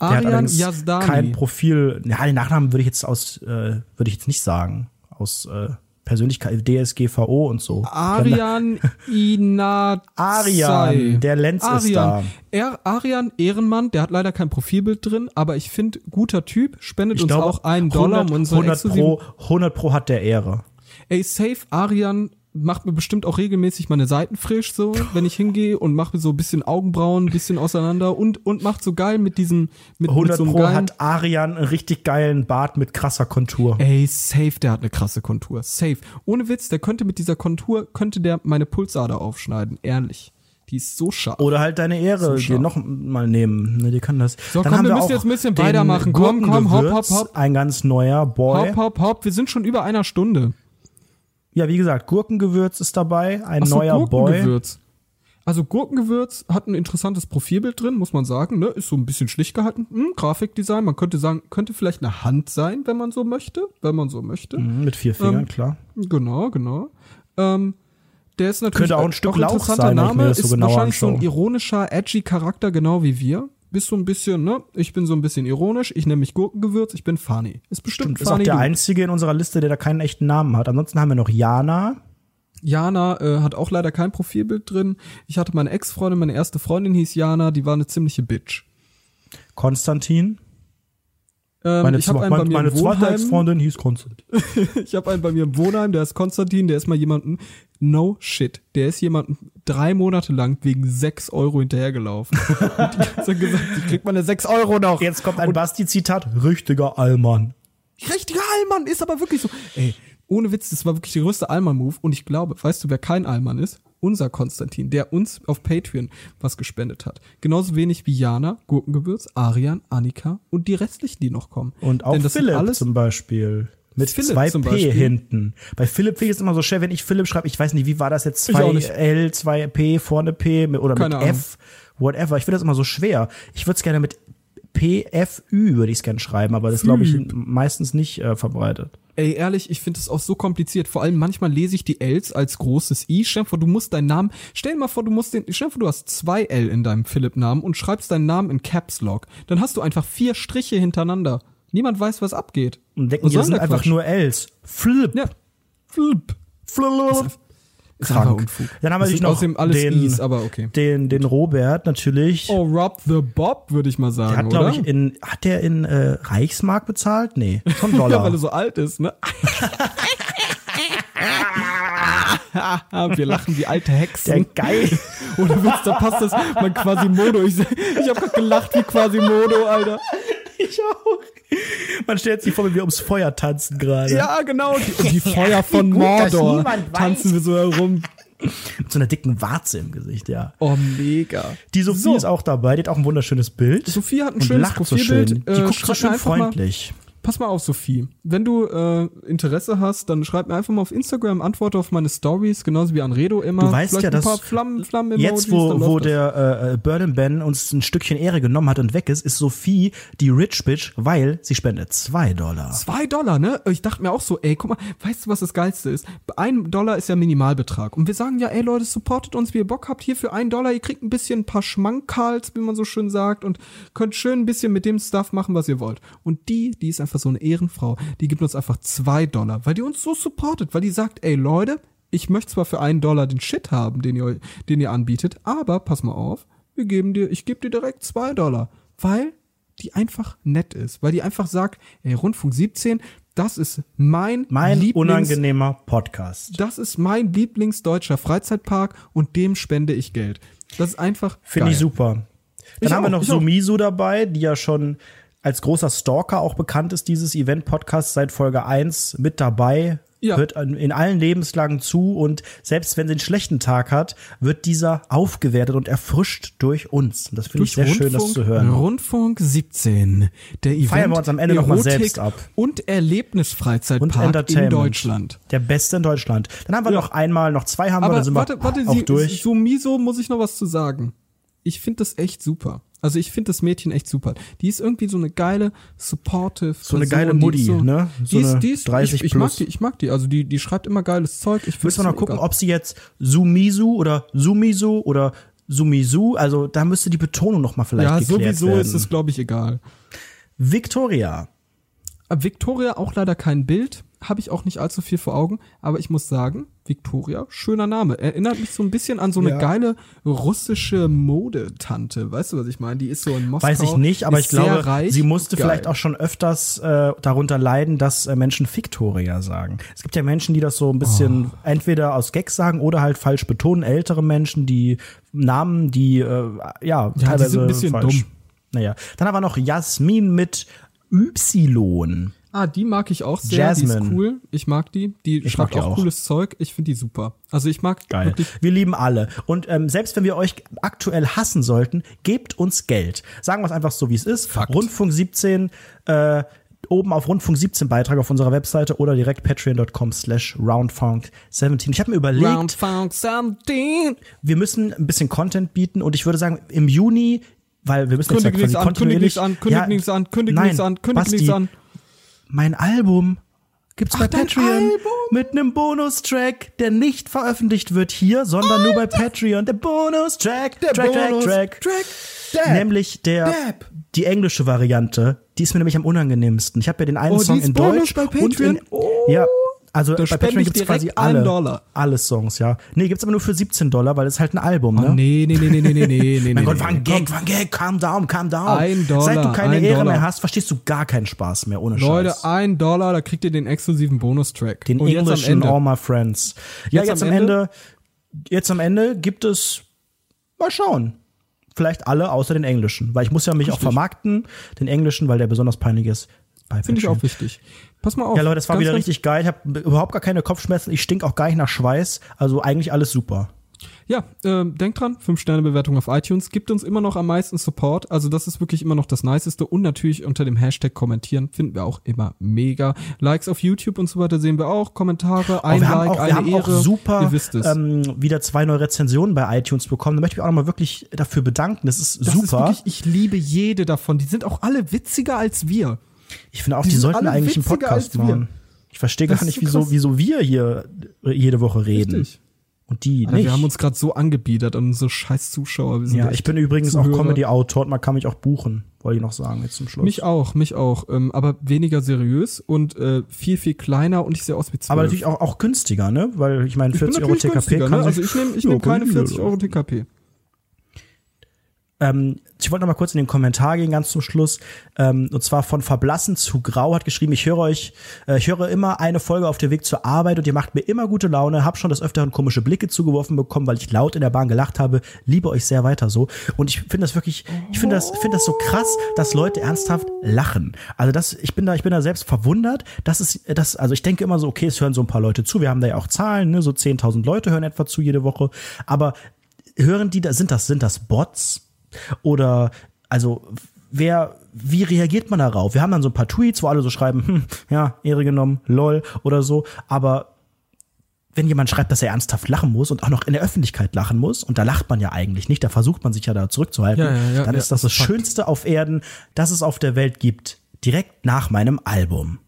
[SPEAKER 2] Der hat
[SPEAKER 1] Arian Yazdani.
[SPEAKER 2] kein Profil. Ja, den Nachnamen würde ich jetzt aus, äh, würde ich jetzt nicht sagen. Aus äh, Persönlichkeit, DSGVO und so.
[SPEAKER 1] Arian *laughs* Inazai.
[SPEAKER 2] Arian, der Lenz ist da.
[SPEAKER 1] Er, Arian Ehrenmann, der hat leider kein Profilbild drin, aber ich finde, guter Typ, spendet
[SPEAKER 2] Ich
[SPEAKER 1] uns
[SPEAKER 2] glaube,
[SPEAKER 1] auch einen Dollar,
[SPEAKER 2] 100,
[SPEAKER 1] um unseren
[SPEAKER 2] 100
[SPEAKER 1] exklusiven
[SPEAKER 2] pro, 100 pro hat der Ehre.
[SPEAKER 1] Ey, safe, Arian macht mir bestimmt auch regelmäßig meine Seiten frisch, so, wenn ich hingehe und mache mir so ein bisschen Augenbrauen, ein bisschen auseinander und, und macht so geil mit diesem, mit, mit
[SPEAKER 2] 100
[SPEAKER 1] so einem
[SPEAKER 2] pro
[SPEAKER 1] geilen,
[SPEAKER 2] hat Arian einen richtig geilen Bart mit krasser Kontur.
[SPEAKER 1] Ey, safe, der hat eine krasse Kontur. Safe. Ohne Witz, der könnte mit dieser Kontur, könnte der meine Pulsader aufschneiden. Ehrlich. Die ist so scharf.
[SPEAKER 2] Oder halt deine Ehre
[SPEAKER 1] So
[SPEAKER 2] noch mal nehmen. Ne, die kann das.
[SPEAKER 1] So, komm, wir müssen jetzt ein bisschen weitermachen. Komm, komm, hopp, hopp, hopp.
[SPEAKER 2] Ein ganz neuer Boy.
[SPEAKER 1] hopp, hopp, hopp. Wir sind schon über einer Stunde.
[SPEAKER 2] Ja, wie gesagt, Gurkengewürz ist dabei. Ein
[SPEAKER 1] so,
[SPEAKER 2] neuer Boy.
[SPEAKER 1] Gurkengewürz. Also Gurkengewürz hat ein interessantes Profilbild drin, muss man sagen. Ne? Ist so ein bisschen schlicht gehalten. Hm, Grafikdesign, man könnte sagen, könnte vielleicht eine Hand sein, wenn man so möchte. Wenn man so möchte.
[SPEAKER 2] Mhm, Mit vier Fingern,
[SPEAKER 1] Ähm,
[SPEAKER 2] klar.
[SPEAKER 1] Genau, genau. Ähm, der ist natürlich
[SPEAKER 2] Könnte auch ein Stück Lauch
[SPEAKER 1] interessanter
[SPEAKER 2] sein,
[SPEAKER 1] Name,
[SPEAKER 2] das so
[SPEAKER 1] ist
[SPEAKER 2] genau
[SPEAKER 1] wahrscheinlich so ein ironischer, edgy Charakter, genau wie wir. Bist so ein bisschen, ne? Ich bin so ein bisschen ironisch, ich nenne mich Gurkengewürz, ich bin funny. Ist bestimmt
[SPEAKER 2] Ist auch der
[SPEAKER 1] du.
[SPEAKER 2] einzige in unserer Liste, der da keinen echten Namen hat. Ansonsten haben wir noch Jana.
[SPEAKER 1] Jana äh, hat auch leider kein Profilbild drin. Ich hatte meine Ex-Freundin, meine erste Freundin hieß Jana, die war eine ziemliche Bitch.
[SPEAKER 2] Konstantin.
[SPEAKER 1] Ähm,
[SPEAKER 2] Meine,
[SPEAKER 1] ich habe einen bei mir
[SPEAKER 2] meine
[SPEAKER 1] im
[SPEAKER 2] zweite
[SPEAKER 1] Wohnheim.
[SPEAKER 2] Ex-Freundin hieß Konstantin. *laughs*
[SPEAKER 1] Ich habe einen bei mir im Wohnheim, der ist Konstantin, der ist mal jemanden, no shit, der ist jemanden drei Monate lang wegen sechs Euro hinterhergelaufen. *laughs* Und die hat so gesagt, ich krieg meine sechs Euro noch.
[SPEAKER 2] Jetzt kommt ein Basti-Zitat. Richtiger Allmann.
[SPEAKER 1] Richtiger Allmann, ist aber wirklich so. Ey, ohne Witz, das war wirklich der größte Allmann-Move. Und ich glaube, weißt du, wer kein Allmann ist? Unser Konstantin, der uns auf Patreon was gespendet hat. Genauso wenig wie Jana, Gurkengewürz, Arian, Annika und die restlichen, die noch kommen.
[SPEAKER 2] Und auch
[SPEAKER 1] Denn das
[SPEAKER 2] Philipp
[SPEAKER 1] alles
[SPEAKER 2] zum Beispiel. Mit
[SPEAKER 1] Philipp
[SPEAKER 2] zwei P
[SPEAKER 1] Beispiel.
[SPEAKER 2] hinten. Bei Philipp finde ich es immer so schwer, wenn ich Philipp schreibe, ich weiß nicht, wie war das jetzt? Zwei. L, zwei P, vorne P oder
[SPEAKER 1] Keine
[SPEAKER 2] mit
[SPEAKER 1] Ahnung.
[SPEAKER 2] F, whatever. Ich finde das immer so schwer. Ich würde es gerne mit PFÜ würde ich es gerne schreiben, aber das glaube ich meistens nicht äh, verbreitet.
[SPEAKER 1] Ey, ehrlich, ich finde es auch so kompliziert. Vor allem manchmal lese ich die Ls als großes I. Stell dir vor, du musst deinen Namen, stell dir mal vor, du musst den, stell dir vor, du hast zwei L in deinem Philipp-Namen und schreibst deinen Namen in Caps Lock. Dann hast du einfach vier Striche hintereinander. Niemand weiß, was abgeht.
[SPEAKER 2] Und denken,
[SPEAKER 1] Was
[SPEAKER 2] das sind einfach nur Ls. Flip.
[SPEAKER 1] Ja. Flip.
[SPEAKER 2] Flip. Krank.
[SPEAKER 1] Unfug.
[SPEAKER 2] Dann haben wir natürlich noch den,
[SPEAKER 1] aber okay.
[SPEAKER 2] den, den Robert natürlich.
[SPEAKER 1] Oh, Rob the Bob, würde ich mal sagen,
[SPEAKER 2] der hat, glaube
[SPEAKER 1] oder?
[SPEAKER 2] ich, in, hat der in äh, Reichsmark bezahlt? Nee, schon Dollar. *laughs*
[SPEAKER 1] Ja, weil er so alt ist, ne? *laughs* Wir lachen wie alte Hexen.
[SPEAKER 2] der geil. *laughs*
[SPEAKER 1] Oder Witz, da passt das mein Quasimodo. Ich, ich habe gerade gelacht wie Quasimodo, Alter.
[SPEAKER 2] Ich auch. *laughs* Man stellt sich vor, wie wir ums Feuer tanzen gerade.
[SPEAKER 1] Ja, genau. Die, *laughs* die Feuer von
[SPEAKER 2] gut,
[SPEAKER 1] Mordor tanzen wir so herum.
[SPEAKER 2] Mit so einer dicken Warze im Gesicht, ja.
[SPEAKER 1] Oh, mega.
[SPEAKER 2] Die Sophie
[SPEAKER 1] So.
[SPEAKER 2] ist auch dabei, die hat auch ein wunderschönes Bild.
[SPEAKER 1] Sophie hat ein
[SPEAKER 2] und
[SPEAKER 1] schönes
[SPEAKER 2] lacht so
[SPEAKER 1] Profilbild.
[SPEAKER 2] schön. Die
[SPEAKER 1] Äh,
[SPEAKER 2] guckt so schön freundlich.
[SPEAKER 1] Pass mal auf, Sophie. Wenn du äh, Interesse hast, dann schreib mir einfach mal auf Instagram, antworte auf meine Stories, genauso wie Anredo immer.
[SPEAKER 2] Du weißt
[SPEAKER 1] Vielleicht
[SPEAKER 2] ja,
[SPEAKER 1] ein
[SPEAKER 2] dass
[SPEAKER 1] Flammen, Flammen
[SPEAKER 2] Jetzt, wo, wo der äh, Burden Ben uns ein Stückchen Ehre genommen hat und weg ist, ist Sophie die Rich Bitch, weil sie spendet zwei Dollar.
[SPEAKER 1] Zwei Dollar, ne? Ich dachte mir auch so, ey, guck mal, weißt du, was das Geilste ist? Ein Dollar ist ja Minimalbetrag. Und wir sagen ja, ey Leute, supportet uns, wie ihr Bock habt. Hier für einen Dollar, ihr kriegt ein bisschen ein paar Schmankerls, wie man so schön sagt, und könnt schön ein bisschen mit dem Stuff machen, was ihr wollt. Und die, die ist einfach so eine Ehrenfrau, die gibt uns einfach zwei Dollar, weil die uns so supportet, weil die sagt, ey Leute, ich möchte zwar für einen Dollar den Shit haben, den ihr, den ihr anbietet, aber pass mal auf, wir geben dir, ich gebe dir direkt zwei Dollar, weil die einfach nett ist, weil die einfach sagt, ey, Rundfunk 17, das ist mein,
[SPEAKER 2] Mein
[SPEAKER 1] Lieblings-
[SPEAKER 2] unangenehmer Podcast.
[SPEAKER 1] das ist mein Lieblingsdeutscher Freizeitpark und dem spende ich Geld. Das ist einfach
[SPEAKER 2] Finde ich super. Dann
[SPEAKER 1] Ich
[SPEAKER 2] haben wir
[SPEAKER 1] auch,
[SPEAKER 2] noch
[SPEAKER 1] ich auch.
[SPEAKER 2] Sumisu dabei, die ja schon als großer Stalker auch bekannt ist, dieses Event-Podcast seit Folge 1 mit dabei.
[SPEAKER 1] Ja.
[SPEAKER 2] Hört in allen Lebenslagen zu und selbst wenn sie einen schlechten Tag hat, wird dieser aufgewertet und erfrischt durch uns. Und das finde ich sehr schön, das zu hören.
[SPEAKER 1] Rundfunk 17, der Event
[SPEAKER 2] Feiern wir uns am Ende noch mal
[SPEAKER 1] Erotik
[SPEAKER 2] selbst ab.
[SPEAKER 1] Und Erlebnisfreizeitpark in. Deutschland.
[SPEAKER 2] Der beste in Deutschland. Dann haben wir
[SPEAKER 1] Ja.
[SPEAKER 2] noch einmal, noch zwei haben wir,
[SPEAKER 1] Aber
[SPEAKER 2] dann sind
[SPEAKER 1] warte,
[SPEAKER 2] wir
[SPEAKER 1] warte,
[SPEAKER 2] auch
[SPEAKER 1] sie,
[SPEAKER 2] durch.
[SPEAKER 1] so Miso muss ich noch was zu sagen. Ich finde das echt super. Also ich finde das Mädchen echt super. Die ist irgendwie so eine geile, supportive
[SPEAKER 2] So eine
[SPEAKER 1] Person,
[SPEAKER 2] geile Mutti,
[SPEAKER 1] so,
[SPEAKER 2] ne? So
[SPEAKER 1] die ist,
[SPEAKER 2] eine
[SPEAKER 1] die ist,
[SPEAKER 2] 30
[SPEAKER 1] ich, ich mag
[SPEAKER 2] plus.
[SPEAKER 1] die, ich mag die. Also die, die schreibt immer geiles Zeug. Ich
[SPEAKER 2] Müssen wir noch gucken,
[SPEAKER 1] egal.
[SPEAKER 2] ob sie jetzt Sumisu oder Sumisu oder Sumisu, also da müsste die Betonung noch mal vielleicht
[SPEAKER 1] Ja,
[SPEAKER 2] geklärt
[SPEAKER 1] sowieso
[SPEAKER 2] werden.
[SPEAKER 1] ist es, glaube ich, egal.
[SPEAKER 2] Victoria.
[SPEAKER 1] Victoria auch leider kein Bild, habe ich auch nicht allzu viel vor Augen, aber ich muss sagen, Victoria, schöner Name. Erinnert mich so ein bisschen an so eine
[SPEAKER 2] Ja.
[SPEAKER 1] geile russische Modetante. Weißt du, was ich meine? Die ist so in Moskau.
[SPEAKER 2] Weiß ich nicht, aber ich glaube,
[SPEAKER 1] reich.
[SPEAKER 2] sie musste
[SPEAKER 1] Geil.
[SPEAKER 2] vielleicht auch schon öfters äh, darunter leiden, dass äh, Menschen Victoria sagen. Es gibt ja Menschen, die das so ein bisschen
[SPEAKER 1] Oh.
[SPEAKER 2] entweder aus Gag sagen oder halt falsch betonen. Ältere Menschen, die Namen, die äh, ja,
[SPEAKER 1] die
[SPEAKER 2] teilweise
[SPEAKER 1] sind ein bisschen
[SPEAKER 2] falsch.
[SPEAKER 1] dumm.
[SPEAKER 2] Naja, dann haben wir noch Jasmin mit Y.
[SPEAKER 1] Ah, die mag ich auch sehr. Die
[SPEAKER 2] Jasmine.
[SPEAKER 1] ist cool. Ich mag die. Die
[SPEAKER 2] Ich
[SPEAKER 1] schreibt
[SPEAKER 2] die
[SPEAKER 1] auch,
[SPEAKER 2] auch.
[SPEAKER 1] cooles Zeug. Ich finde die super. Also ich mag
[SPEAKER 2] Geil.
[SPEAKER 1] wirklich.
[SPEAKER 2] Wir lieben alle. Und ähm, selbst wenn wir euch aktuell hassen sollten, gebt uns Geld. Sagen wir es einfach so, wie es ist.
[SPEAKER 1] Fakt.
[SPEAKER 2] Rundfunk 17, äh, oben auf Rundfunk 17 Beitrag auf unserer Webseite oder direkt patreon.com slash roundfunk17. Ich habe mir überlegt,
[SPEAKER 1] Round Funk 17.
[SPEAKER 2] wir müssen ein bisschen Content bieten und ich würde sagen, im Juni, weil wir müssen jetzt
[SPEAKER 1] Kündig
[SPEAKER 2] ja
[SPEAKER 1] nichts an, kündig nichts an, kündig
[SPEAKER 2] Ja,
[SPEAKER 1] nichts an, kündig nichts an, kündig nichts an.
[SPEAKER 2] Mein Album gibt's bei
[SPEAKER 1] dein
[SPEAKER 2] Patreon mit einem Bonustrack, der nicht veröffentlicht wird hier, sondern nur bei Patreon. Der Bonustrack,
[SPEAKER 1] Der
[SPEAKER 2] Track,
[SPEAKER 1] Bonus-
[SPEAKER 2] Track, Track.
[SPEAKER 1] Track. Dab.
[SPEAKER 2] Nämlich der
[SPEAKER 1] Dab.
[SPEAKER 2] die englische Variante, die ist mir nämlich am unangenehmsten. Ich habe ja den einen
[SPEAKER 1] Oh,
[SPEAKER 2] Song in
[SPEAKER 1] Bonus
[SPEAKER 2] Deutsch
[SPEAKER 1] bei
[SPEAKER 2] und in?
[SPEAKER 1] Oh.
[SPEAKER 2] ja, also da
[SPEAKER 1] bei
[SPEAKER 2] Patreon gibt
[SPEAKER 1] es
[SPEAKER 2] quasi alle,
[SPEAKER 1] Dollar.
[SPEAKER 2] alle Songs, ja. Nee, gibt's aber nur für 17 Dollar, weil es halt ein Album, ne?
[SPEAKER 1] Oh, nee, nee, nee, nee, nee, nee, nee. *laughs*
[SPEAKER 2] mein
[SPEAKER 1] nee, Gott,
[SPEAKER 2] war ein Gag, war ein Gag, calm down, calm down.
[SPEAKER 1] Ein Dollar,
[SPEAKER 2] Seit du keine Ehre
[SPEAKER 1] Dollar.
[SPEAKER 2] mehr hast, verstehst du gar keinen Spaß mehr, ohne
[SPEAKER 1] Leute,
[SPEAKER 2] Scheiß.
[SPEAKER 1] Leute, ein Dollar, da kriegt ihr den exklusiven Bonustrack.
[SPEAKER 2] Den
[SPEAKER 1] Und
[SPEAKER 2] English
[SPEAKER 1] in
[SPEAKER 2] All My Friends. Ja,
[SPEAKER 1] jetzt,
[SPEAKER 2] jetzt
[SPEAKER 1] am Ende,
[SPEAKER 2] Ende, jetzt am Ende gibt es, mal schauen vielleicht alle außer den englischen, weil ich muss ja mich Richtig. auch vermarkten, den englischen, weil der besonders peinlich ist.
[SPEAKER 1] Finde ich auch wichtig. Pass mal auf.
[SPEAKER 2] Ja, Leute, das war wieder richtig geil. Ich habe überhaupt gar keine Kopfschmerzen. Ich stink auch gar nicht nach Schweiß. Also eigentlich alles super.
[SPEAKER 1] Ja, ähm, denkt dran, 5-Sterne-Bewertung auf iTunes gibt uns immer noch am meisten Support. Also das ist wirklich immer noch das Niceste. Und natürlich unter dem Hashtag kommentieren finden wir auch immer mega. Likes auf YouTube und so weiter sehen wir auch. Kommentare, ein
[SPEAKER 2] Oh, wir haben
[SPEAKER 1] Like,
[SPEAKER 2] auch, wir
[SPEAKER 1] eine
[SPEAKER 2] haben
[SPEAKER 1] Ehre.
[SPEAKER 2] auch super
[SPEAKER 1] Ihr wisst es.
[SPEAKER 2] ähm, wieder zwei neue Rezensionen bei iTunes bekommen. Da möchte ich mich auch nochmal wirklich dafür bedanken. Das ist
[SPEAKER 1] das ist
[SPEAKER 2] super.
[SPEAKER 1] wirklich, ich liebe jede davon. Die sind auch alle witziger als wir.
[SPEAKER 2] Ich finde auch,
[SPEAKER 1] die
[SPEAKER 2] die, sollten eigentlich einen Podcast machen. Ich verstehe gar nicht,
[SPEAKER 1] so
[SPEAKER 2] wieso, wieso wir hier jede Woche reden.
[SPEAKER 1] Richtig.
[SPEAKER 2] Und die
[SPEAKER 1] Alter,
[SPEAKER 2] nicht.
[SPEAKER 1] wir haben uns gerade so angebiedert an unsere scheiß Zuschauer. Wir sind
[SPEAKER 2] ja, ich bin übrigens auch
[SPEAKER 1] Zuhörer.
[SPEAKER 2] Comedy-Autor und man kann mich auch buchen. Wollte ich noch sagen jetzt zum Schluss.
[SPEAKER 1] Mich auch, mich auch. Ähm, aber weniger seriös und äh, viel, viel kleiner und ich sehe aus wie 12.
[SPEAKER 2] Aber natürlich auch, auch günstiger, ne? Weil ich meine,
[SPEAKER 1] Ich bin
[SPEAKER 2] 40 Euro
[SPEAKER 1] natürlich
[SPEAKER 2] TKP
[SPEAKER 1] günstiger,
[SPEAKER 2] kann
[SPEAKER 1] ne? Also ich nehme ich nehm keine
[SPEAKER 2] kann ich
[SPEAKER 1] 40
[SPEAKER 2] mir-
[SPEAKER 1] Euro TKP.
[SPEAKER 2] Ähm, ich wollte noch mal kurz in den Kommentar gehen, ganz zum Schluss. Ähm, und zwar von Verblassen zu Grau hat geschrieben, ich höre euch, äh, ich höre immer eine Folge auf dem Weg zur Arbeit und ihr macht mir immer gute Laune, hab schon des Öfteren komische Blicke zugeworfen bekommen, weil ich laut in der Bahn gelacht habe, liebe euch sehr weiter so. Und ich finde das wirklich, ich finde das, finde das so krass, dass Leute ernsthaft lachen. Also das, ich bin da, ich bin da selbst verwundert, dass es, das, also ich denke immer so, okay, es hören so ein paar Leute zu, wir haben da ja auch Zahlen, ne, so 10.000 Leute hören etwa zu jede Woche, aber hören die da, sind das, sind das Bots? Oder, also, wer, wie reagiert man darauf? Wir haben dann so ein paar Tweets, wo alle so schreiben, hm, ja, Ehre genommen, lol, oder so, aber wenn jemand schreibt, dass er ernsthaft lachen muss und auch noch in der Öffentlichkeit lachen muss, und da lacht man ja eigentlich nicht, da versucht man sich ja da zurückzuhalten,
[SPEAKER 1] Ja, ja, ja,
[SPEAKER 2] dann ist das das
[SPEAKER 1] Fakt.
[SPEAKER 2] Schönste auf Erden, das es auf der Welt gibt, direkt nach meinem Album.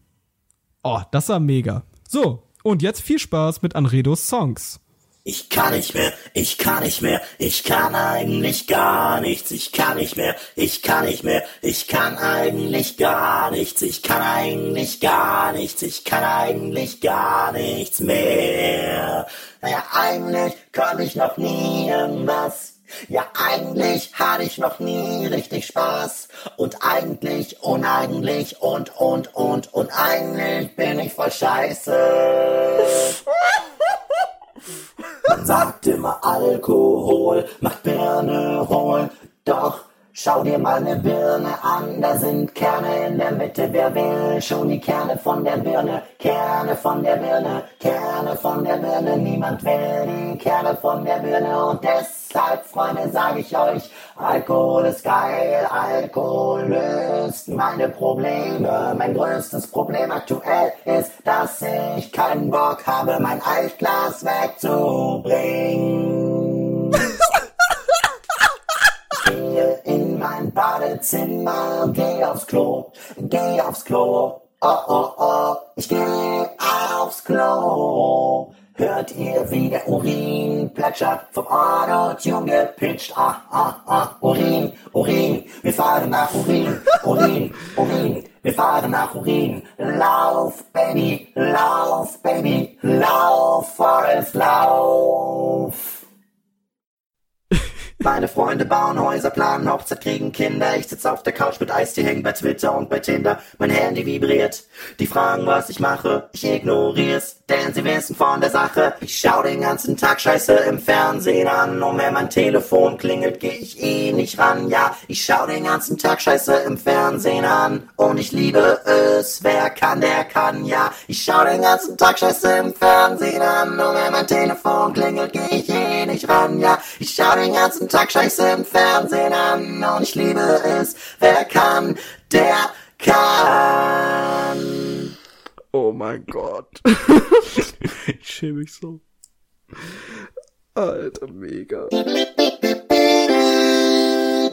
[SPEAKER 1] Oh, das war mega. So, und jetzt viel Spaß mit Anredos Songs.
[SPEAKER 3] Ich kann nicht mehr, ich kann nicht mehr, ich kann eigentlich gar nichts, ich kann nicht mehr, ich kann nicht mehr, ich kann eigentlich gar nichts, ich kann eigentlich gar nichts, ich kann eigentlich gar nichts mehr. Naja, eigentlich konnte ich noch nie irgendwas. Ja, eigentlich hatte ich noch nie richtig Spaß. Und eigentlich, uneigentlich und, und, und, und eigentlich bin ich voll scheiße. *laughs* Man sagt immer Alkohol macht Birne hohl. Doch schau dir mal ne Birne an, da sind Kerne in der Mitte. Wer will schon die Kerne von der Birne? Kerne von der Birne, Kerne von der Birne. Niemand will die Kerne von der Birne. Und deshalb, Freunde, sage ich euch, Alkohol ist geil, Alkohol löst meine Probleme. Mein größtes Problem aktuell ist, dass ich keinen Bock habe, mein Altglas wegzubringen. Badezimmer, geh aufs Klo, geh aufs Klo. Oh, oh, oh, ich geh aufs Klo. Hört ihr, wie der Urin platt Catcher vom Auto-Tune gepitcht. Ah, ah, ah, Urin, Urin, wir fahren nach Urin, Urin, Urin, wir fahren nach Urin. Lauf, Baby, lauf, Baby, lauf, Forest, lauf. Meine Freunde bauen Häuser, planen Hochzeit, kriegen Kinder. Ich sitz auf der Couch mit Eistee, hängen bei Twitter und bei Tinder. Mein Handy vibriert. Die fragen, was ich mache. Ich ignorier's, denn sie wissen von der Sache. Ich schau den ganzen Tag Scheiße im Fernsehen an. Und wenn mein Telefon klingelt, geh ich eh nicht ran. Ja, ich schau den ganzen Tag Scheiße im Fernsehen an. Und ich liebe es. Wer kann, der kann. Ja, ich schau den ganzen Tag Scheiße im Fernsehen an. Und wenn mein Telefon klingelt, geh ich eh nicht ran. Ja, ich schau den ganzen Tag Scheiße im Fernsehen an. Und ich liebe es. Wer kann, der kann.
[SPEAKER 1] Oh mein Gott. *laughs* ich schäme mich so. Alter, mega.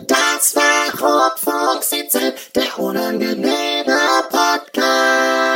[SPEAKER 3] Das war Rotfuchsitzel, der unangenehme Podcast.